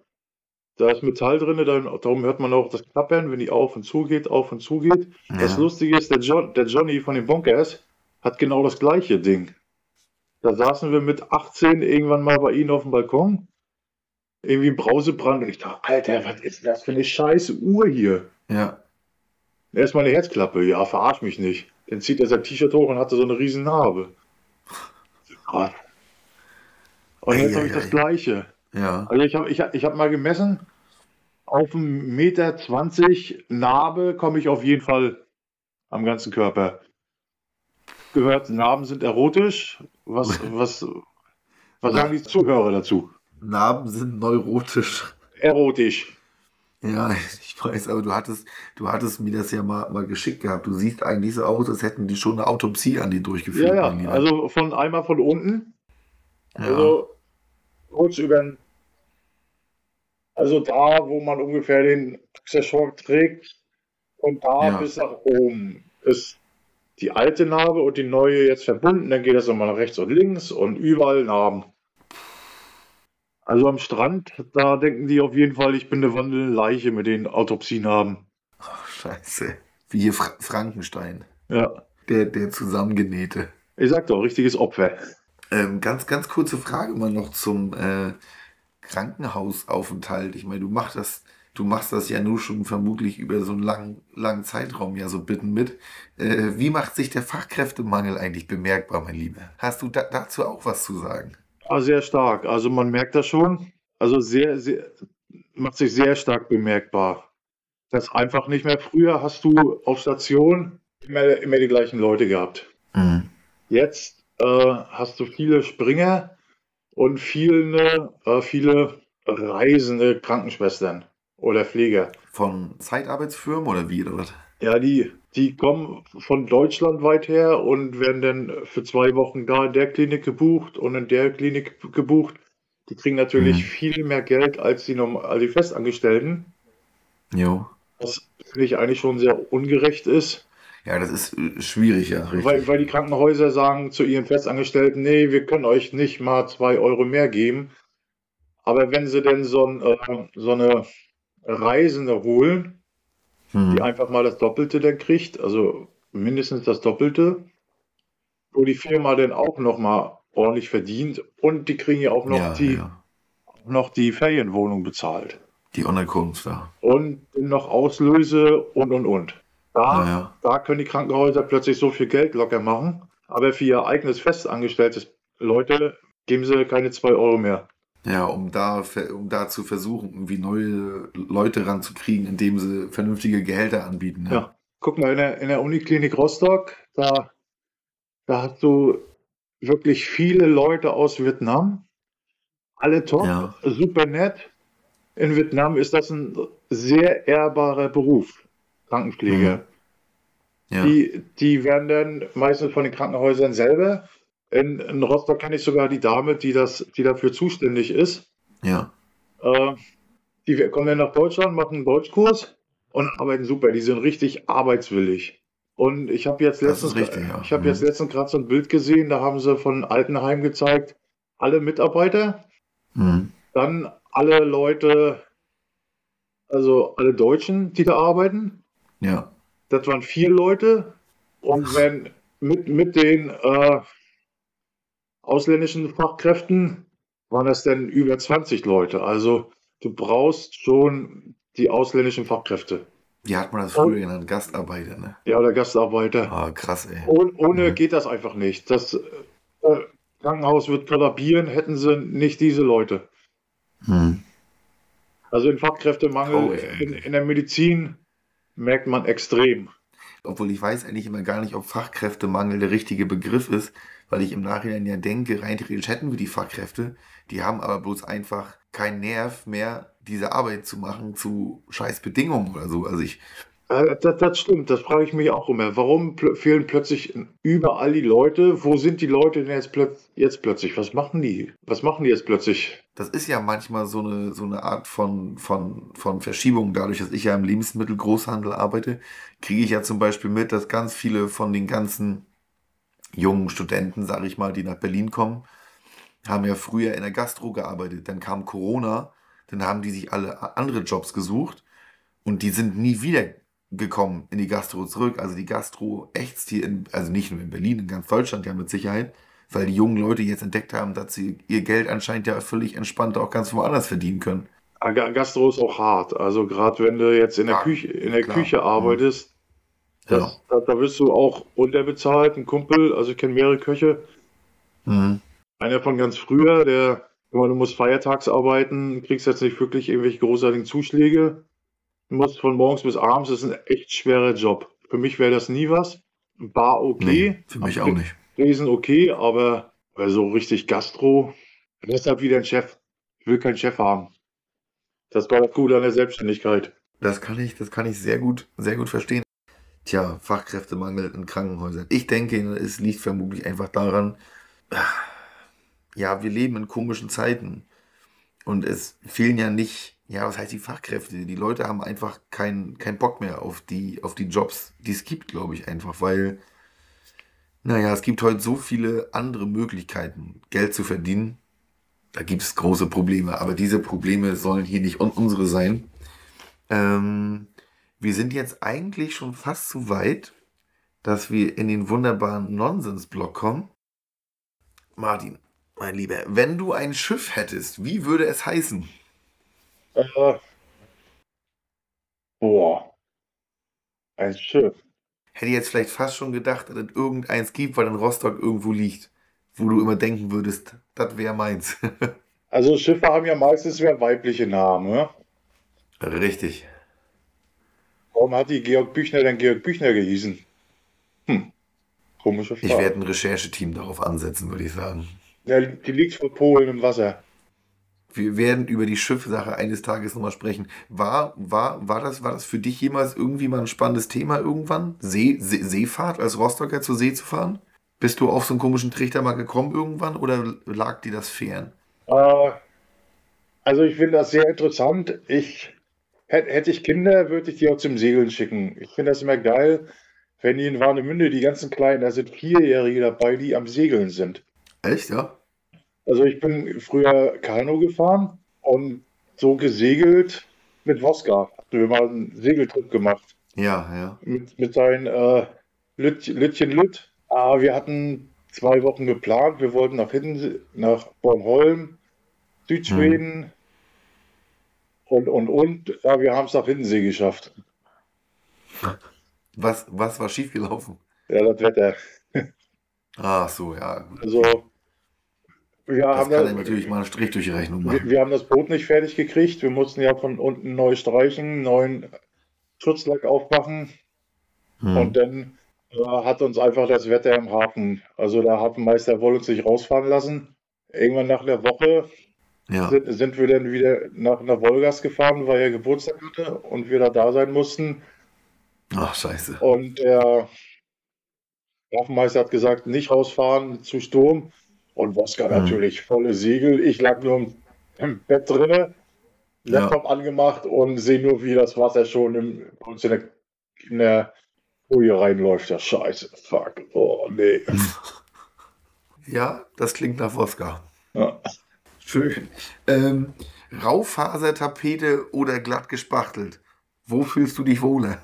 S4: Da ist Metall drin, darum hört man auch das Klappern, wenn die auf und zu geht, auf und zu geht. Das
S3: Ja.
S4: Lustige ist, der, John, der Johnny von den Bonkers hat genau das gleiche Ding. Da saßen wir mit 18 irgendwann mal bei ihnen auf dem Balkon. Irgendwie ein Brausebrand. Und ich dachte, Alter, was ist das für eine scheiß Uhr hier?
S3: Ja.
S4: Erstmal eine Herzklappe. Ja, verarsch mich nicht. Dann zieht er sein T-Shirt hoch und hatte so eine riesen Narbe. Gott. Und jetzt habe ich das gleiche.
S3: Ja.
S4: Also ich habe ich hab, ich hab mal gemessen, auf einen Meter 20 Narbe komme ich auf jeden Fall am ganzen Körper. Gehört, Narben sind erotisch. Was, was, was sagen die Zuhörer dazu?
S3: Narben sind neurotisch.
S4: Erotisch.
S3: Ja, ich weiß, aber du hattest, du hattest mir das ja mal, mal geschickt gehabt. Du siehst eigentlich so aus, als hätten die schon eine Autopsie an die durchgeführt.
S4: Ja, ja, also von einmal von unten,
S3: ja.
S4: also kurz über den, also da, wo man ungefähr den Boxershort trägt und da
S3: Ja.
S4: bis nach oben ist die alte Narbe und die neue jetzt verbunden, dann geht das nochmal nach rechts und links und überall Narben. Also am Strand, da denken die auf jeden Fall, ich bin eine wandelnde Leiche mit den Autopsienarben.
S3: Ach, scheiße. Wie hier Fra Frankenstein.
S4: Ja,
S3: Der, der Zusammengenähte.
S4: ich sag doch, richtiges Opfer.
S3: Ähm, ganz, ganz kurze Frage mal noch zum äh, Krankenhausaufenthalt. Ich meine, du machst das, du machst das ja nur schon vermutlich über so einen langen, langen Zeitraum ja so bitten mit. Äh, wie macht sich der Fachkräftemangel eigentlich bemerkbar, mein Lieber? Hast du da, dazu auch was zu sagen?
S4: Ah, sehr stark. Also man merkt das schon. Also sehr, sehr, macht sich sehr stark bemerkbar. das einfach nicht mehr. Früher hast du auf Station immer, immer die gleichen Leute gehabt.
S3: Mhm.
S4: Jetzt äh, hast du viele Springer und viele, äh, viele reisende Krankenschwestern oder Pfleger.
S3: Von Zeitarbeitsfirmen oder wie oder was?
S4: Ja, die, die kommen von Deutschland weit her und werden dann für zwei Wochen da in der Klinik gebucht und in der Klinik gebucht. Die kriegen natürlich
S3: Mhm.
S4: viel mehr Geld als die, als die Festangestellten,
S3: Jo.
S4: was finde ich eigentlich schon sehr ungerecht ist.
S3: Ja, das ist äh, schwierig, ja, richtig.
S4: Weil, weil die Krankenhäuser sagen zu ihren Festangestellten, nee, wir können euch nicht mal zwei Euro mehr geben. Aber wenn sie denn so, ein, äh, so eine Reisende holen,
S3: Hm.
S4: die einfach mal das Doppelte dann kriegt, also mindestens das Doppelte, wo die Firma dann auch nochmal ordentlich verdient und die kriegen ja auch noch,
S3: ja,
S4: die,
S3: ja.
S4: noch die Ferienwohnung bezahlt
S3: Die Unterkunft da.
S4: und noch Auslöse und und und. Da,
S3: Naja.
S4: da können die Krankenhäuser plötzlich so viel Geld locker machen, aber für ihr eigenes festangestelltes Leute geben sie keine zwei Euro mehr.
S3: Ja, um da, um da zu versuchen, irgendwie neue Leute ranzukriegen, indem sie vernünftige Gehälter anbieten. Ja.
S4: Ja. Guck mal, in der, in der Uniklinik Rostock, da, da hast du wirklich viele Leute aus Vietnam. Alle top,
S3: Ja.
S4: super nett. In Vietnam ist das ein sehr ehrbarer Beruf, Krankenpflege.
S3: Ja.
S4: Die, die werden dann meistens von den Krankenhäusern selber. In, in Rostock kenne ich sogar die Dame, die, das, die dafür zuständig ist.
S3: ja.
S4: Äh, die kommen dann nach Deutschland, machen einen Deutschkurs und arbeiten super. Die sind richtig arbeitswillig. Und ich habe jetzt letztens,
S3: richtig, ja.
S4: ich habe
S3: Mhm.
S4: jetzt letztens gerade so ein Bild gesehen, da haben sie von Altenheim gezeigt, alle Mitarbeiter,
S3: Hm.
S4: dann alle Leute, also alle Deutschen, die da arbeiten.
S3: Ja.
S4: Das waren vier Leute. Und wenn mit, mit den äh, ausländischen Fachkräften waren das dann über 20 Leute. Also du brauchst schon die ausländischen Fachkräfte.
S3: Wie hat man das früher genannt? Gastarbeiter, ne?
S4: Ja, oder Gastarbeiter.
S3: Ah, krass, ey.
S4: Oh, ohne
S3: Mhm.
S4: geht das einfach nicht. Das äh, Krankenhaus wird kollabieren, hätten sie nicht diese Leute.
S3: Hm.
S4: Also den Fachkräftemangel
S3: Traurig
S4: in, in der Medizin merkt man extrem.
S3: Obwohl ich weiß eigentlich immer gar nicht, ob Fachkräftemangel der richtige Begriff ist, weil ich im Nachhinein ja denke, rein theoretisch hätten wir die Fachkräfte, die haben aber bloß einfach keinen Nerv mehr, diese Arbeit zu machen zu scheiß Bedingungen oder so. Also ich,
S4: Äh, Das, das stimmt, das frage ich mich auch immer. Warum pl fehlen plötzlich überall die Leute? Wo sind die Leute denn jetzt, plöt jetzt plötzlich? Was machen die? Was machen die jetzt plötzlich?
S3: das ist ja manchmal so eine, so eine Art von, von, von Verschiebung. Dadurch, dass ich ja im Lebensmittelgroßhandel arbeite, kriege ich ja zum Beispiel mit, dass ganz viele von den ganzen jungen Studenten, sage ich mal, die nach Berlin kommen, haben ja früher in der Gastro gearbeitet. Dann kam Corona, dann haben die sich alle andere Jobs gesucht und die sind nie wieder gekommen in die Gastro zurück. Also die Gastro ächzt hier, in, also nicht nur in Berlin, in ganz Deutschland ja mit Sicherheit, weil die jungen Leute jetzt entdeckt haben, dass sie ihr Geld anscheinend ja völlig entspannt auch ganz woanders verdienen können.
S4: Ga- Gastro ist auch hart. Also gerade wenn du jetzt in der
S3: Ja,
S4: Küche, in der. Küche arbeitest,
S3: Ja.
S4: da, da wirst du auch unterbezahlt. Ein Kumpel, also ich kenne mehrere Köche.
S3: Mhm.
S4: Einer von ganz früher, der, du musst feiertags arbeiten, kriegst jetzt nicht wirklich irgendwelche großartigen Zuschläge. Du musst von morgens bis abends, das ist ein echt schwerer Job. Für mich wäre das nie was. Bar okay.
S3: Nee, für mich auch nicht.
S4: Tresen okay, aber so richtig Gastro. Deshalb wieder ein Chef. Ich will keinen Chef haben. Das war das Gute an der Selbstständigkeit.
S3: Das kann ich, das kann ich sehr gut, sehr gut verstehen. Tja, Fachkräftemangel in Krankenhäusern. Ich denke, es liegt vermutlich einfach daran, ja, wir leben in komischen Zeiten. Und es fehlen ja nicht, ja, was heißt die Fachkräfte? Die Leute haben einfach keinen keinen Bock mehr auf die, auf die Jobs, die es gibt, glaube ich, einfach, weil, naja, es gibt heute so viele andere Möglichkeiten, Geld zu verdienen. Da gibt es große Probleme, aber diese Probleme sollen hier nicht un unsere sein. Ähm, wir sind jetzt eigentlich schon fast so weit, dass wir in den wunderbaren Nonsens-Block kommen. Martin, mein Lieber, wenn du ein Schiff hättest, wie würde es heißen?
S4: Äh, boah. Ein Schiff.
S3: Hätte jetzt vielleicht fast schon gedacht, dass es irgendeins gibt, weil in Rostock irgendwo liegt, wo du immer denken würdest, das wäre meins.
S4: Also Schiffe haben ja meistens mehr weibliche Namen. Ne?
S3: Richtig.
S4: Warum hat die Georg Büchner denn Georg Büchner gehießen? Hm. Komische
S3: Ich
S4: Frage.
S3: werde ein Rechercheteam darauf ansetzen, würde ich sagen.
S4: Ja, die liegt vor Polen im Wasser.
S3: Wir werden über die Schiffsache eines Tages nochmal sprechen. War, war, war, das, war das für dich jemals irgendwie mal ein spannendes Thema irgendwann? See, See, Seefahrt als Rostocker zur See zu fahren? Bist du auf so einen komischen Trichter mal gekommen irgendwann oder lag dir das fern?
S4: Äh, also ich finde das sehr interessant. Ich hätte, ich Kinder, würde ich die auch zum Segeln schicken. Ich finde das immer geil, wenn die in Warnemünde, die ganzen Kleinen, da sind Vierjährige dabei, die am Segeln sind.
S3: Echt, ja?
S4: Also ich bin früher Kanu gefahren und so gesegelt mit Voska. Hatten wir mal einen Segeltrip gemacht
S3: Ja, ja.
S4: mit, mit seinen äh, Lüt, Lütchen Lütt. Aber wir hatten zwei Wochen geplant. Wir wollten nach hinten, nach Bornholm, Südschweden und, und, und. Ja, wir haben es nach Hiddensee geschafft.
S3: Was, was war schiefgelaufen?
S4: Ja, das Wetter.
S3: Ach so, ja.
S4: Also, wir
S3: Das
S4: haben
S3: kann
S4: da-
S3: ja natürlich mal einen Strich durch die Rechnung
S4: Wir,
S3: machen.
S4: wir haben das Boot nicht fertig gekriegt. Wir mussten ja von unten neu streichen, neuen Schutzlack aufmachen.
S3: Hm.
S4: Und dann äh, hat uns einfach das Wetter im Hafen, also der Hafenmeister wollte uns nicht rausfahren lassen. Irgendwann nach einer Woche
S3: Ja.
S4: sind, sind wir dann wieder nach nach Wolgast gefahren, weil er Geburtstag hatte und wir da da sein mussten.
S3: Ach, scheiße.
S4: Und der Hafenmeister hat gesagt, nicht rausfahren zu Sturm. Und Woska
S3: Mhm.
S4: natürlich volle Segel. Ich lag nur im, im Bett drinne,
S3: Ja.
S4: Laptop angemacht und sehe nur, wie das Wasser schon im, uns in der, in der Folie reinläuft. Ja, scheiße, fuck. Oh, nee.
S3: Ja, das klingt nach Woska.
S4: Ja.
S3: Schön. Ähm, Raufasertapete oder glatt gespachtelt? Wo fühlst du dich wohler?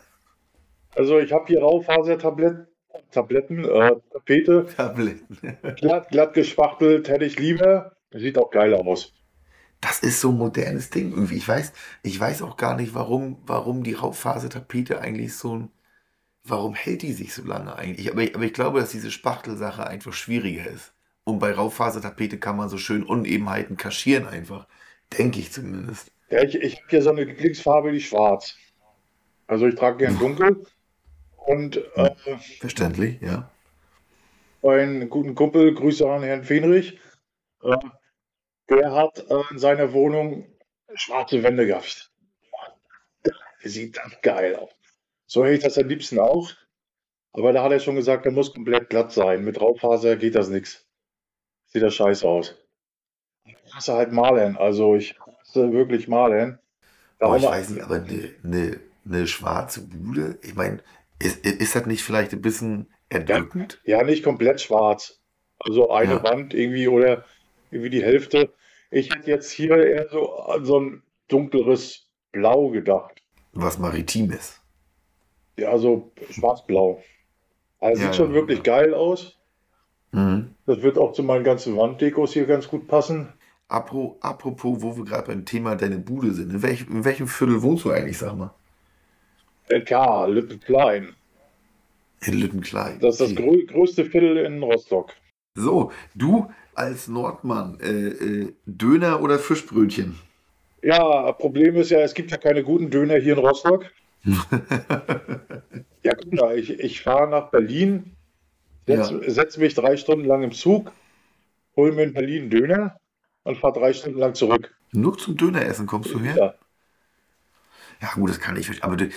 S4: Also ich habe hier Raufasertabletten, Tabletten, äh, Tapete,
S3: Tabletten.
S4: glatt, glatt gespachtelt, hätte ich lieber. Sieht auch geil aus.
S3: Das ist so ein modernes Ding irgendwie. Ich weiß, ich weiß auch gar nicht, warum, warum die Raufasertapete eigentlich so ein. Warum hält die sich so lange eigentlich? Aber ich, aber ich glaube, dass diese Spachtelsache einfach schwieriger ist. Und bei Raufasertapete kann man so schön Unebenheiten kaschieren einfach. Denke ich zumindest.
S4: Ja, ich, ich habe hier so eine Lieblingsfarbe, die schwarz. Also ich trage gern dunkel. Und äh,
S3: Verständlich, ja.
S4: einen guten Kumpel, Grüße an Herrn Fenrich, äh, der hat äh, in seiner Wohnung schwarze Wände gehabt. Sieht das geil aus. So hätte ich das am liebsten auch. Aber da hat er schon gesagt, der muss komplett glatt sein. Mit Raufaser geht das nichts. Sieht das scheiße aus. Ich hasse halt Malen. Also ich hasse wirklich Malen.
S3: Aber ich
S4: Darum-
S3: weiß nicht, aber eine, eine, eine schwarze Bude, ich meine, ist, ist das nicht vielleicht ein bisschen erdrückend?
S4: Ja, nicht komplett schwarz. Also eine
S3: Ja.
S4: Wand irgendwie oder irgendwie die Hälfte. Ich hätte jetzt hier eher so an so ein dunkleres Blau gedacht.
S3: Was Maritimes.
S4: Ja, so schwarz-blau. Also
S3: Ja,
S4: sieht schon
S3: ja,
S4: wirklich
S3: ja.
S4: geil aus.
S3: Mhm.
S4: Das wird auch zu meinen ganzen Wanddekos hier ganz gut passen.
S3: Apro- Apropos, wo wir gerade beim Thema deine Bude sind. In, welch, in welchem Viertel wohnst du eigentlich, sag mal?
S4: LK, Lüttenklein.
S3: In Lüttenklein.
S4: Das ist das grö größte Viertel in Rostock.
S3: So, du als Nordmann, äh, äh, Döner oder Fischbrötchen?
S4: Ja, Problem ist ja, es gibt ja keine guten Döner hier in Rostock. Ja, guck mal, ich, ich fahre nach Berlin, setz,
S3: Ja.
S4: setz mich drei Stunden lang im Zug, hol mir in Berlin einen Döner und fahre drei Stunden lang zurück.
S3: Nur zum Döneressen kommst du her?
S4: Ja.
S3: Ja, gut, das kann ich. Aber du,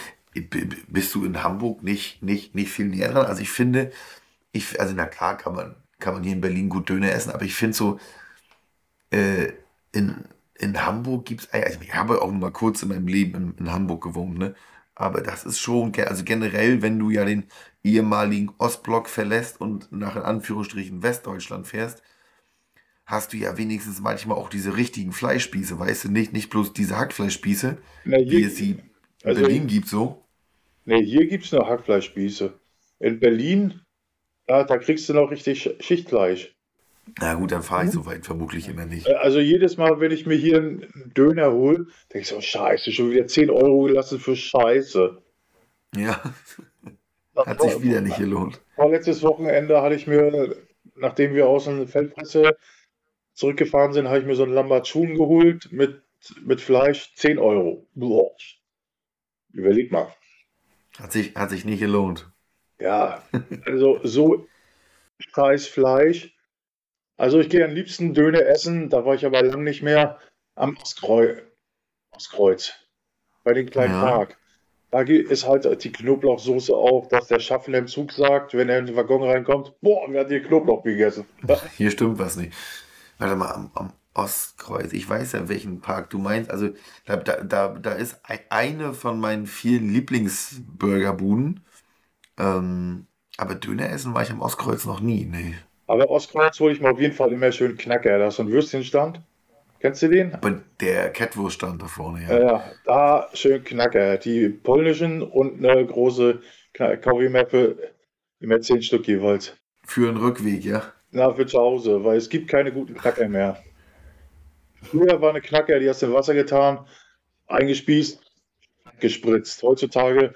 S3: bist du in Hamburg nicht, nicht, nicht viel näher dran? Also ich finde, ich, also na klar kann man, kann man hier in Berlin gut Döner essen, aber ich finde so, äh, in, in Hamburg gibt es, also ich habe auch noch mal kurz in meinem Leben in, in Hamburg gewohnt, ne? Aber das ist schon, also generell, wenn du ja den ehemaligen Ostblock verlässt und nach in Anführungsstrichen Westdeutschland fährst, hast du ja wenigstens manchmal auch diese richtigen Fleischspieße, weißt du, nicht, nicht bloß diese Hackfleischspieße,
S4: Na,
S3: wie
S4: hier,
S3: es sie in
S4: also-
S3: Berlin gibt, so.
S4: nee, hier gibt es nur Hackfleischspieße. In Berlin, da, da kriegst du noch richtig Sch- Schichtfleisch.
S3: Na gut, dann fahre ich so weit vermutlich immer nicht.
S4: Äh, Also jedes Mal, wenn ich mir hier einen Döner hole, denke ich so, scheiße, schon wieder 10 Euro gelassen für Scheiße.
S3: Ja, hat sich wieder nicht gelohnt.
S4: Vorletztes Wochenende hatte ich mir, nachdem wir aus der Feldpresse zurückgefahren sind, habe ich mir so einen Lambertschun geholt mit, mit Fleisch, 10 Euro. Boah. Überleg mal.
S3: Hat sich, hat sich nicht gelohnt.
S4: Ja, also so scheiß Fleisch. Also ich gehe am liebsten Döner essen, da war ich aber lang nicht mehr am Ostkreuz. Ostkreuz bei den kleinen
S3: Ja.
S4: Park. Da ist halt die Knoblauchsoße auch, dass der Schaffner im Zug sagt, wenn er in den Waggon reinkommt, boah, wer hat hier Knoblauch gegessen?
S3: Hier stimmt was nicht. Warte mal, am, am Ostkreuz. Ich weiß ja, welchen Park du meinst. Also, da, da, da, ist ei- eine von meinen vielen Lieblingsburgerbuden. Ähm, aber Döner essen war ich am Ostkreuz noch nie. Nee.
S4: Aber Ostkreuz hole ich mir auf jeden Fall immer schön Knacker. Da ist so ein Würstchenstand. Kennst du den?
S3: Aber der Catwurst stand da vorne, ja.
S4: Ja, da schön Knacker. Die polnischen und eine große Kaffeemappe, immer zehn Stück jeweils.
S3: Für einen Rückweg, ja.
S4: Na, für zu Hause, weil es gibt keine guten Knacker mehr. Früher war eine Knacker, die hast du in Wasser getan, eingespießt, gespritzt. Heutzutage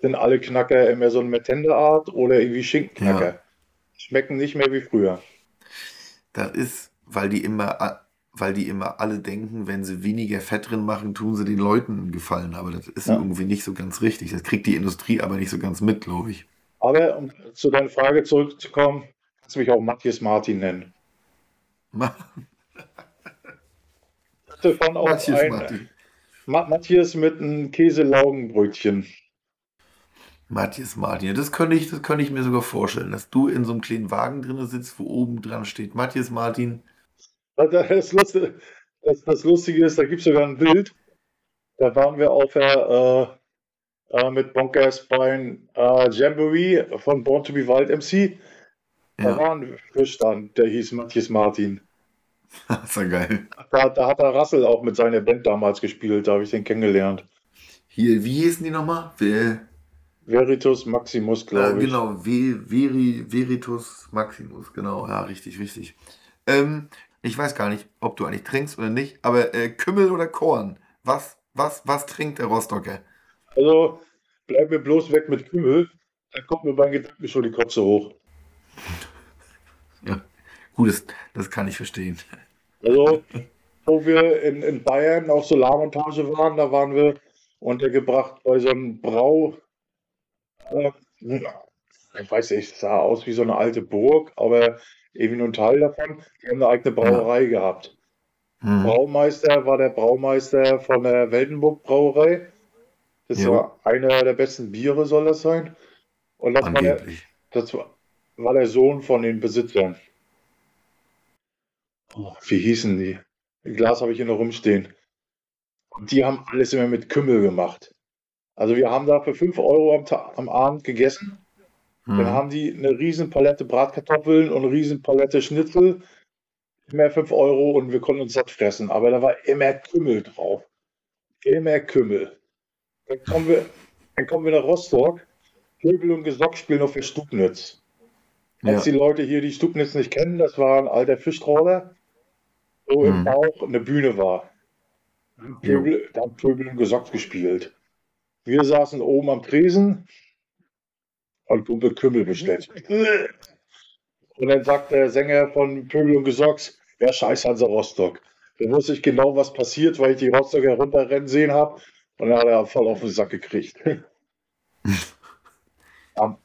S4: sind alle Knacker immer so eine Metende-Art oder irgendwie Schinkenknacker.
S3: Ja.
S4: Schmecken nicht mehr wie früher.
S3: Das ist, weil die immer, weil die immer alle denken, wenn sie weniger Fett drin machen, tun sie den Leuten einen Gefallen. Aber das ist
S4: Ja.
S3: irgendwie nicht so ganz richtig. Das kriegt die Industrie aber nicht so ganz mit, glaube ich.
S4: Aber um zu deiner Frage zurückzukommen, kannst du mich auch Matthias Martin nennen. Davon auch
S3: Matthias
S4: ein
S3: Martin.
S4: Ma Matthias mit einem Käse-Laugenbrötchen.
S3: Matthias Martin. Das könnte ich, das könnte ich mir sogar vorstellen, dass du in so einem kleinen Wagen drin sitzt, wo oben dran steht Matthias Martin.
S4: Das Lustige, das, das Lustige ist, da gibt es sogar ein Bild. Da waren wir auf der, äh, äh, mit Bonkers beim äh, Jamboree von Born to be Wild MC. Da
S3: Ja,
S4: war ein Fischstand, der hieß Matthias Martin.
S3: das ja geil.
S4: Da, da hat der Russell auch mit seiner Band damals gespielt, da habe ich den kennengelernt.
S3: Hier, wie hießen die nochmal? Wer,
S4: Veritus Maximus, glaube ich.
S3: genau, Ve, Veri, Veritus Maximus, genau, ja, richtig, richtig. Ähm, ich weiß gar nicht, ob du eigentlich trinkst oder nicht, aber äh, Kümmel oder Korn? Was, was, was trinkt der Rostocker?
S4: Also bleib mir bloß weg mit Kümmel, dann kommt mir beim Gedanken schon die Kotze hoch.
S3: Ja, gut, das, das kann ich verstehen.
S4: Also, wo wir in, in Bayern auf Solarmontage waren, da waren wir untergebracht bei so einem Brau. Äh, ich weiß nicht, es sah aus wie so eine alte Burg, aber irgendwie nur ein Teil davon. Die haben eine eigene Brauerei gehabt.
S3: Hm.
S4: Braumeister war der Braumeister von der Weltenburg Brauerei. Das
S3: Jo.
S4: war einer der besten Biere, soll das sein. Und das war der, das war, der Sohn von den Besitzern. Oh, wie hießen die? Ein Glas habe ich hier noch rumstehen. Und die haben alles immer mit Kümmel gemacht. Also wir haben da für 5 Euro am, am Abend gegessen. Dann
S3: Hm.
S4: haben die eine riesen Palette Bratkartoffeln und eine riesen Palette Schnitzel. Immer 5 Euro und wir konnten uns satt fressen. Aber da war immer Kümmel drauf. Immer Kümmel. Dann kommen wir, dann kommen wir nach Rostock. Pöbel und Gesock spielen auf der Stubnitz. Als
S3: Ja.
S4: die Leute hier die Stubnitz nicht kennen, das war ein alter Fischtrawler, wo im
S3: Mhm.
S4: Bauch eine Bühne war. Pöbel, da haben Pöbel und Gesock gespielt. Wir saßen oben am Tresen und Kumpel Kümmel bestellt. Und dann sagt der Sänger von Pöbel und Gesocks, ja, scheiß Hansa Rostock. Da wusste ich genau, was passiert, weil ich die Rostocker runterrennen sehen habe. Und dann hat er voll auf den Sack gekriegt.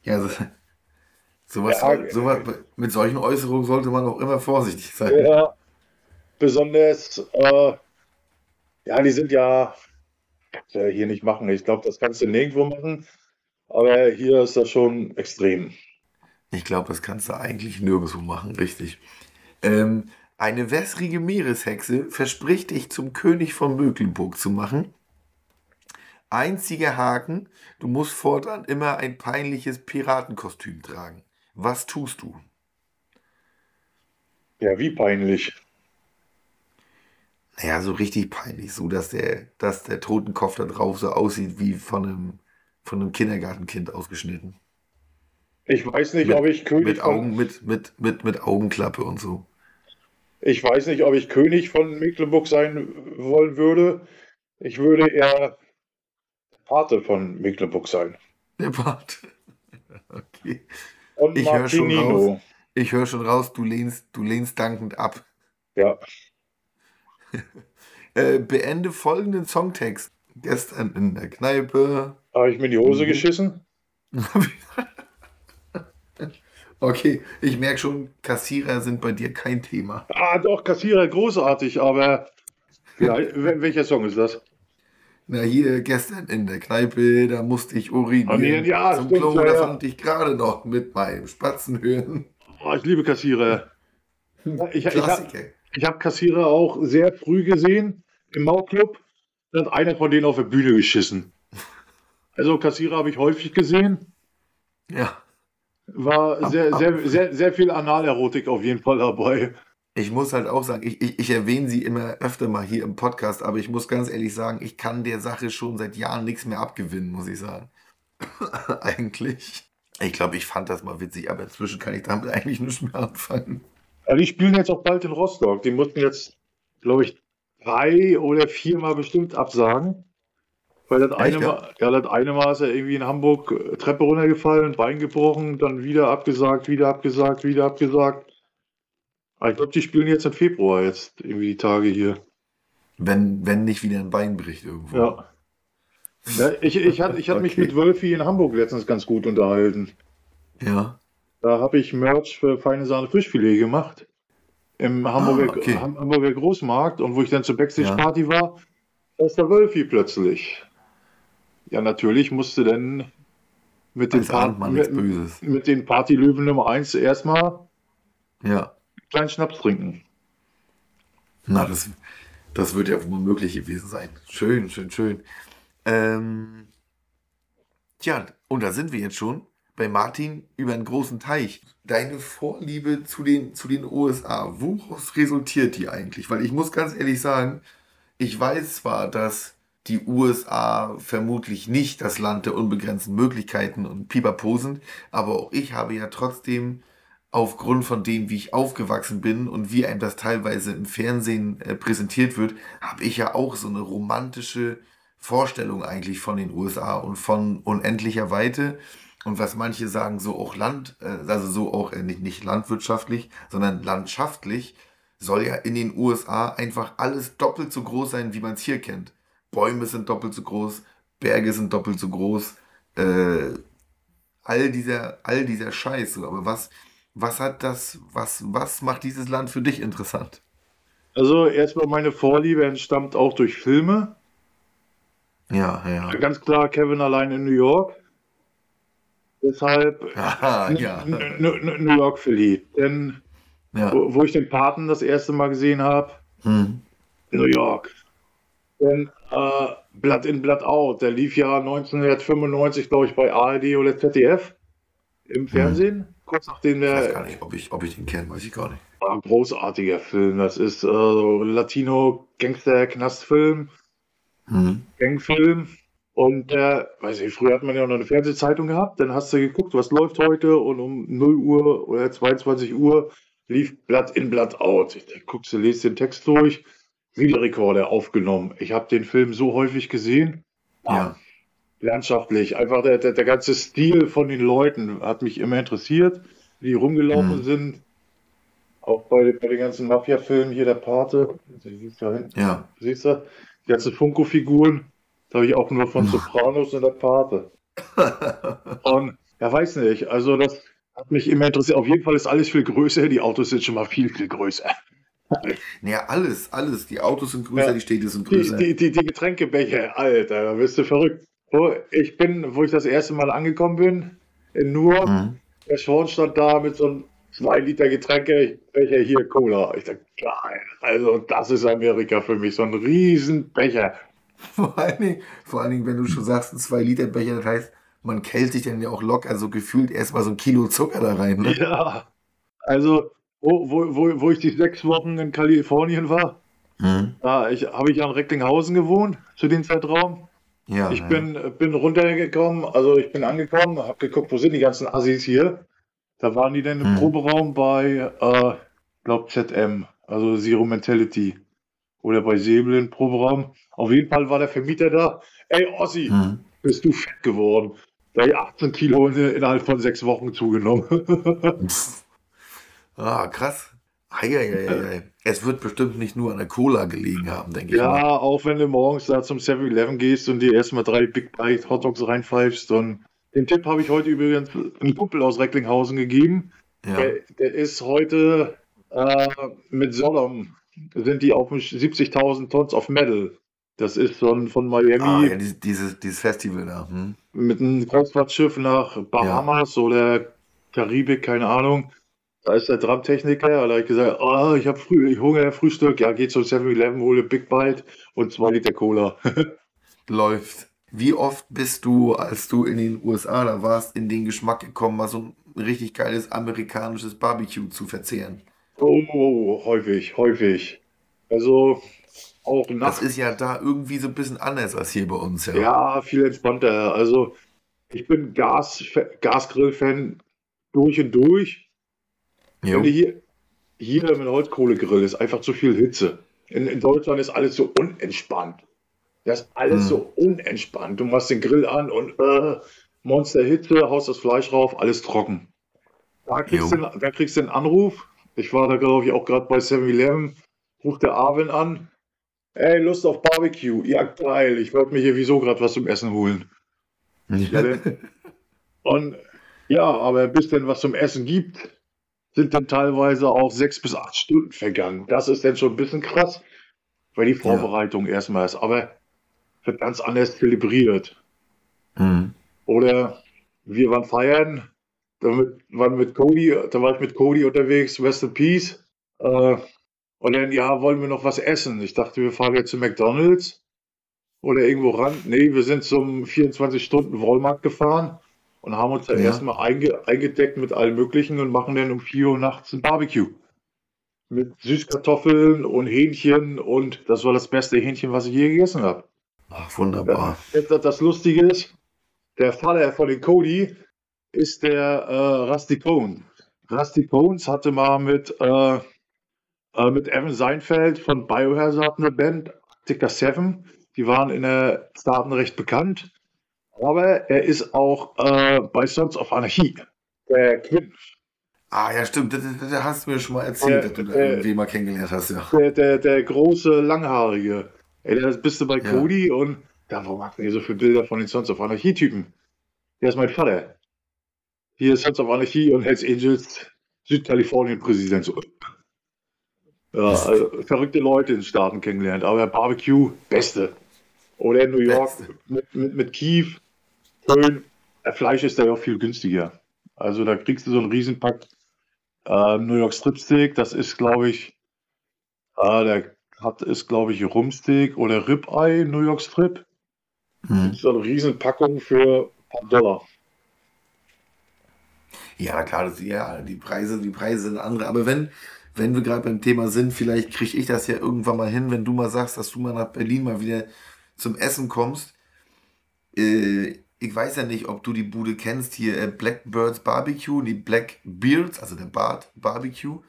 S3: Ja, so, sowas,
S4: Ja,
S3: sowas, mit solchen Äußerungen sollte man auch immer vorsichtig sein.
S4: Ja, besonders, äh, ja, die sind ja äh, hier nicht machen. Ich glaube, das kannst du nirgendwo machen. Aber hier ist das schon extrem.
S3: Ich glaube, das kannst du eigentlich nirgendwo machen, richtig. Ähm, eine wässrige Meereshexe verspricht dich zum König von Möcklenburg zu machen. Einziger Haken, du musst fortan immer ein peinliches Piratenkostüm tragen. Was tust du?
S4: Ja, wie peinlich.
S3: Naja, so richtig peinlich, so dass der, dass der Totenkopf da drauf so aussieht wie von einem, von einem Kindergartenkind ausgeschnitten.
S4: Ich weiß nicht,
S3: Mit-
S4: ob ich König
S3: Mit
S4: von,
S3: Augen, mit, mit, mit, mit Augenklappe und so.
S4: ich weiß nicht, ob ich König von Mecklenburg sein wollen würde. Ich würde eher Pate von Mecklenburg sein.
S3: Der Bart. Okay.
S4: Und
S3: Ich hör schon raus. Ich höre schon raus, du lehnst, du lehnst dankend ab.
S4: Ja,
S3: Äh, beende folgenden Songtext. Gestern in der Kneipe.
S4: Habe ich mir in die Hose
S3: Mhm.
S4: geschissen?
S3: Okay, ich merke schon, Kassierer sind bei dir kein Thema.
S4: Ah, doch, Kassierer, großartig, aber. Ja, wel- welcher Song ist das?
S3: Na, hier gestern in der Kneipe, da musste ich urinieren.
S4: Urinieren, ja,
S3: Zum
S4: stimmt,
S3: Klo,
S4: ja,
S3: da
S4: ja.
S3: fand ich gerade noch mit meinem Spatzen hören.
S4: Oh, ich liebe Kassierer. Ich, ich, hab-
S3: Klassiker.
S4: ich habe Kassierer auch sehr früh gesehen im Mauclub. Da hat einer von denen auf der Bühne geschissen. Also Kassierer habe ich häufig gesehen.
S3: Ja.
S4: War sehr, sehr, sehr, sehr viel Analerotik auf jeden Fall dabei.
S3: Ich muss halt auch sagen, ich, ich, ich erwähne sie immer öfter mal hier im Podcast, aber ich muss ganz ehrlich sagen, ich kann der Sache schon seit Jahren nichts mehr abgewinnen, muss ich sagen. eigentlich. Ich glaube, ich fand das mal witzig, aber inzwischen kann ich damit eigentlich nicht mehr anfangen.
S4: Ja, die spielen jetzt auch bald in Rostock. Die mussten jetzt, glaube ich, drei oder viermal bestimmt absagen. Weil das eine,
S3: Echt, ja?
S4: Mal, ja, das eine Mal ist er irgendwie in Hamburg äh, Treppe runtergefallen, Bein gebrochen, dann wieder abgesagt, wieder abgesagt, wieder abgesagt. Aber ich glaube, die spielen jetzt im Februar jetzt irgendwie die Tage hier.
S3: Wenn, wenn nicht wieder ein Bein bricht irgendwo.
S4: Ja. ja ich ich hatte ich mich
S3: Okay.
S4: mit Wölfi in Hamburg letztens ganz gut unterhalten.
S3: Ja.
S4: Da habe ich Merch für feine Sahne Fischfilet gemacht. Im Hamburger,
S3: Ah, okay.
S4: Ham- Hamburger Großmarkt und wo ich dann zur Backstage-Party war, da ist der Wölfi plötzlich. Ja, natürlich musste dann mit den,
S3: nichts
S4: mit, mit den Partylöwen Nummer 1 erstmal einen
S3: Ja.
S4: kleinen Schnaps trinken.
S3: Na, das, das wird ja wohl möglich gewesen sein. Schön, schön, schön. Ähm, tja, und da sind wir jetzt schon bei Martin über einen großen Teich. Deine Vorliebe zu den, zu den USA, woraus resultiert die eigentlich? Weil ich muss ganz ehrlich sagen, ich weiß zwar, dass die USA vermutlich nicht das Land der unbegrenzten Möglichkeiten und Pipapo sind, aber auch ich habe ja trotzdem aufgrund von dem, wie ich aufgewachsen bin und wie einem das teilweise im Fernsehen äh, präsentiert wird, habe ich ja auch so eine romantische Vorstellung eigentlich von den USA und von unendlicher Weite. Und was manche sagen, so auch Land, äh, also so auch äh, nicht, nicht landwirtschaftlich, sondern landschaftlich, soll ja in den USA einfach alles doppelt so groß sein, wie man es hier kennt. Bäume sind doppelt so groß, Berge sind doppelt so groß, äh, all dieser, all dieser Scheiß. so. Aber was, was hat das, was, was macht dieses Land für dich interessant?
S4: Also erstmal meine Vorliebe entstammt auch durch Filme.
S3: Ja, ja.
S4: Ganz klar Kevin allein in New York. Deshalb
S3: Aha, ja.
S4: New York verliebt. Denn
S3: ja.
S4: wo, wo ich den Paten das erste Mal gesehen habe,
S3: Hm.
S4: New York. Denn äh, Blood in, Blood out, der lief ja 1995, glaube ich, bei ARD oder ZDF im Fernsehen. Kurz nachdem
S3: Ich weiß
S4: der
S3: gar nicht, ob ich, ob ich den kenne, weiß ich gar nicht.
S4: war ein großartiger Film. Das ist äh, so Latino-Gangster-Knastfilm,
S3: Hm.
S4: Gangfilm. Und äh, weiß ich, früher hat man ja noch eine Fernsehzeitung gehabt, dann hast du geguckt, was läuft heute und um 0 Uhr oder 22 Uhr lief Blatt in Blatt out. Da guckst du, lest den Text durch, Videorekorder aufgenommen. Ich habe den Film so häufig gesehen.
S3: Ja.
S4: Landschaftlich, einfach der, der, der ganze Stil von den Leuten hat mich immer interessiert, wie die rumgelaufen
S3: Mhm.
S4: sind. Auch bei, bei den ganzen Mafia-Filmen hier, der Pate, siehst du da hinten,
S3: Ja.
S4: siehst du, die ganzen Funko-Figuren, da habe ich auch nur von Sopranos und der Pate. Und, ja, weiß nicht, also das hat mich immer interessiert. Auf jeden Fall ist alles viel größer, die Autos sind schon mal viel, viel größer.
S3: Naja, alles, alles. Die Autos sind größer,
S4: Ja.
S3: die Städte sind größer.
S4: die, die, die Getränkebecher, Alter, da bist du verrückt. Wo ich bin, wo ich das erste Mal angekommen bin, in Newark,
S3: Mhm.
S4: der Sean stand da mit so einem 2 Liter Getränkebecher, hier Cola. Ich dachte, geil, also das ist Amerika für mich, so ein Riesenbecher.
S3: Vor allen, Dingen, vor allen Dingen, wenn du schon sagst, ein 2-Liter-Becher, das heißt, man kält sich dann ja auch locker so gefühlt erstmal so ein Kilo Zucker da rein. Ne?
S4: Ja, also wo, wo, wo, wo ich die sechs Wochen in Kalifornien war,
S3: Mhm.
S4: da ich, habe ich an Recklinghausen gewohnt zu dem Zeitraum.
S3: Ja,
S4: Ich
S3: ja.
S4: bin, bin runtergekommen, also ich bin angekommen, habe geguckt, wo sind die ganzen Assis hier? Da waren die dann im
S3: Hm.
S4: Proberaum bei, äh, glaub ZM, also Zero Mentality. Oder bei Säbel im Proberaum. Auf jeden Fall war der Vermieter da. Ey, Ossi,
S3: Mhm.
S4: bist du fett geworden? Da hab ich 18 Kilo in, innerhalb von sechs Wochen zugenommen.
S3: Ah, krass. Eieieiei. Es wird bestimmt nicht nur an der Cola gelegen haben, denke ich mal.
S4: Ja, auch wenn du morgens da zum 7-Eleven gehst und dir erstmal drei Big Bite Hot Dogs reinpfeifst. Und den Tipp habe ich heute übrigens einem Kumpel aus Recklinghausen gegeben.
S3: Ja.
S4: Der, der ist heute äh, mit Sollom, sind die auf dem 70.000 Tons of Metal. Das ist so ein von Miami
S3: Ah, ja, dieses, dieses, Festival da. Hm?
S4: mit einem Kreuzfahrtschiff nach Bahamas oder Karibik, keine Ahnung. Da ist der Drumtechniker, da habe ich gesagt, oh, ich habe früh, ich Hunger, Frühstück, ja, geh zum 7-Eleven, hole Big Bite und zwei Liter Cola.
S3: Läuft. Wie oft bist du, als du in den USA da warst, in den Geschmack gekommen, mal so ein richtig geiles amerikanisches Barbecue zu verzehren?
S4: oh, häufig, häufig. Also auch
S3: Das
S4: nachts.
S3: ist ja da irgendwie so ein bisschen anders als hier bei uns, ja.
S4: Ja, viel entspannter. Also ich bin Gas, Gasgrill-Fan durch und durch.
S3: Jo.
S4: Wenn du hier, hier mit Holzkohlegrill ist einfach zu viel Hitze. In, in Deutschland ist alles so unentspannt. Das ist alles
S3: Hm.
S4: so unentspannt. Du machst den Grill an und äh, Monsterhitze, haust das Fleisch rauf, alles trocken. Da kriegst, du, da kriegst du einen Anruf. Ich war da, glaube ich, auch gerade bei 7-Eleven. Ruft der Arvin an. Ey, Lust auf Barbecue. Ja, geil. Ich wollte mir hier wieso gerade was zum Essen holen. Ja, Und ja, aber bis denn was zum Essen gibt, sind dann teilweise auch sechs bis acht Stunden vergangen. Das ist dann schon ein bisschen krass, weil die Vorbereitung erstmal ist. Aber wird ganz anders zelebriert.
S3: Hm.
S4: Oder wir waren feiern, damit waren mit Cody, da war ich mit Cody unterwegs, Rest in Peace. Äh, und dann, ja, wollen wir noch was essen? Ich dachte, wir fahren jetzt zu McDonalds oder irgendwo ran. Nee, wir sind zum 24-Stunden-Walmart gefahren und haben uns da
S3: Ja.
S4: erstmal einge eingedeckt mit allem Möglichen und machen dann um 4 Uhr nachts ein Barbecue. Mit Süßkartoffeln und Hähnchen und das war das beste Hähnchen, was ich je gegessen habe.
S3: Ach, wunderbar.
S4: Das- das Lustige ist, der Vater von den Cody ist der äh, Rusty Cohn. Rusty Cohns hatte mal mit, äh, äh, mit Evan Seinfeld von Biohazard eine Band, Ticker 7. Die waren in den Staaten recht bekannt. Aber er ist auch äh, bei Sons of Anarchy. Der Quinn.
S3: Ah, ja, stimmt. Das, das, das hast du mir schon mal erzählt,
S4: Äh,
S3: dass du
S4: äh,
S3: irgendwie mal kennengelernt hast, ja.
S4: Der, der, der große, langhaarige. Ey, da bist du bei
S3: Ja.
S4: Cody und da, warum macht ihr so viele Bilder von den Sons of Anarchy-Typen? Der ist mein Vater. Hier ist Sons of Anarchy und Hells Angels, Südkalifornien-Präsident. So. Ja, also verrückte Leute in den Staaten kennengelernt, aber Barbecue, beste. Oder in New York mit, mit, mit Kief, Köln. Äh, Fleisch ist da ja auch viel günstiger. Also da kriegst du so einen Riesenpack äh, New York Strip Steak, das ist, glaube ich, Ah, der hat ist, glaube ich, Rumsteak oder Ribeye New York Strip.
S3: Hm.
S4: So eine Riesenpackung für ein paar Dollar.
S3: Ja, klar, das, ja, die Preise, die Preise sind andere. Aber wenn, wenn wir gerade beim Thema sind, vielleicht kriege ich das ja irgendwann mal hin, wenn du mal sagst, dass du mal nach Berlin mal wieder zum Essen kommst. Äh, ich weiß ja nicht, ob du die Bude kennst, hier äh, Blackbirds Barbecue, die Blackbeards, also der Bart Barbecue,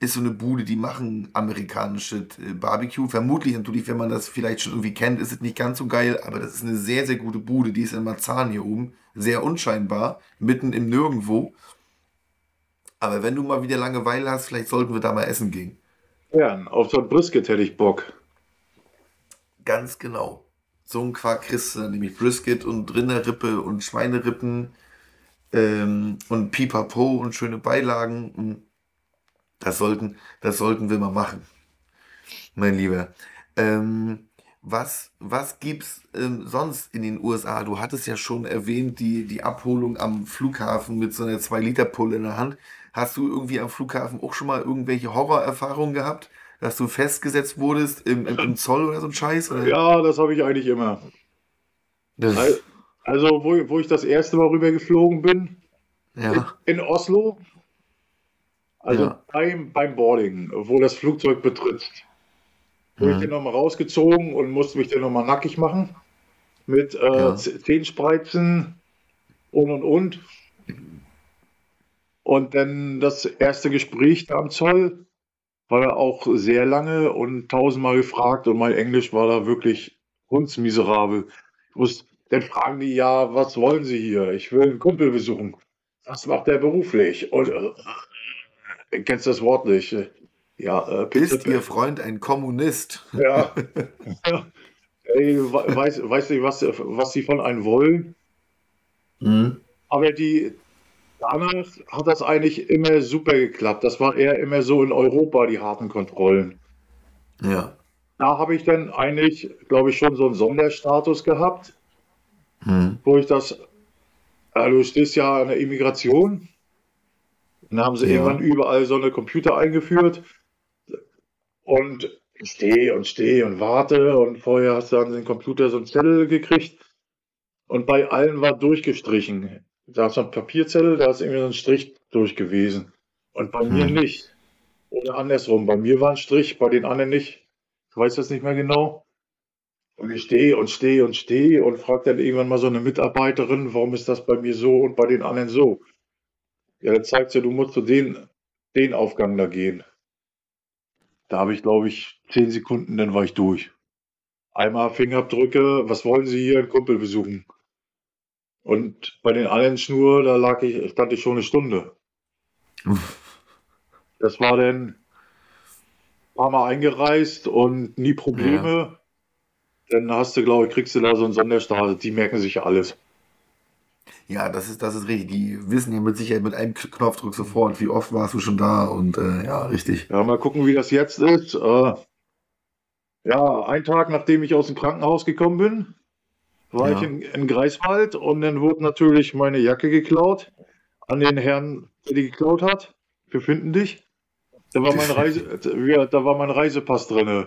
S3: ist so eine Bude, die machen amerikanische äh, Barbecue. Vermutlich natürlich, wenn man das vielleicht schon irgendwie kennt, ist es nicht ganz so geil, aber das ist eine sehr, sehr gute Bude. Die ist in Marzahn hier oben, sehr unscheinbar, mitten im Nirgendwo. Aber wenn du mal wieder Langeweile hast, vielleicht sollten wir da mal essen gehen.
S4: Ja, auf so ein Brisket hätte ich Bock.
S3: Ganz genau. So ein Quark kriegst du nämlich Brisket und Rinderrippe und Schweinerippen ähm, und Pipapo und schöne Beilagen. Das sollten, das sollten wir mal machen. Mein Lieber. Ähm, was, was gibt's ähm, sonst in den USA? Du hattest ja schon erwähnt, die, die Abholung am Flughafen mit so einer 2-Liter-Pulle in der Hand. Hast du irgendwie am Flughafen auch schon mal irgendwelche Horrorerfahrungen gehabt? Dass du festgesetzt wurdest im, im, im Zoll oder so ein Scheiß? Oder?
S4: Ja, das habe ich eigentlich immer.
S3: Das,
S4: Al- Also, wo, wo ich das erste Mal rüber geflogen bin,
S3: ja.
S4: in Oslo, also
S3: Ja.
S4: beim, beim Boarding, wo das Flugzeug betritt, wurde ich dann nochmal rausgezogen und musste mich dann nochmal nackig machen. Mit äh,
S3: Ja.
S4: Zehenspreizen und und und. Und dann das erste Gespräch da am Zoll war auch sehr lange und tausendmal gefragt und mein Englisch war da wirklich hundsmiserabel. Ich wusste, dann fragen die ja, was wollen Sie hier? Ich will einen Kumpel besuchen. Was macht der beruflich? Und äh, kennst das Wort nicht. Ja, äh,
S3: Ist Ihr Freund ein Kommunist?
S4: Ja. Ey, weiß, weiß nicht, was, was sie von einem wollen.
S3: Mhm.
S4: Aber die, danach hat das eigentlich immer super geklappt. Das war eher immer so in Europa, die harten Kontrollen.
S3: Ja.
S4: Da habe ich dann eigentlich, glaube ich, schon so einen Sonderstatus gehabt,
S3: Mhm.
S4: wo ich das, also du stehst ja an der Immigration. Dann haben sie
S3: Ja.
S4: irgendwann überall so eine Computer eingeführt. Und ich stehe und stehe und warte. Und vorher hast du an den Computer so einen Zettel gekriegt. Und bei allen war durchgestrichen. Da ist so ein Papierzettel, da ist irgendwie so ein Strich durch gewesen. Und bei mir
S3: Hm.
S4: nicht. Oder andersrum. Bei mir war ein Strich, bei den anderen nicht. Ich weiß das nicht mehr genau. Und ich stehe und stehe und stehe und frage dann irgendwann mal so eine Mitarbeiterin, warum ist das bei mir so und bei den anderen so? Ja, dann zeigt sie, du musst zu den, den Aufgang da gehen. Da habe ich, glaube ich, zehn Sekunden, dann war ich durch. Einmal Fingerabdrücke, was wollen Sie hier, einen Kumpel besuchen? Und bei den anderen Schnur, da lag ich, stand ich schon eine Stunde. Das war dann ein paar Mal eingereist und nie Probleme. Dann hast du, glaube ich, kriegst du da so einen Sonderstatus. Die merken sich ja alles.
S3: Ja, das ist, das ist richtig. Die wissen ja mit Sicherheit mit einem Knopfdruck sofort, wie oft warst du schon da und äh, ja, richtig.
S4: Ja, mal gucken, wie das jetzt ist. Äh, ja, ein Tag nachdem ich aus dem Krankenhaus gekommen bin, war
S3: Ja.
S4: ich in, in Greifswald und dann wurde natürlich meine Jacke geklaut an den Herrn, der die geklaut hat. Wir finden dich. Da war mein, Reise, ja, da war mein Reisepass drin.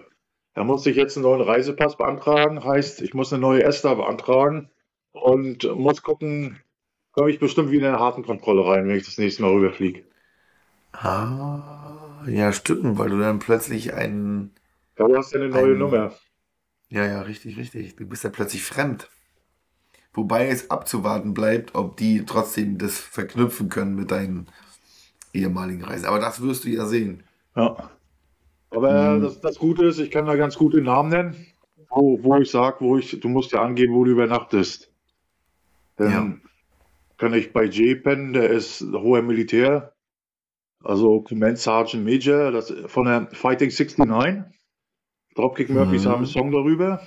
S4: Da musste ich jetzt einen neuen Reisepass beantragen. Heißt, ich muss eine neue ESTA beantragen und muss gucken, komme ich bestimmt wieder in eine harten Kontrolle rein, wenn ich das nächste Mal rüberfliege.
S3: Ah, ja, stimmt, weil du dann plötzlich einen.
S4: Ja, du hast ja eine neue
S3: Ein-
S4: Nummer.
S3: Ja, ja, richtig, richtig. Du bist ja plötzlich fremd. Wobei es abzuwarten bleibt, ob die trotzdem das verknüpfen können mit deinen ehemaligen Reisen. Aber das wirst du ja sehen.
S4: Ja. Aber
S3: Mhm.
S4: das, das Gute ist, ich kann da ganz gute Namen nennen, wo, wo ich sage, wo ich, du musst ja angeben, wo du übernachtest. Dann
S3: Ja.
S4: kann ich bei J pennen, der ist hoher Militär, also Command Sergeant Major, das von der Fighting 69. Dropkick Murphys
S3: Mhm.
S4: haben einen Song darüber.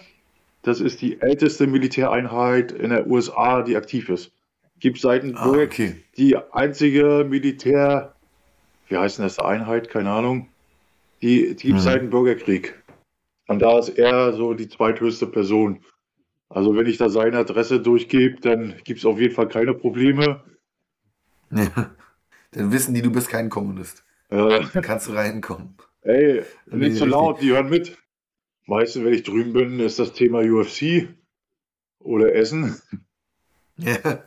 S4: Das ist die älteste Militäreinheit in der USA, die aktiv ist. Gibt seit dem
S3: Ah, okay.
S4: die einzige Militär, wie heißt denn das, Einheit, keine Ahnung, die, die gibt es
S3: Mhm.
S4: seit dem Bürgerkrieg. Und da ist er so die zweithöchste Person. Also wenn ich da seine Adresse durchgebe, dann gibt es auf jeden Fall keine Probleme.
S3: Ja. Dann wissen die, du bist kein Kommunist.
S4: Äh,
S3: Dann kannst du reinkommen.
S4: ey, nicht zu
S3: richtig.
S4: laut, die hören mit. Meistens, wenn ich drüben bin, ist das Thema UFC oder Essen.
S3: Ja.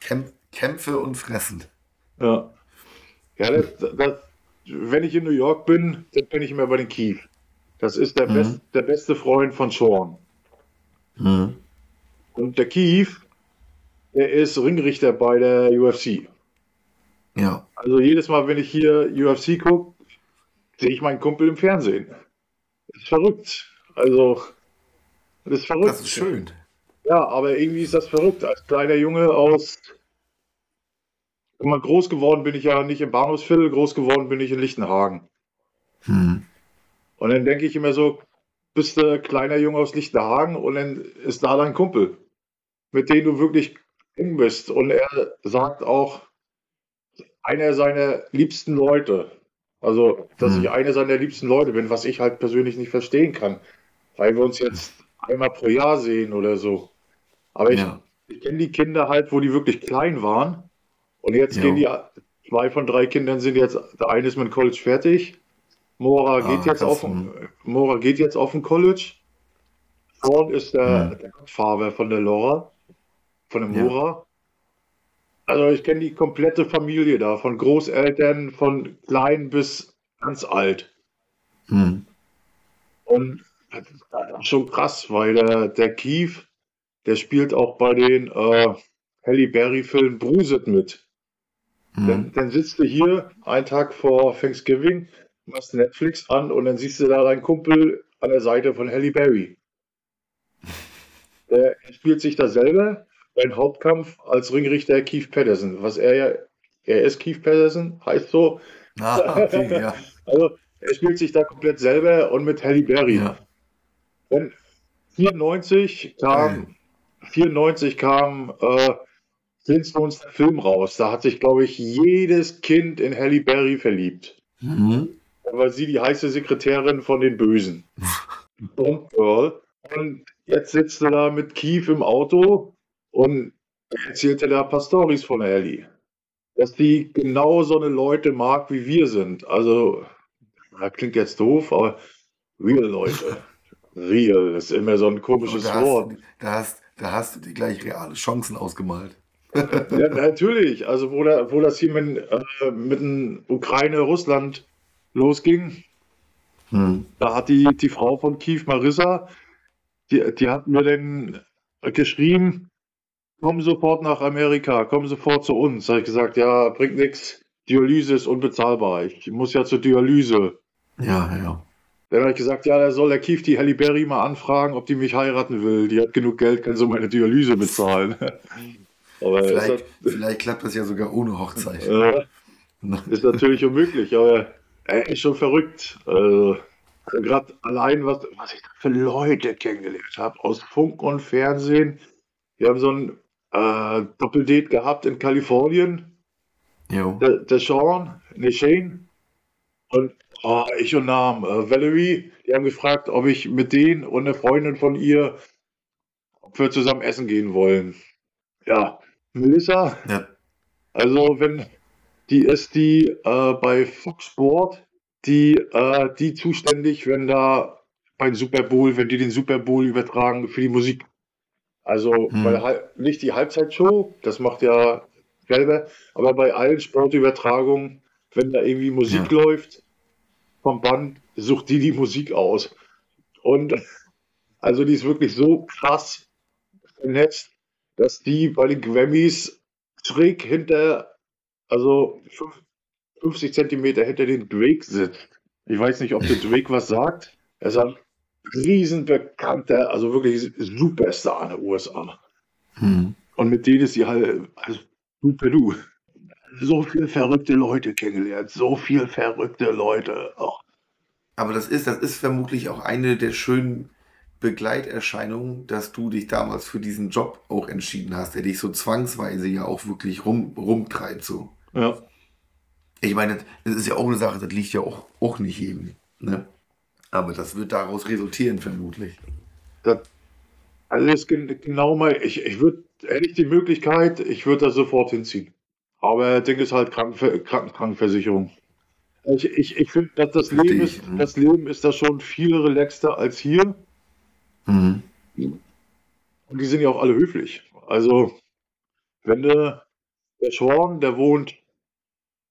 S3: Kämp Kämpfe und Fressen.
S4: Ja. Ja, das, das, wenn ich in New York bin, dann bin ich immer bei den Keith. Das ist der,
S3: Mhm.
S4: best, der beste Freund von Sean.
S3: Mhm.
S4: Und der Keith, der ist Ringrichter bei der UFC.
S3: Ja.
S4: Also jedes Mal, wenn ich hier UFC gucke, sehe ich meinen Kumpel im Fernsehen. Ist verrückt. Also, das ist verrückt.
S3: Das ist schön.
S4: Ja, aber irgendwie ist das verrückt. Als kleiner Junge aus. Mal, groß geworden bin ich ja nicht im Bahnhofsviertel, groß geworden bin ich in Lichtenhagen.
S3: Mhm.
S4: Und dann denke ich immer so, bist du ein kleiner Junge aus Lichtenhagen und dann ist da dein Kumpel, mit dem du wirklich eng bist. Und er sagt auch, einer seiner liebsten Leute. Also, dass
S3: Hm.
S4: ich einer seiner liebsten Leute bin, was ich halt persönlich nicht verstehen kann. Weil wir uns jetzt einmal pro Jahr sehen oder so. Aber ich,
S3: Ja.
S4: ich kenne die Kinder halt, wo die wirklich klein waren. Und jetzt
S3: Ja.
S4: gehen die, zwei von drei Kindern sind jetzt, der eine ist mit dem College fertig. Mora
S3: Ah,
S4: geht jetzt
S3: krass,
S4: auf,
S3: hm.
S4: Mora geht jetzt auf ein College. Sean ist der,
S3: Hm.
S4: der Kopffarbe von der Laura, von der
S3: Ja.
S4: Mora. Also ich kenne die komplette Familie da, von Großeltern, von klein bis ganz alt.
S3: Mhm.
S4: Und das ist schon krass, weil der, der Keith, der spielt auch bei den äh, Halle Berry-Filmen Bruset mit. Dann,
S3: Mhm.
S4: dann sitzt du hier einen Tag vor Thanksgiving, machst Netflix an und dann siehst du da deinen Kumpel an der Seite von Halle Berry. Der spielt sich da selber beim Hauptkampf als Ringrichter Keith Patterson. Was er ja, er ist Keith Patterson, heißt so,
S3: Ah, okay, ja.
S4: Also er spielt sich da komplett selber und mit Halle Berry.
S3: ja.
S4: Und 94 kam, 94 kam äh, Flintstones der Film raus. Da hat sich, glaube ich, jedes Kind in Halle Berry verliebt.
S3: Mhm.
S4: Da war sie die heiße Sekretärin von den Bösen. Bomb Girl. Und jetzt sitzt er da mit Keith im Auto und erzählte da ein paar Storys von Ellie. Dass die genau so eine Leute mag, wie wir sind. Also, das klingt jetzt doof, aber real Leute. Real, ist immer so ein komisches
S3: da,
S4: Wort.
S3: hast, da, hast, da hast du dir gleich reale Chancen ausgemalt.
S4: Ja, natürlich. Also, wo, da, wo das hier mit, äh, mit dem Ukraine-Russland losging,
S3: Hm.
S4: Da hat die, die Frau von Keith Marissa, die, die hat mir dann geschrieben, komm sofort nach Amerika, komm sofort zu uns. Da habe ich gesagt, ja, bringt nichts. Dialyse ist unbezahlbar. Ich muss ja zur Dialyse.
S3: Ja, ja.
S4: Dann habe ich gesagt, ja, da soll der Keith die Halle Berry mal anfragen, ob die mich heiraten will. Die hat genug Geld, kann so meine Dialyse bezahlen. Aber
S3: Vielleicht, vielleicht klappt das ja sogar ohne Hochzeit.
S4: äh, ist natürlich unmöglich, aber er ist schon verrückt. Also, Gerade allein, was, was ich da für Leute kennengelernt habe, aus Funk und Fernsehen. Wir haben so ein äh, Doppeldate gehabt in Kalifornien.
S3: Jo.
S4: Der, der Sean, ne Shane und oh, ich und Namen, äh, Valerie, die haben gefragt, ob ich mit denen und einer Freundin von ihr, ob wir zusammen essen gehen wollen. Ja, Melissa,
S3: Ja.
S4: also wenn die ist die äh, bei Fox Sport, die, äh, die zuständig, wenn da beim Super Bowl, wenn die den Super Bowl übertragen für die Musik. Also
S3: Hm.
S4: bei der Hal- nicht die Halbzeitshow, das macht ja selber, aber bei allen Sportübertragungen, wenn da irgendwie Musik
S3: Ja.
S4: läuft vom Band, sucht die die Musik aus. Und also die ist wirklich so krass vernetzt, dass die bei den Grammys schräg hinter, also fünf- 50 Zentimeter hinter den Drake sitzt. Ich weiß nicht, ob der Drake was sagt. Er ein riesenbekannter, also wirklich Superstar in den USA.
S3: Hm.
S4: Und mit denen ist sie halt, also super du. So viele verrückte Leute kennengelernt, so viele verrückte Leute. Ach,
S3: Aber das ist, das ist vermutlich auch eine der schönen Begleiterscheinungen, dass du dich damals für diesen Job auch entschieden hast, der dich so zwangsweise ja auch wirklich rum, rumtreibt. So.
S4: ja.
S3: Ich meine, das ist ja auch eine Sache, das liegt ja auch, auch nicht jedem. Ne? Aber das wird daraus resultieren, vermutlich.
S4: Das, also das ist gen- genau mal, ich, ich würde, hätte ich die Möglichkeit, ich würde da sofort hinziehen. Aber Ding ist halt Krankenver Kranken Krankenversicherung. Ich, ich, ich finde, dass das
S3: Versteh
S4: Leben, ist,
S3: mhm.
S4: das Leben ist da schon viel relaxter als hier.
S3: Mhm.
S4: Und die sind ja auch alle höflich. Also, wenn du, der Sean, der wohnt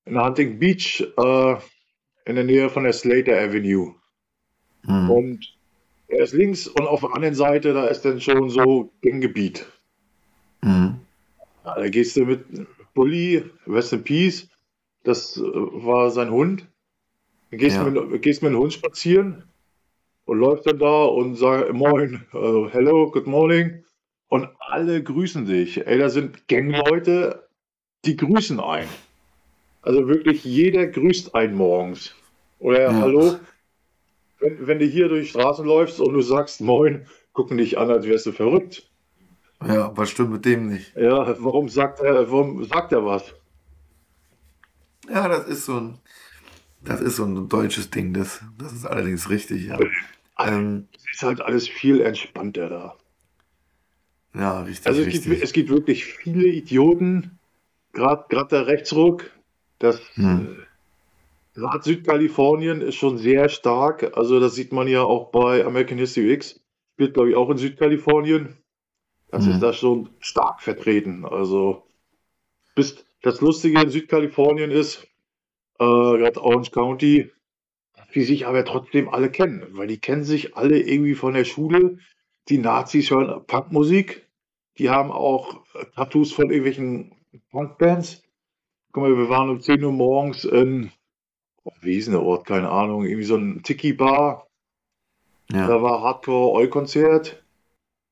S4: in Hunting Beach, äh, in der Nähe von der Slater Avenue.
S3: Mhm.
S4: Und er ist links und auf der anderen Seite, da ist dann schon so Ganggebiet.
S3: Mhm.
S4: Ja, da gehst du mit Bully, Rest in Peace, das äh, war sein Hund. Dann gehst,
S3: Ja.
S4: du mit, gehst mit dem Hund spazieren und läufst dann da und sagst Moin, äh, hello, good morning. Und alle grüßen dich. Ey, da sind Gangleute, die grüßen ein. Also wirklich jeder grüßt einen morgens. Oder
S3: Ja.
S4: hallo, wenn, wenn du hier durch die Straßen läufst und du sagst Moin, gucken dich an, als wärst du verrückt.
S3: Ja, was stimmt mit dem nicht?
S4: Ja, warum sagt er, warum sagt er was?
S3: Ja, das ist so ein, das ist so ein deutsches Ding, das, das ist allerdings richtig, ja. Ähm,
S4: Es ist halt alles viel entspannter da.
S3: ja, richtig,
S4: Also es
S3: richtig.
S4: gibt, es gibt wirklich viele Idioten, gerade der Rechtsruck, das
S3: Hm.
S4: Gerade Südkalifornien ist schon sehr stark. Also das sieht man ja auch bei American History X. Spielt, glaube ich, auch in Südkalifornien. Das
S3: Mhm.
S4: ist da schon stark vertreten. Also bis, das Lustige in Südkalifornien ist, äh, gerade Orange County, die sich aber trotzdem alle kennen, weil die kennen sich alle irgendwie von der Schule. Die Nazis hören Punkmusik, die haben auch Tattoos von irgendwelchen Punkbands. Guck mal, wir waren um 10 Uhr morgens in, wie ist denn der Ort, keine Ahnung, irgendwie so ein Tiki-Bar.
S3: ja.
S4: Da war Hardcore-Oi-Konzert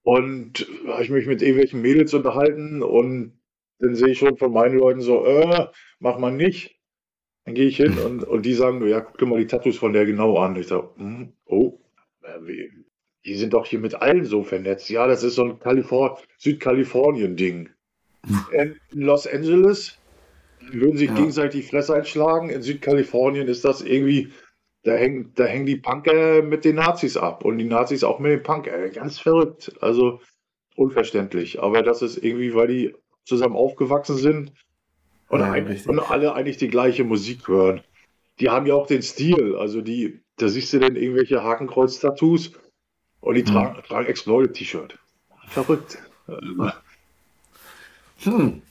S4: und habe ich mich mit irgendwelchen Mädels unterhalten und dann sehe ich schon von meinen Leuten so, äh, mach mal nicht. Dann gehe ich hin und, und die sagen, ja, guck dir mal die Tattoos von der genau an. Ich sage, hm, oh, äh, die sind doch hier mit allen so vernetzt. Ja, das ist so ein Kalifor Südkalifornien-Ding. In Los Angeles würden sich
S3: Ja.
S4: gegenseitig die Fresse einschlagen. In Südkalifornien ist das irgendwie, da hängen, da hängen die Punker mit den Nazis ab und die Nazis auch mit den Punker. Ganz verrückt. Also unverständlich. Aber das ist irgendwie, weil die zusammen aufgewachsen sind und,
S3: Ja, richtig.
S4: und alle eigentlich die gleiche Musik hören. Die haben ja auch den Stil. Also die, da siehst du dann irgendwelche Hakenkreuz-Tattoos und die
S3: Mhm.
S4: tragen, tragen Exploited-T-Shirt. Verrückt. Äh,
S3: Hm.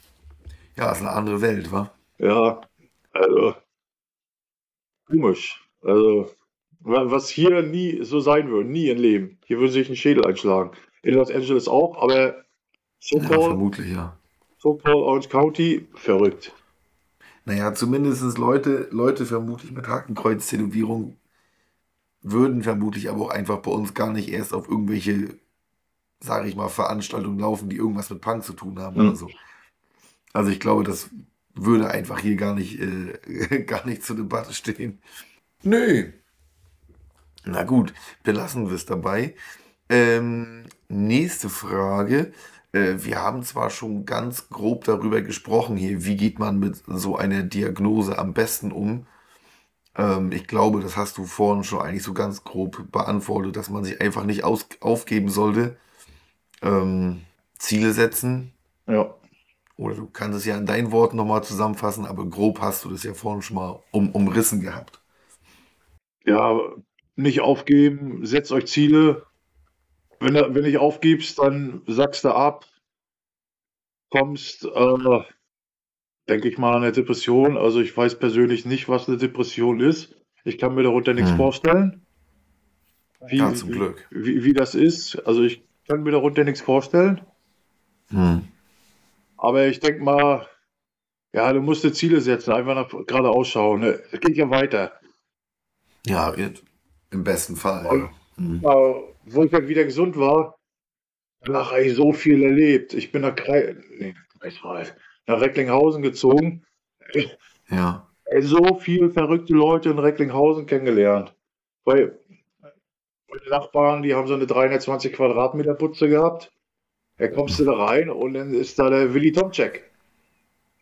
S3: Ja, ist eine andere Welt, wa?
S4: Ja, also komisch. Also, wa- was hier nie so sein würde, nie im Leben. Hier würde sich ein Schädel einschlagen. In Los Angeles auch, aber
S3: Ja,
S4: so-called
S3: vermutlich, ja.
S4: so Orange County, verrückt.
S3: Naja, zumindest Leute, Leute vermutlich mit Hakenkreuz-Tätowierung würden vermutlich aber auch einfach bei uns gar nicht erst auf irgendwelche, sage ich mal, Veranstaltungen laufen, die irgendwas mit Punk zu tun haben
S4: Mhm.
S3: oder so. Also ich glaube, das würde einfach hier gar nicht, äh, gar nicht zur Debatte stehen. Nö. Na gut, belassen wir es dabei. Ähm, nächste Frage. Äh, wir haben zwar schon ganz grob darüber gesprochen hier, wie geht man mit so einer Diagnose am besten um. Ähm, ich glaube, das hast du vorhin schon eigentlich so ganz grob beantwortet, dass man sich einfach nicht aus aufgeben sollte. Ähm, Ziele setzen.
S4: Ja,
S3: Oder du kannst es ja in deinen Worten nochmal zusammenfassen, aber grob hast du das ja vorhin schon mal um, umrissen gehabt.
S4: ja, nicht aufgeben, setzt euch Ziele. Wenn du, wenn nicht aufgibst, dann sagst du ab, kommst, äh, denke ich mal, an eine Depression. Also ich weiß persönlich nicht, was eine Depression ist. Ich kann mir darunter nichts
S3: Hm.
S4: vorstellen. Wie,
S3: Ja, zum
S4: wie,
S3: Glück.
S4: Wie, wie das ist. Also ich kann mir darunter nichts vorstellen.
S3: Hm.
S4: Aber ich denke mal, ja, du musst dir Ziele setzen, einfach nach geradeaus schauen. Ne? Es geht ja weiter.
S3: Ja, im besten Fall. Ja. Hm.
S4: Ja, wo ich dann wieder gesund war, danach habe ich so viel erlebt. Ich bin nach, Krei nee, nach Recklinghausen gezogen.
S3: ja.
S4: Ey, so viele verrückte Leute in Recklinghausen kennengelernt. Weil meine Nachbarn, die haben so eine 320 Quadratmeter Putze gehabt. Da kommst du da rein und dann ist da der Willy Tomczak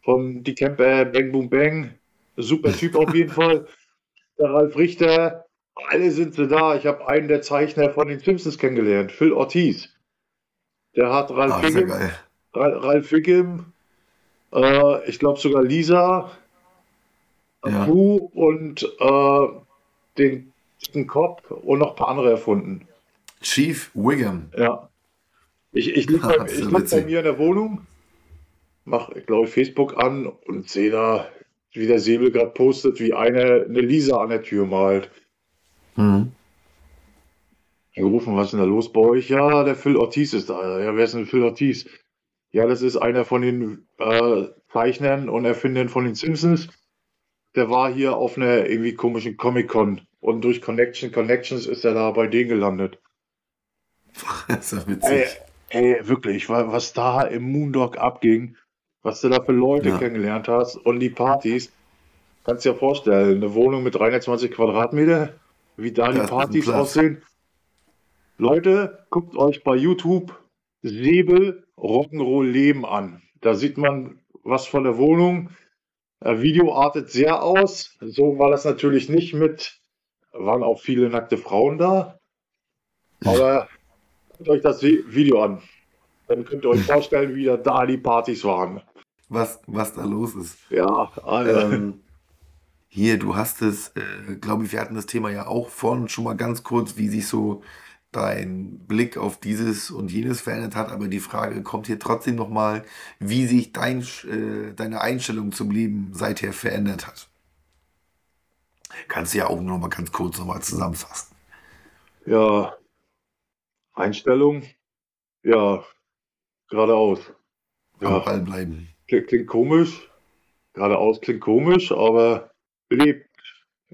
S4: von Die Camper Bang Boom Bang. Super Typ auf jeden Fall. Der Ralf Richter. Alle sind sie da. Ich habe einen der Zeichner von den Simpsons kennengelernt, Phil Ortiz. Der hat Ralf
S3: Ah,
S4: Wiggum, Ralf Wiggum, äh, ich glaube sogar Lisa,
S3: Ja.
S4: Und äh, den dicken Kopf und noch ein paar andere erfunden.
S3: Chief Wiggum.
S4: Ja. Ich, ich liege bei, ich lieg bei mir in der Wohnung, mache, glaube ich, Facebook an und sehe da, wie der Säbel gerade postet, wie eine, eine Lisa an der Tür malt.
S3: Hm.
S4: Gerufen, was ist denn da los bei euch? Ja, der Phil Ortiz ist da. Ja, wer ist denn Phil Ortiz? Ja, das ist einer von den äh, Zeichnern und Erfindern von den Simpsons. Der war hier auf einer irgendwie komischen Comic-Con und durch Connection Connections ist er da bei denen gelandet.
S3: Das ist ja witzig.
S4: ey, wirklich, wa- was da im Moondog abging, was du da für Leute
S3: Ja.
S4: kennengelernt hast und die Partys, kannst dir ja vorstellen, eine Wohnung mit 320 Quadratmeter, wie da die
S3: Ja,
S4: Partys aussehen. Leute, guckt euch bei YouTube Säbel Rock'n'Roll Leben an. Da sieht man was von der Wohnung. Äh, Video artet sehr aus. So war das natürlich nicht mit, waren auch viele nackte Frauen da. Aber guckt euch das Vi- Video an. Dann könnt ihr euch vorstellen, wie da- die Partys waren.
S3: Was, was da los ist.
S4: Ja, Alter.
S3: Ähm, hier, du hast es, äh, glaube ich, wir hatten das Thema ja auch vorhin schon mal ganz kurz, wie sich so dein Blick auf dieses und jenes verändert hat. Aber die Frage kommt hier trotzdem nochmal, wie sich dein, äh, deine Einstellung zum Leben seither verändert hat. Kannst du ja auch nur mal ganz kurz nochmal zusammenfassen.
S4: Ja, Einstellung. Ja, geradeaus.
S3: Am
S4: Ja,
S3: Ball bleiben.
S4: klingt, klingt komisch. Geradeaus klingt komisch, aber lebt.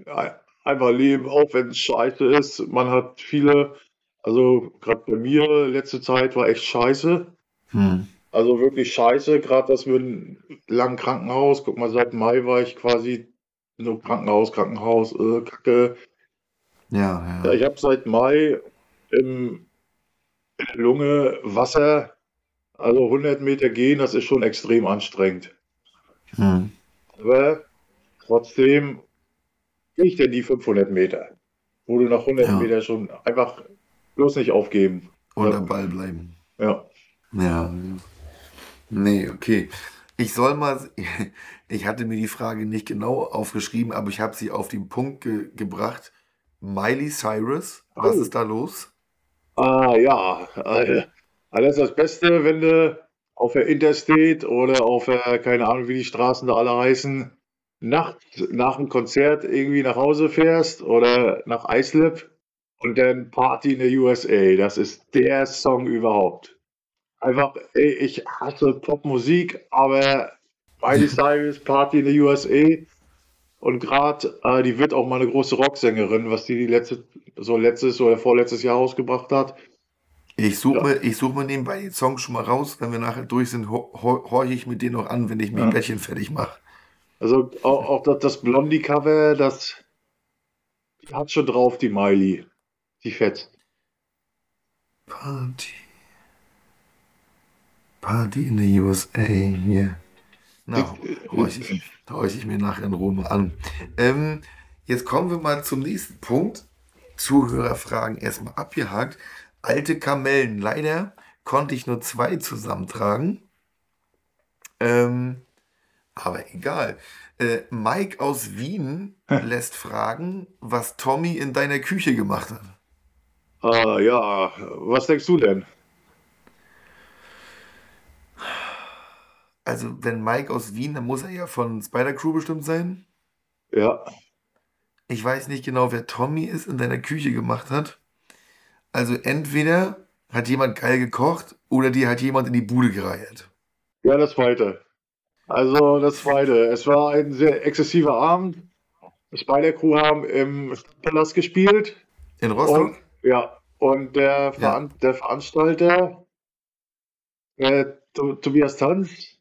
S4: Ein- Einfach leben, auch wenn es scheiße ist. Man hat viele, also gerade bei mir, letzte Zeit war echt scheiße.
S3: Hm.
S4: Also wirklich scheiße, gerade das mit einem langen Krankenhaus. Guck mal, seit Mai war ich quasi so Krankenhaus, Krankenhaus, äh, Kacke.
S3: Ja,
S4: Ja, ich habe seit Mai im Lunge Wasser, also 100 Meter gehen, das ist schon extrem anstrengend.
S3: Hm.
S4: Aber trotzdem gehe ich denn die 500 Meter, wo du nach 100
S3: Ja.
S4: Meter schon einfach bloß nicht aufgeben.
S3: Und am Ball bleiben.
S4: Ja.
S3: Ja. Nee, okay. Ich soll mal, ich hatte mir die Frage nicht genau aufgeschrieben, aber ich habe sie auf den Punkt ge gebracht. Miley Cyrus, was
S4: Oh.
S3: ist da los?
S4: Ah ja, äh, alles das Beste, wenn du auf der Interstate oder auf der, keine Ahnung, wie die Straßen da alle heißen, nachts nach dem Konzert irgendwie nach Hause fährst oder nach Islip und dann Party in der USA. Das ist der Song überhaupt. Einfach, ey, ich hasse Popmusik, aber Miley Cyrus Party in der USA und gerade, äh, die wird auch mal eine große Rocksängerin, was die, die letzte, so letztes oder vorletztes Jahr ausgebracht hat.
S3: Ich suche
S4: Ja.
S3: mir, ich such mir nebenbei den Song schon mal raus. Wenn wir nachher durch sind, ho ho horche ich mir den noch an, wenn ich mir
S4: Ja.
S3: ein Bettchen fertig mache.
S4: Also auch, auch das, das Blondie-Cover, das hat schon drauf, die Miley. Die fett.
S3: Party. Party in the USA, hier. Na, horche ich, horch ich mir nachher in Ruhe an. Ähm, jetzt kommen wir mal zum nächsten Punkt. Zuhörerfragen erstmal abgehakt. Alte Kamellen. Leider konnte ich nur zwei zusammentragen. Ähm, aber egal. Äh, Mike aus Wien lässt fragen, was Tommy in deiner Küche gemacht hat.
S4: Ah, ja, was denkst du denn?
S3: Also, wenn Mike aus Wien, dann muss er ja von Spider Crew bestimmt sein.
S4: Ja,
S3: Ich weiß nicht genau, wer Tommy ist in deiner Küche gemacht hat. Also, entweder hat jemand geil gekocht oder dir hat jemand in die Bude gereiert.
S4: ja, das zweite. Also das zweite. Es war ein sehr exzessiver Abend. Spider-Crew haben im Palast gespielt.
S3: In Rostock?
S4: Und, ja, und der, Veran der Veranstalter, äh, To- Tobias Tanz,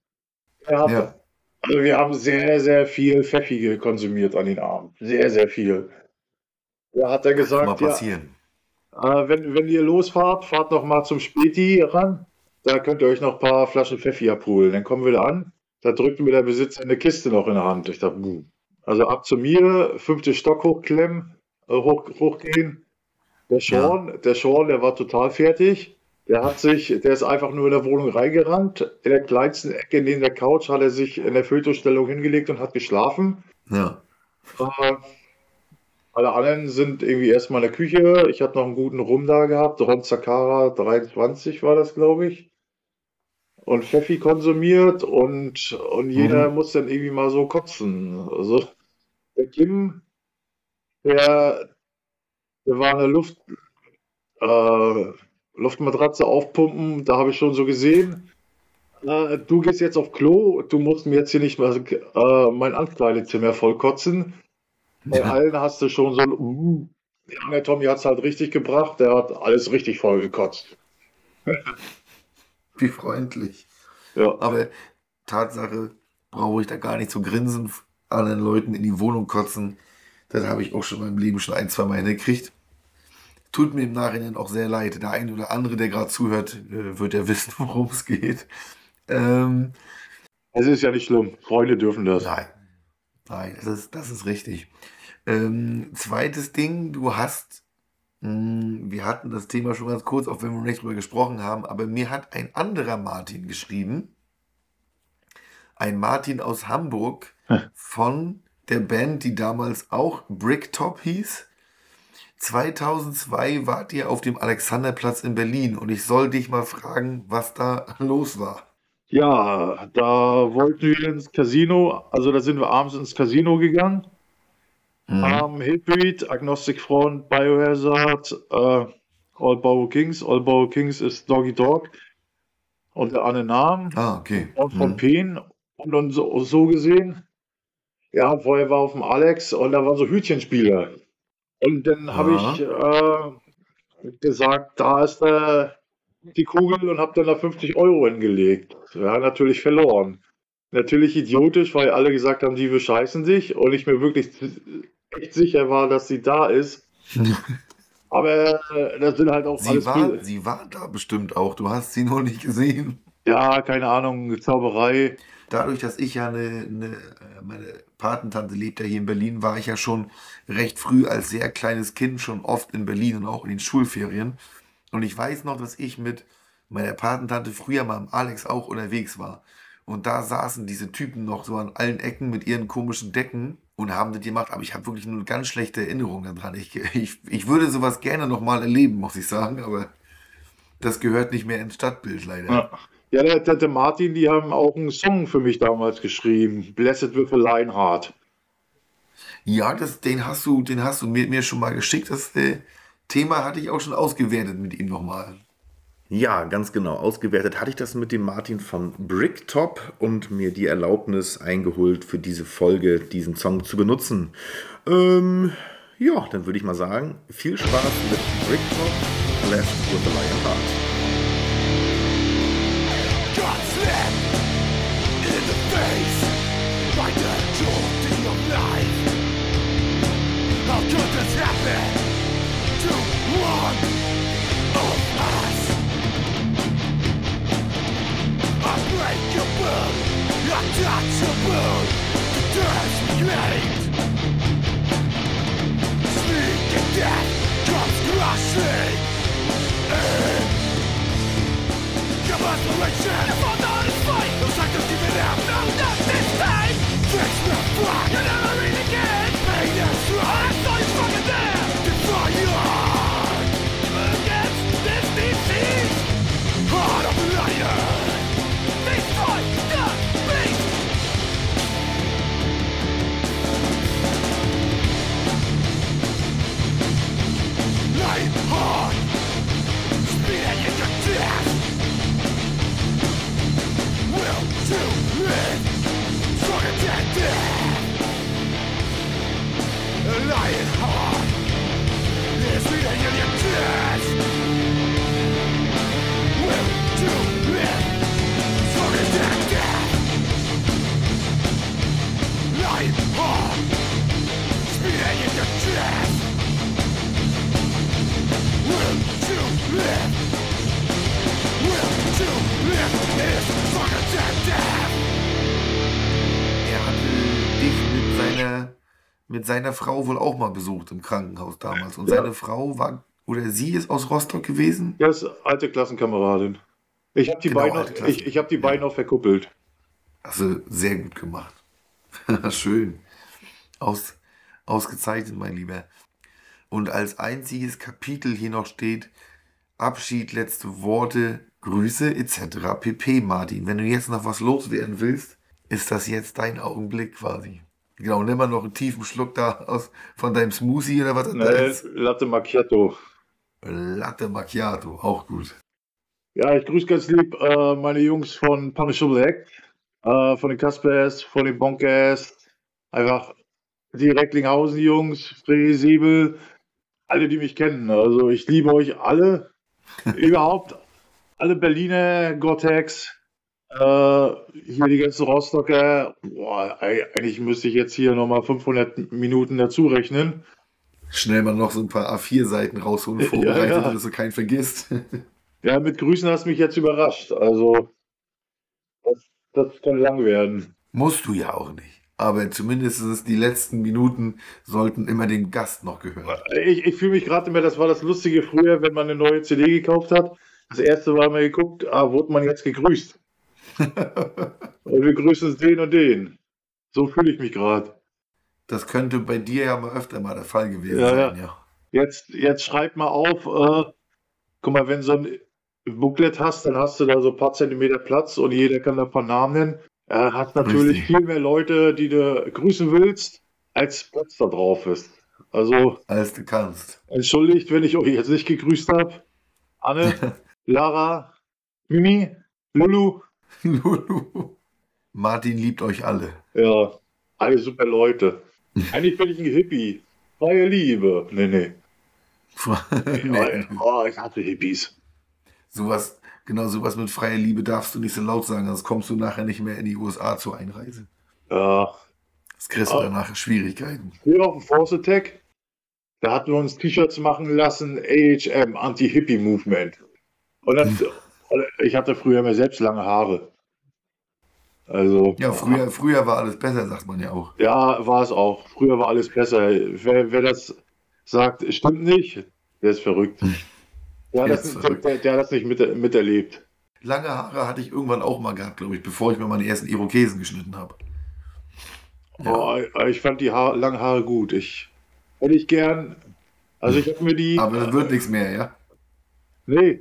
S4: hat,
S3: Ja.
S4: also wir haben sehr, sehr viel Pfeffige konsumiert an den Abend. Sehr, sehr viel. Da hat er
S3: Kann mal
S4: gesagt, ja,
S3: passieren.
S4: äh, wenn, wenn ihr losfahrt, fahrt noch mal zum Späti ran. Da könnt ihr euch noch ein paar Flaschen Pfeffi abholen. Dann kommen wir da an. Da drückt mir der Besitzer eine Kiste noch in der Hand. Ich dachte, buh. Also ab zu mir, fünfte Stock hochklemmen, äh, hoch, hochgehen. Der Sean, der Sean, der war total fertig. Der hat sich, der ist einfach nur in der Wohnung reingerannt. In der kleinsten Ecke neben der Couch hat er sich in der Fötusstellung hingelegt und hat geschlafen.
S3: Ja.
S4: Äh, alle anderen sind irgendwie erstmal in der Küche. Ich hatte noch einen guten Rum da gehabt. Ron Sakara 23 war das, glaube ich. Und Pfeffi konsumiert und, und jeder muss dann irgendwie mal so kotzen. Also der Kim, der, der war eine Luft, äh, Luftmatratze aufpumpen, da habe ich schon so gesehen. Äh, du gehst jetzt auf Klo, du musst mir jetzt hier nicht mal äh, mein Ankleidezimmer voll kotzen. Bei
S3: Ja.
S4: allen hast du schon so ein, uh, der Tommy hat es halt richtig gebracht, der hat alles richtig voll gekotzt.
S3: Wie freundlich.
S4: Ja,
S3: Aber Tatsache, brauche ich da gar nicht zu grinsen, anderen Leuten in die Wohnung kotzen. Das habe ich auch schon in meinem Leben schon ein, zwei Mal hingekriegt. Tut mir im Nachhinein auch sehr leid. Der eine oder andere, der gerade zuhört, äh, wird ja wissen, worum es geht. Ähm,
S4: es ist ja nicht schlimm. Freunde dürfen das.
S3: nein, nein, das ist, das ist richtig. Ähm, zweites Ding, du hast, mh, wir hatten das Thema schon ganz kurz, auch wenn wir noch nicht drüber gesprochen haben, aber mir hat ein anderer Martin geschrieben, ein Martin aus Hamburg von der Band, die damals auch Bricktop hieß. 2002 wart ihr auf dem Alexanderplatz in Berlin und ich soll dich mal fragen, was da los war.
S4: Ja, da wollten wir ins Casino, also da sind wir abends ins Casino gegangen.
S3: Mhm.
S4: Ähm, Hatebreed, Agnostic Front, Biohazard, äh, All Bow Kings. All Bow Kings ist Doggy Dog und der Anne Namen
S3: Ah, okay.
S4: und von
S3: Mhm.
S4: Pen und dann so, so gesehen. Ja, vorher war auf dem Alex und da waren so Hütchenspieler. Und dann habe ich äh, gesagt, da ist äh, die Kugel und habe dann da 50 Euro hingelegt. Ja, natürlich verloren. Natürlich idiotisch, weil alle gesagt haben, die bescheißen sich und ich mir wirklich echt sicher war, dass sie da ist. Aber äh, das sind halt auch
S3: Sie
S4: alles
S3: war, sie war da bestimmt auch. Du hast sie noch nicht gesehen.
S4: Ja, keine Ahnung, Zauberei.
S3: Dadurch, dass ich ja eine, eine äh, meine Patentante lebt ja hier in Berlin, war ich ja schon recht früh als sehr kleines Kind schon oft in Berlin und auch in den Schulferien. Und ich weiß noch, dass ich mit meiner Patentante früher mal am Alex auch unterwegs war. Und da saßen diese Typen noch so an allen Ecken mit ihren komischen Decken und haben das gemacht. Aber ich habe wirklich nur ganz schlechte Erinnerung daran. Ich, ich, ich würde sowas gerne nochmal erleben, muss ich sagen. Aber das gehört nicht mehr ins Stadtbild leider.
S4: Ja, ja der, der, der Martin, die haben auch einen Song für mich damals geschrieben. Blessed with a Lionheart.
S3: Ja, das, den hast du, den hast du mir, mir schon mal geschickt. Das äh, Thema hatte ich auch schon ausgewertet mit ihm nochmal. Ja, ganz genau. Ausgewertet hatte ich das mit dem Martin von Bricktop und mir die Erlaubnis eingeholt, für diese Folge diesen Song zu benutzen. Ähm, ja, dann würde ich mal sagen, viel Spaß mit Bricktop, Blessed with a Lion
S2: How could this happen to one of us? Untouchable, the. Sneaking death crushing fight give it up No, not this time Fix the fuck You never read again to live stronger than death. A lion heart is beating in your chest. Will to live stronger than death. Lion heart is beating in your chest. Will to live will to live is stronger than death.
S3: Dich mit seiner, mit seiner Frau wohl auch mal besucht im Krankenhaus damals. Und
S4: Ja.
S3: seine Frau war, oder sie ist aus Rostock gewesen?
S4: Ja, ist alte Klassenkameradin. Ich habe die,
S3: Genau,
S4: beiden noch- ich, ich hab die beiden noch verkuppelt.
S3: Also sehr gut gemacht. Schön. Aus, ausgezeichnet, mein Lieber. Und als einziges Kapitel hier noch steht Abschied, letzte Worte, Grüße etc. pp. Martin. Wenn du jetzt noch was loswerden willst, ist das jetzt dein Augenblick quasi. Genau, nimm mal noch einen tiefen Schluck da aus von deinem Smoothie oder was das da
S4: Ne,
S3: ist.
S4: Latte Macchiato.
S3: Latte Macchiato, auch gut.
S4: Ja, ich grüße ganz lieb äh, meine Jungs von Punishable Act, äh, von den Caspers, von den Bonkers, einfach die Recklinghausen-Jungs, Free Siebel, alle, die mich kennen. Also ich liebe euch alle, überhaupt alle Berliner, Gore-Tex, hier die ganzen Rostocker. Boah, eigentlich müsste ich jetzt hier nochmal 500 Minuten dazu rechnen.
S3: Schnell mal noch so ein paar A4-Seiten rausholen,
S4: Ja,
S3: vorbereitet,
S4: ja.
S3: dass du keinen vergisst.
S4: Ja, mit Grüßen hast du mich jetzt überrascht. Also, das, das kann lang werden.
S3: Musst du ja auch nicht. Aber zumindest die letzten Minuten sollten immer dem Gast noch gehören.
S4: Ich, ich fühle mich gerade immer, das war das Lustige früher, wenn man eine neue CD gekauft hat. Das erste war mal geguckt, ah, wurde man jetzt gegrüßt? und wir grüßen den und den. So fühle ich mich gerade.
S3: Das könnte bei dir ja mal öfter mal der Fall gewesen
S4: Ja,
S3: sein,
S4: ja. Jetzt, jetzt schreib mal auf, äh, guck mal, wenn so ein Booklet hast, dann hast du da so ein paar Zentimeter Platz und jeder kann da ein paar Namen nennen. Er hat natürlich
S3: Richtig.
S4: viel mehr Leute, die du grüßen willst, als Platz da drauf ist. Also
S3: Als du kannst.
S4: entschuldigt, wenn ich euch jetzt nicht gegrüßt habe. Anne, Lara, Mimi, Lulu,
S3: Lulu. Martin liebt euch alle.
S4: ja, alle super Leute. Eigentlich bin ich ein Hippie. Freie Liebe. Nee, nee.
S3: nee.
S4: Oh, ich hasse Hippies.
S3: Sowas Genau, sowas mit freier Liebe darfst du nicht so laut sagen, sonst kommst du nachher nicht mehr in die USA zur Einreise.
S4: Ja.
S3: Das kriegst du
S4: Ah.
S3: danach Schwierigkeiten.
S4: Früher auf dem Force Attack, da hatten wir uns T-Shirts machen lassen, AHM, Anti-Hippie-Movement. Und dann, ich hatte früher mir selbst lange Haare. Also,
S3: Ja, früher, früher war alles besser, sagt man ja auch.
S4: ja, war es auch. Früher war alles besser. Wer, wer das sagt, stimmt nicht, der ist verrückt. Der hat das,
S3: verrückt.
S4: der, der hat das nicht mit, miterlebt.
S3: Lange Haare hatte ich irgendwann auch mal gehabt, glaube ich, bevor ich mir meine ersten Irokesen geschnitten habe.
S4: Oh, ich fand die Haare, langen Haare gut. Ich hätte ich gern. Also ich habe mir die.
S3: Aber das wird nichts mehr, ja?
S4: Nee.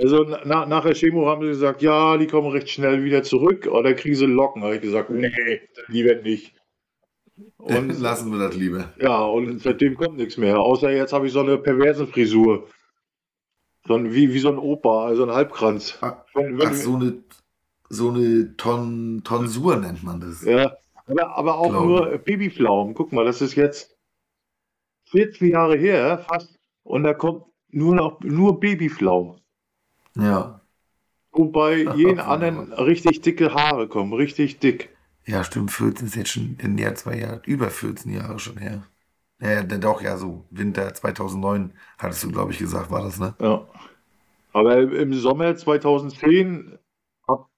S4: Also na, nach der Chemo haben sie gesagt, ja, die kommen recht schnell wieder zurück. Oder kriegen sie Locken. habe ich gesagt, nee, lieber nicht. Und
S3: Lassen wir das lieber.
S4: ja, und seitdem kommt nichts mehr. Außer jetzt habe ich so eine perverse Frisur. So ein, wie, wie so ein Opa, also ein Halbkranz.
S3: Ah,
S4: Wenn, wenn,
S3: Ach, so eine, so eine Ton, Tonsur nennt man das.
S4: Ja, aber, aber auch
S3: Glaube.
S4: nur Babypflaumen. Guck mal, das ist jetzt 14 Jahre her, fast. Und da kommt nur noch nur Babypflaumen.
S3: Ja.
S4: Wobei jeden anderen richtig dicke Haare kommen, richtig dick.
S3: Ja, stimmt, 14 ist jetzt schon in der zwei Jahre, über 14 Jahre schon her. Ja, ja, doch, ja, so. Winter 2009, hattest du, glaube ich, gesagt, war das, ne?
S4: Ja. Aber im Sommer 2010, ab,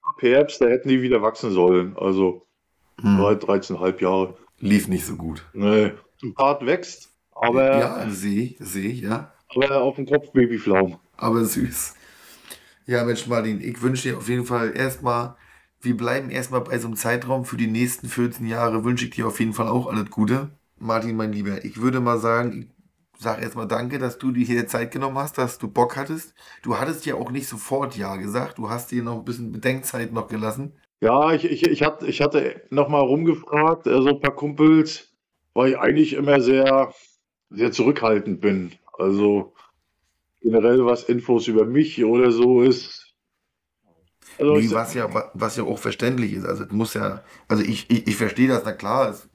S4: ab Herbst, da hätten die wieder wachsen sollen. Also
S3: Hm.
S4: drei- 13,5 Jahre.
S3: Lief nicht so gut.
S4: Nee. Ein Bart wächst, aber,
S3: ja, sehe ich, sehe ich, ja.
S4: Aber auf dem Kopf Babypflaumen.
S3: Aber süß. Ja, Mensch, Martin, ich wünsche dir auf jeden Fall erstmal, wir bleiben erstmal bei so einem Zeitraum für die nächsten 14 Jahre, wünsche ich dir auf jeden Fall auch alles Gute. Martin, mein Lieber, ich würde mal sagen, ich sage erstmal danke, dass du dir hier Zeit genommen hast, dass du Bock hattest. Du hattest ja auch nicht sofort Ja gesagt, du hast dir noch ein bisschen Bedenkzeit noch gelassen.
S4: Ja, ich, ich, ich, hatte, ich hatte nochmal rumgefragt, also ein paar Kumpels, weil ich eigentlich immer sehr, sehr zurückhaltend bin. Also generell, was Infos über mich oder so ist. Also
S3: Nee, was ja, wa- was ja auch verständlich ist. Also, muss ja, also ich, ich, ich verstehe das, na klar, es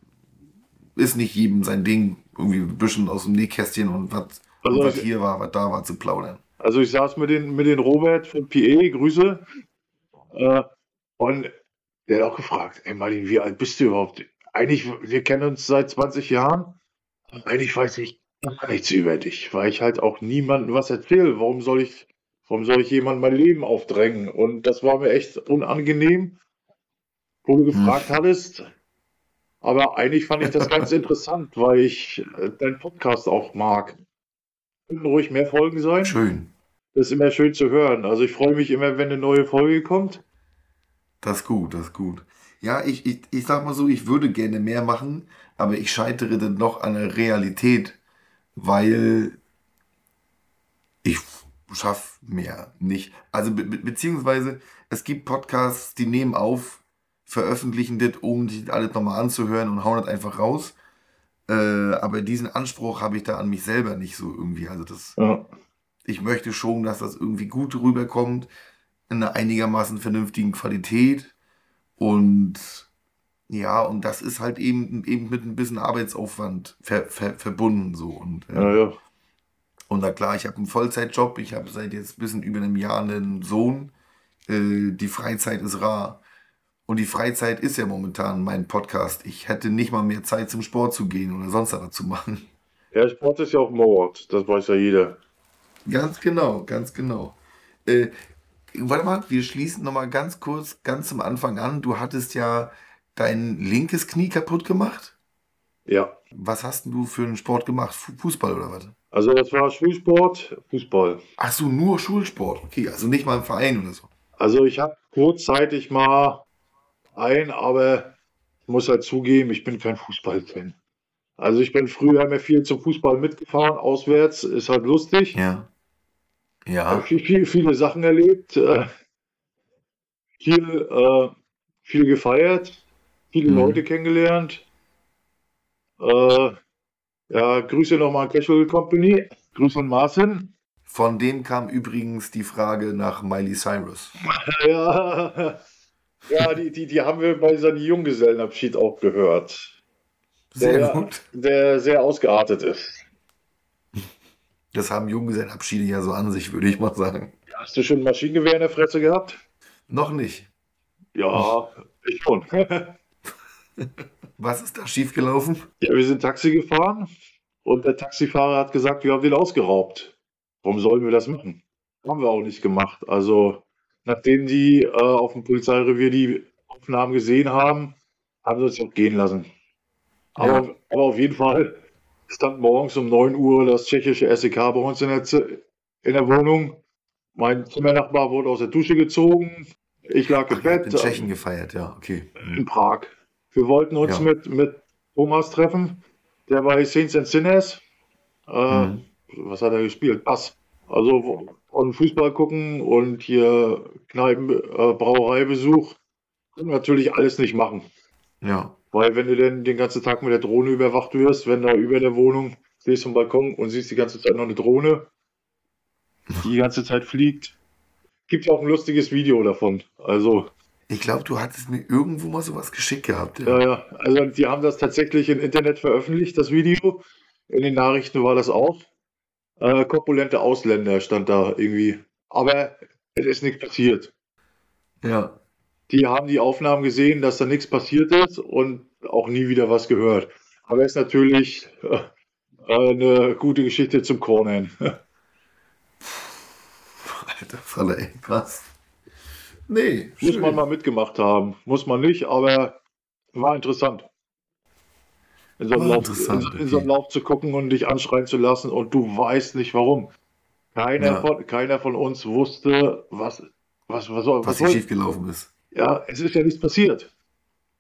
S3: ist nicht jedem sein Ding, irgendwie ein bisschen aus dem Nähkästchen und was,
S4: Also
S3: und was
S4: ich-
S3: hier war, was da war, zu plaudern.
S4: also ich saß mit den, mit den Robert von PE, Grüße. Äh, und der hat auch gefragt, ey Martin, wie alt bist du überhaupt? Eigentlich, wir kennen uns seit 20 Jahren. Eigentlich weiß ich gar nichts über dich, weil ich halt auch niemandem was erzähle. Warum soll ich, warum soll ich jemandem mein Leben aufdrängen? Und das war mir echt unangenehm, wo du gefragt hattest. Aber eigentlich fand ich das ganz interessant, weil ich äh, deinen Podcast auch mag. Könnten ruhig mehr Folgen sein.
S3: Schön.
S4: Das ist immer schön zu hören. Also ich freue mich immer, wenn eine neue Folge kommt.
S3: Das ist gut, das ist gut. Ja, ich, ich, ich sag mal so, ich würde gerne mehr machen, aber ich scheitere dann noch an der Realität, weil ich schaff mehr nicht. Also be be beziehungsweise es gibt Podcasts, die nehmen auf, veröffentlichen das, um sich alles nochmal anzuhören und hauen das einfach raus. Äh, aber diesen Anspruch habe ich da an mich selber nicht so irgendwie. Also das,
S4: Ja.
S3: ich möchte schon, dass das irgendwie gut rüberkommt, in einer einigermaßen vernünftigen Qualität. Und ja, und das ist halt eben, eben mit ein bisschen Arbeitsaufwand ver, ver, verbunden so. Und, äh,
S4: Ja, ja.
S3: und na klar, ich habe einen Vollzeitjob, ich habe seit jetzt ein bisschen über einem Jahr einen Sohn. Äh, die Freizeit ist rar. Und die Freizeit ist ja momentan mein Podcast. Ich hätte nicht mal mehr Zeit zum Sport zu gehen oder sonst was zu machen.
S4: Ja, Sport ist ja auch Mord. Das weiß ja jeder.
S3: Ganz genau, ganz genau. Äh, warte mal, wir schließen nochmal ganz kurz, ganz zum Anfang an. Du hattest ja dein linkes Knie kaputt gemacht.
S4: Ja.
S3: Was hast du für einen Sport gemacht? Fu- Fußball oder was?
S4: Also das war Schulsport, Fußball.
S3: Ach so, nur Schulsport. Okay, also nicht mal im Verein oder so.
S4: Also ich habe kurzzeitig mal ein, aber ich muss halt zugeben, ich bin kein Fußballfan. Also ich bin früher immer viel zum Fußball mitgefahren, auswärts, ist halt lustig.
S3: Ja.
S4: Hab
S3: Ja.
S4: viel, viel, viele Sachen erlebt, äh, viel, äh, viel gefeiert, viele
S3: Mhm.
S4: Leute kennengelernt. Äh, ja, Grüße nochmal an Casual Company. Grüße an Marcin.
S3: Von dem kam übrigens die Frage nach Miley Cyrus.
S4: Ja, ja die, die, die haben wir bei seinem Junggesellenabschied auch gehört,
S3: Sehr
S4: Der-
S3: gut.
S4: der sehr ausgeartet ist.
S3: Das haben Junggesellenabschiede ja so an sich, würde ich mal sagen.
S4: Hast du schon ein Maschinengewehr in der Fresse gehabt?
S3: Noch nicht.
S4: Ja, ich schon.
S3: Was ist da schiefgelaufen?
S4: Ja, wir sind Taxi gefahren und der Taxifahrer hat gesagt, wir haben den ausgeraubt. Warum sollen wir das machen? Haben wir auch nicht gemacht. Also, nachdem die äh, auf dem Polizeirevier die Aufnahmen gesehen haben, haben sie uns auch gehen lassen. Aber,
S3: Ja.
S4: aber auf jeden Fall stand morgens um 9 Uhr das tschechische SEK bei uns in der, Z- in der Wohnung. Mein Zimmernachbar wurde aus der Dusche gezogen. Ich lag im
S3: habt
S4: Bett
S3: in Tschechien gefeiert, ja, okay.
S4: in Prag. Wir wollten uns
S3: Ja.
S4: mit, mit Thomas treffen, der bei Saints and Sinners. Äh,
S3: Mhm.
S4: Was hat er gespielt? Bass. Also und Fußball gucken und hier Kneipen, äh, Brauereibesuch. Können wir natürlich alles nicht machen.
S3: Ja.
S4: Weil wenn du denn den ganzen Tag mit der Drohne überwacht wirst, wenn da über der Wohnung stehst vom Balkon und siehst die ganze Zeit noch eine Drohne, die die ganze Zeit fliegt. Gibt ja auch ein lustiges Video davon. Also
S3: Ich glaube, du hattest mir irgendwo mal sowas geschickt gehabt.
S4: Ja, ja, also die haben das tatsächlich im Internet veröffentlicht, das Video. In den Nachrichten war das auch. Äh, korpulente Ausländer stand da irgendwie. Aber es ist nichts passiert.
S3: ja.
S4: Die haben die Aufnahmen gesehen, dass da nichts passiert ist und auch nie wieder was gehört. Aber es ist natürlich äh, eine gute Geschichte zum Cornern.
S3: Alter Falle, ey, krass. Nee,
S4: Muss
S3: schön.
S4: man mal mitgemacht haben. Muss man nicht, aber war interessant. In so, einem Lauf, in, in so einem. Lauf zu gucken und dich anschreien zu lassen und du weißt nicht warum. Keiner,
S3: Ja.
S4: von, keiner von uns wusste, was, was, was,
S3: was
S4: was
S3: hier schiefgelaufen ist.
S4: Ja, es ist ja nichts passiert.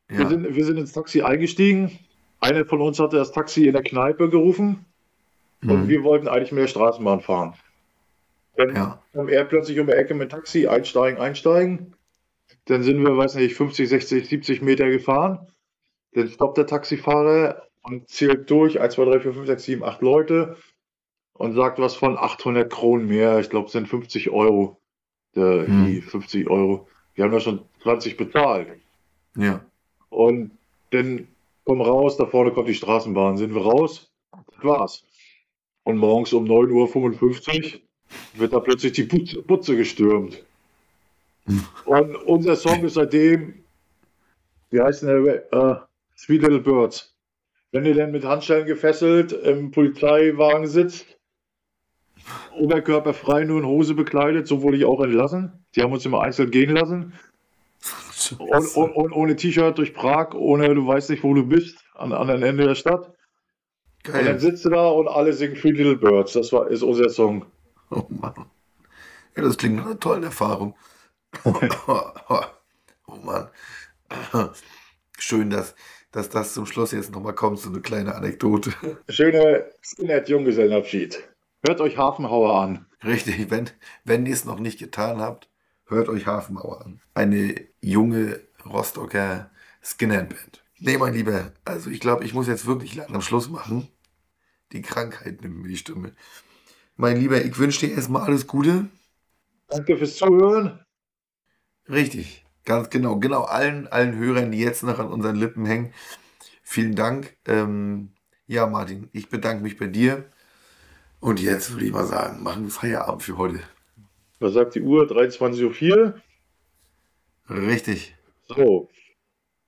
S4: Wir,
S3: Ja.
S4: sind, wir sind ins Taxi eingestiegen. Einer von uns hatte das Taxi in der Kneipe gerufen und
S3: Mhm.
S4: wir wollten eigentlich mit der Straßenbahn fahren. Dann
S3: Ja.
S4: kam er plötzlich um die Ecke mit Taxi, einsteigen, einsteigen. Dann sind wir, weiß nicht, 50, 60, 70 Meter gefahren. Dann stoppt der Taxifahrer und zählt durch, 1, 2, 3, 4, 5, 6, 7, 8 Leute und sagt was von 800 Kronen mehr. Ich glaube, es sind 50 Euro. Äh,
S3: Hm.
S4: die 50 Euro. Wir haben da schon 20 bezahlt.
S3: Ja.
S4: Und dann komm raus, da vorne kommt die Straßenbahn. Sind wir raus? Das war's. Und morgens um 9.55 Uhr wird da plötzlich die Putze, Putze gestürmt. Und unser Song ist seitdem, wie heißt der, äh, Sweet Little Birds. Wenn ihr dann mit Handschellen gefesselt im Polizeiwagen sitzt, oberkörperfrei nur in Hose bekleidet, so wurde ich auch entlassen. Die haben uns immer einzeln gehen lassen. Und, und, und ohne T-Shirt durch Prag, ohne du weißt nicht, wo du bist, an am anderen Ende der Stadt. Und dann
S3: Geil.
S4: sitzt du da und alle singen Three Little Birds. Das war, ist unser Song.
S3: Oh Mann. Ja, das klingt nach einer tollen Erfahrung. oh Mann. Schön, dass, dass das zum Schluss jetzt nochmal kommt, so eine kleine Anekdote.
S4: Schöne Skinhead-Junggesellenabschied. Hört euch Hafenhauer an.
S3: Richtig, wenn, wenn ihr es noch nicht getan habt, hört euch Hafenmauer an. Eine junge Rostocker Skinhead-Band. Nee, mein Lieber, also ich glaube, ich muss jetzt wirklich langsam Schluss machen. Die Krankheit nimmt mir die Stimme. Mein Lieber, ich wünsche dir erstmal alles Gute.
S4: Danke fürs Zuhören.
S3: Richtig, ganz genau. Genau, allen, allen Hörern, die jetzt noch an unseren Lippen hängen. Vielen Dank. Ähm, ja, Martin, ich bedanke mich bei dir. Und jetzt würde ich mal sagen, machen wir Feierabend für heute.
S4: Was sagt die Uhr? 23.04 Uhr.
S3: Richtig.
S4: So.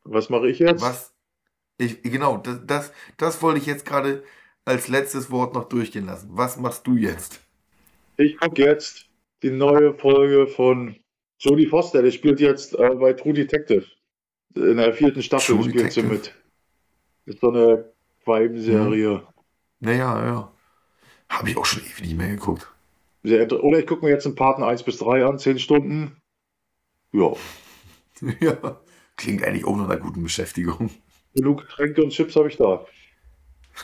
S4: Was mache ich jetzt?
S3: Was? Ich, genau, das, das, das wollte ich jetzt gerade als letztes Wort noch durchgehen lassen. Was machst du jetzt?
S4: Ich gucke jetzt die neue Folge von Jodie Foster. Der spielt jetzt äh, bei True Detective. In der vierten Staffel
S3: True
S4: spielt sie
S3: Detective?
S4: mit. Ist so eine Crime-Serie.
S3: Naja, ja. Habe ich auch schon ewig nicht mehr geguckt.
S4: Sehr Oder ich gucke mir jetzt einen Paten 1 bis 3 an, 10 Stunden. Ja.
S3: ja. Klingt eigentlich auch nach einer guten Beschäftigung.
S4: Genug Getränke und Chips habe ich da.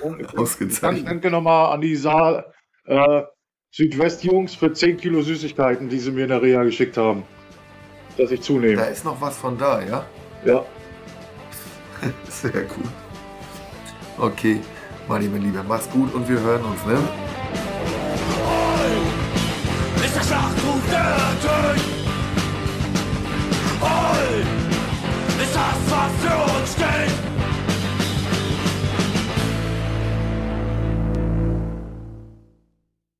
S4: Und
S3: Ausgezeichnet.
S4: danke nochmal an die Saal äh, Südwest-Jungs für 10 Kilo Süßigkeiten, die sie mir in der Reha geschickt haben. Dass ich
S3: Da
S4: zunehme.
S3: ist noch was von da, ja?
S4: Ja.
S3: Sehr gut. Okay, mein Lieber, mach's gut und wir hören uns, ne?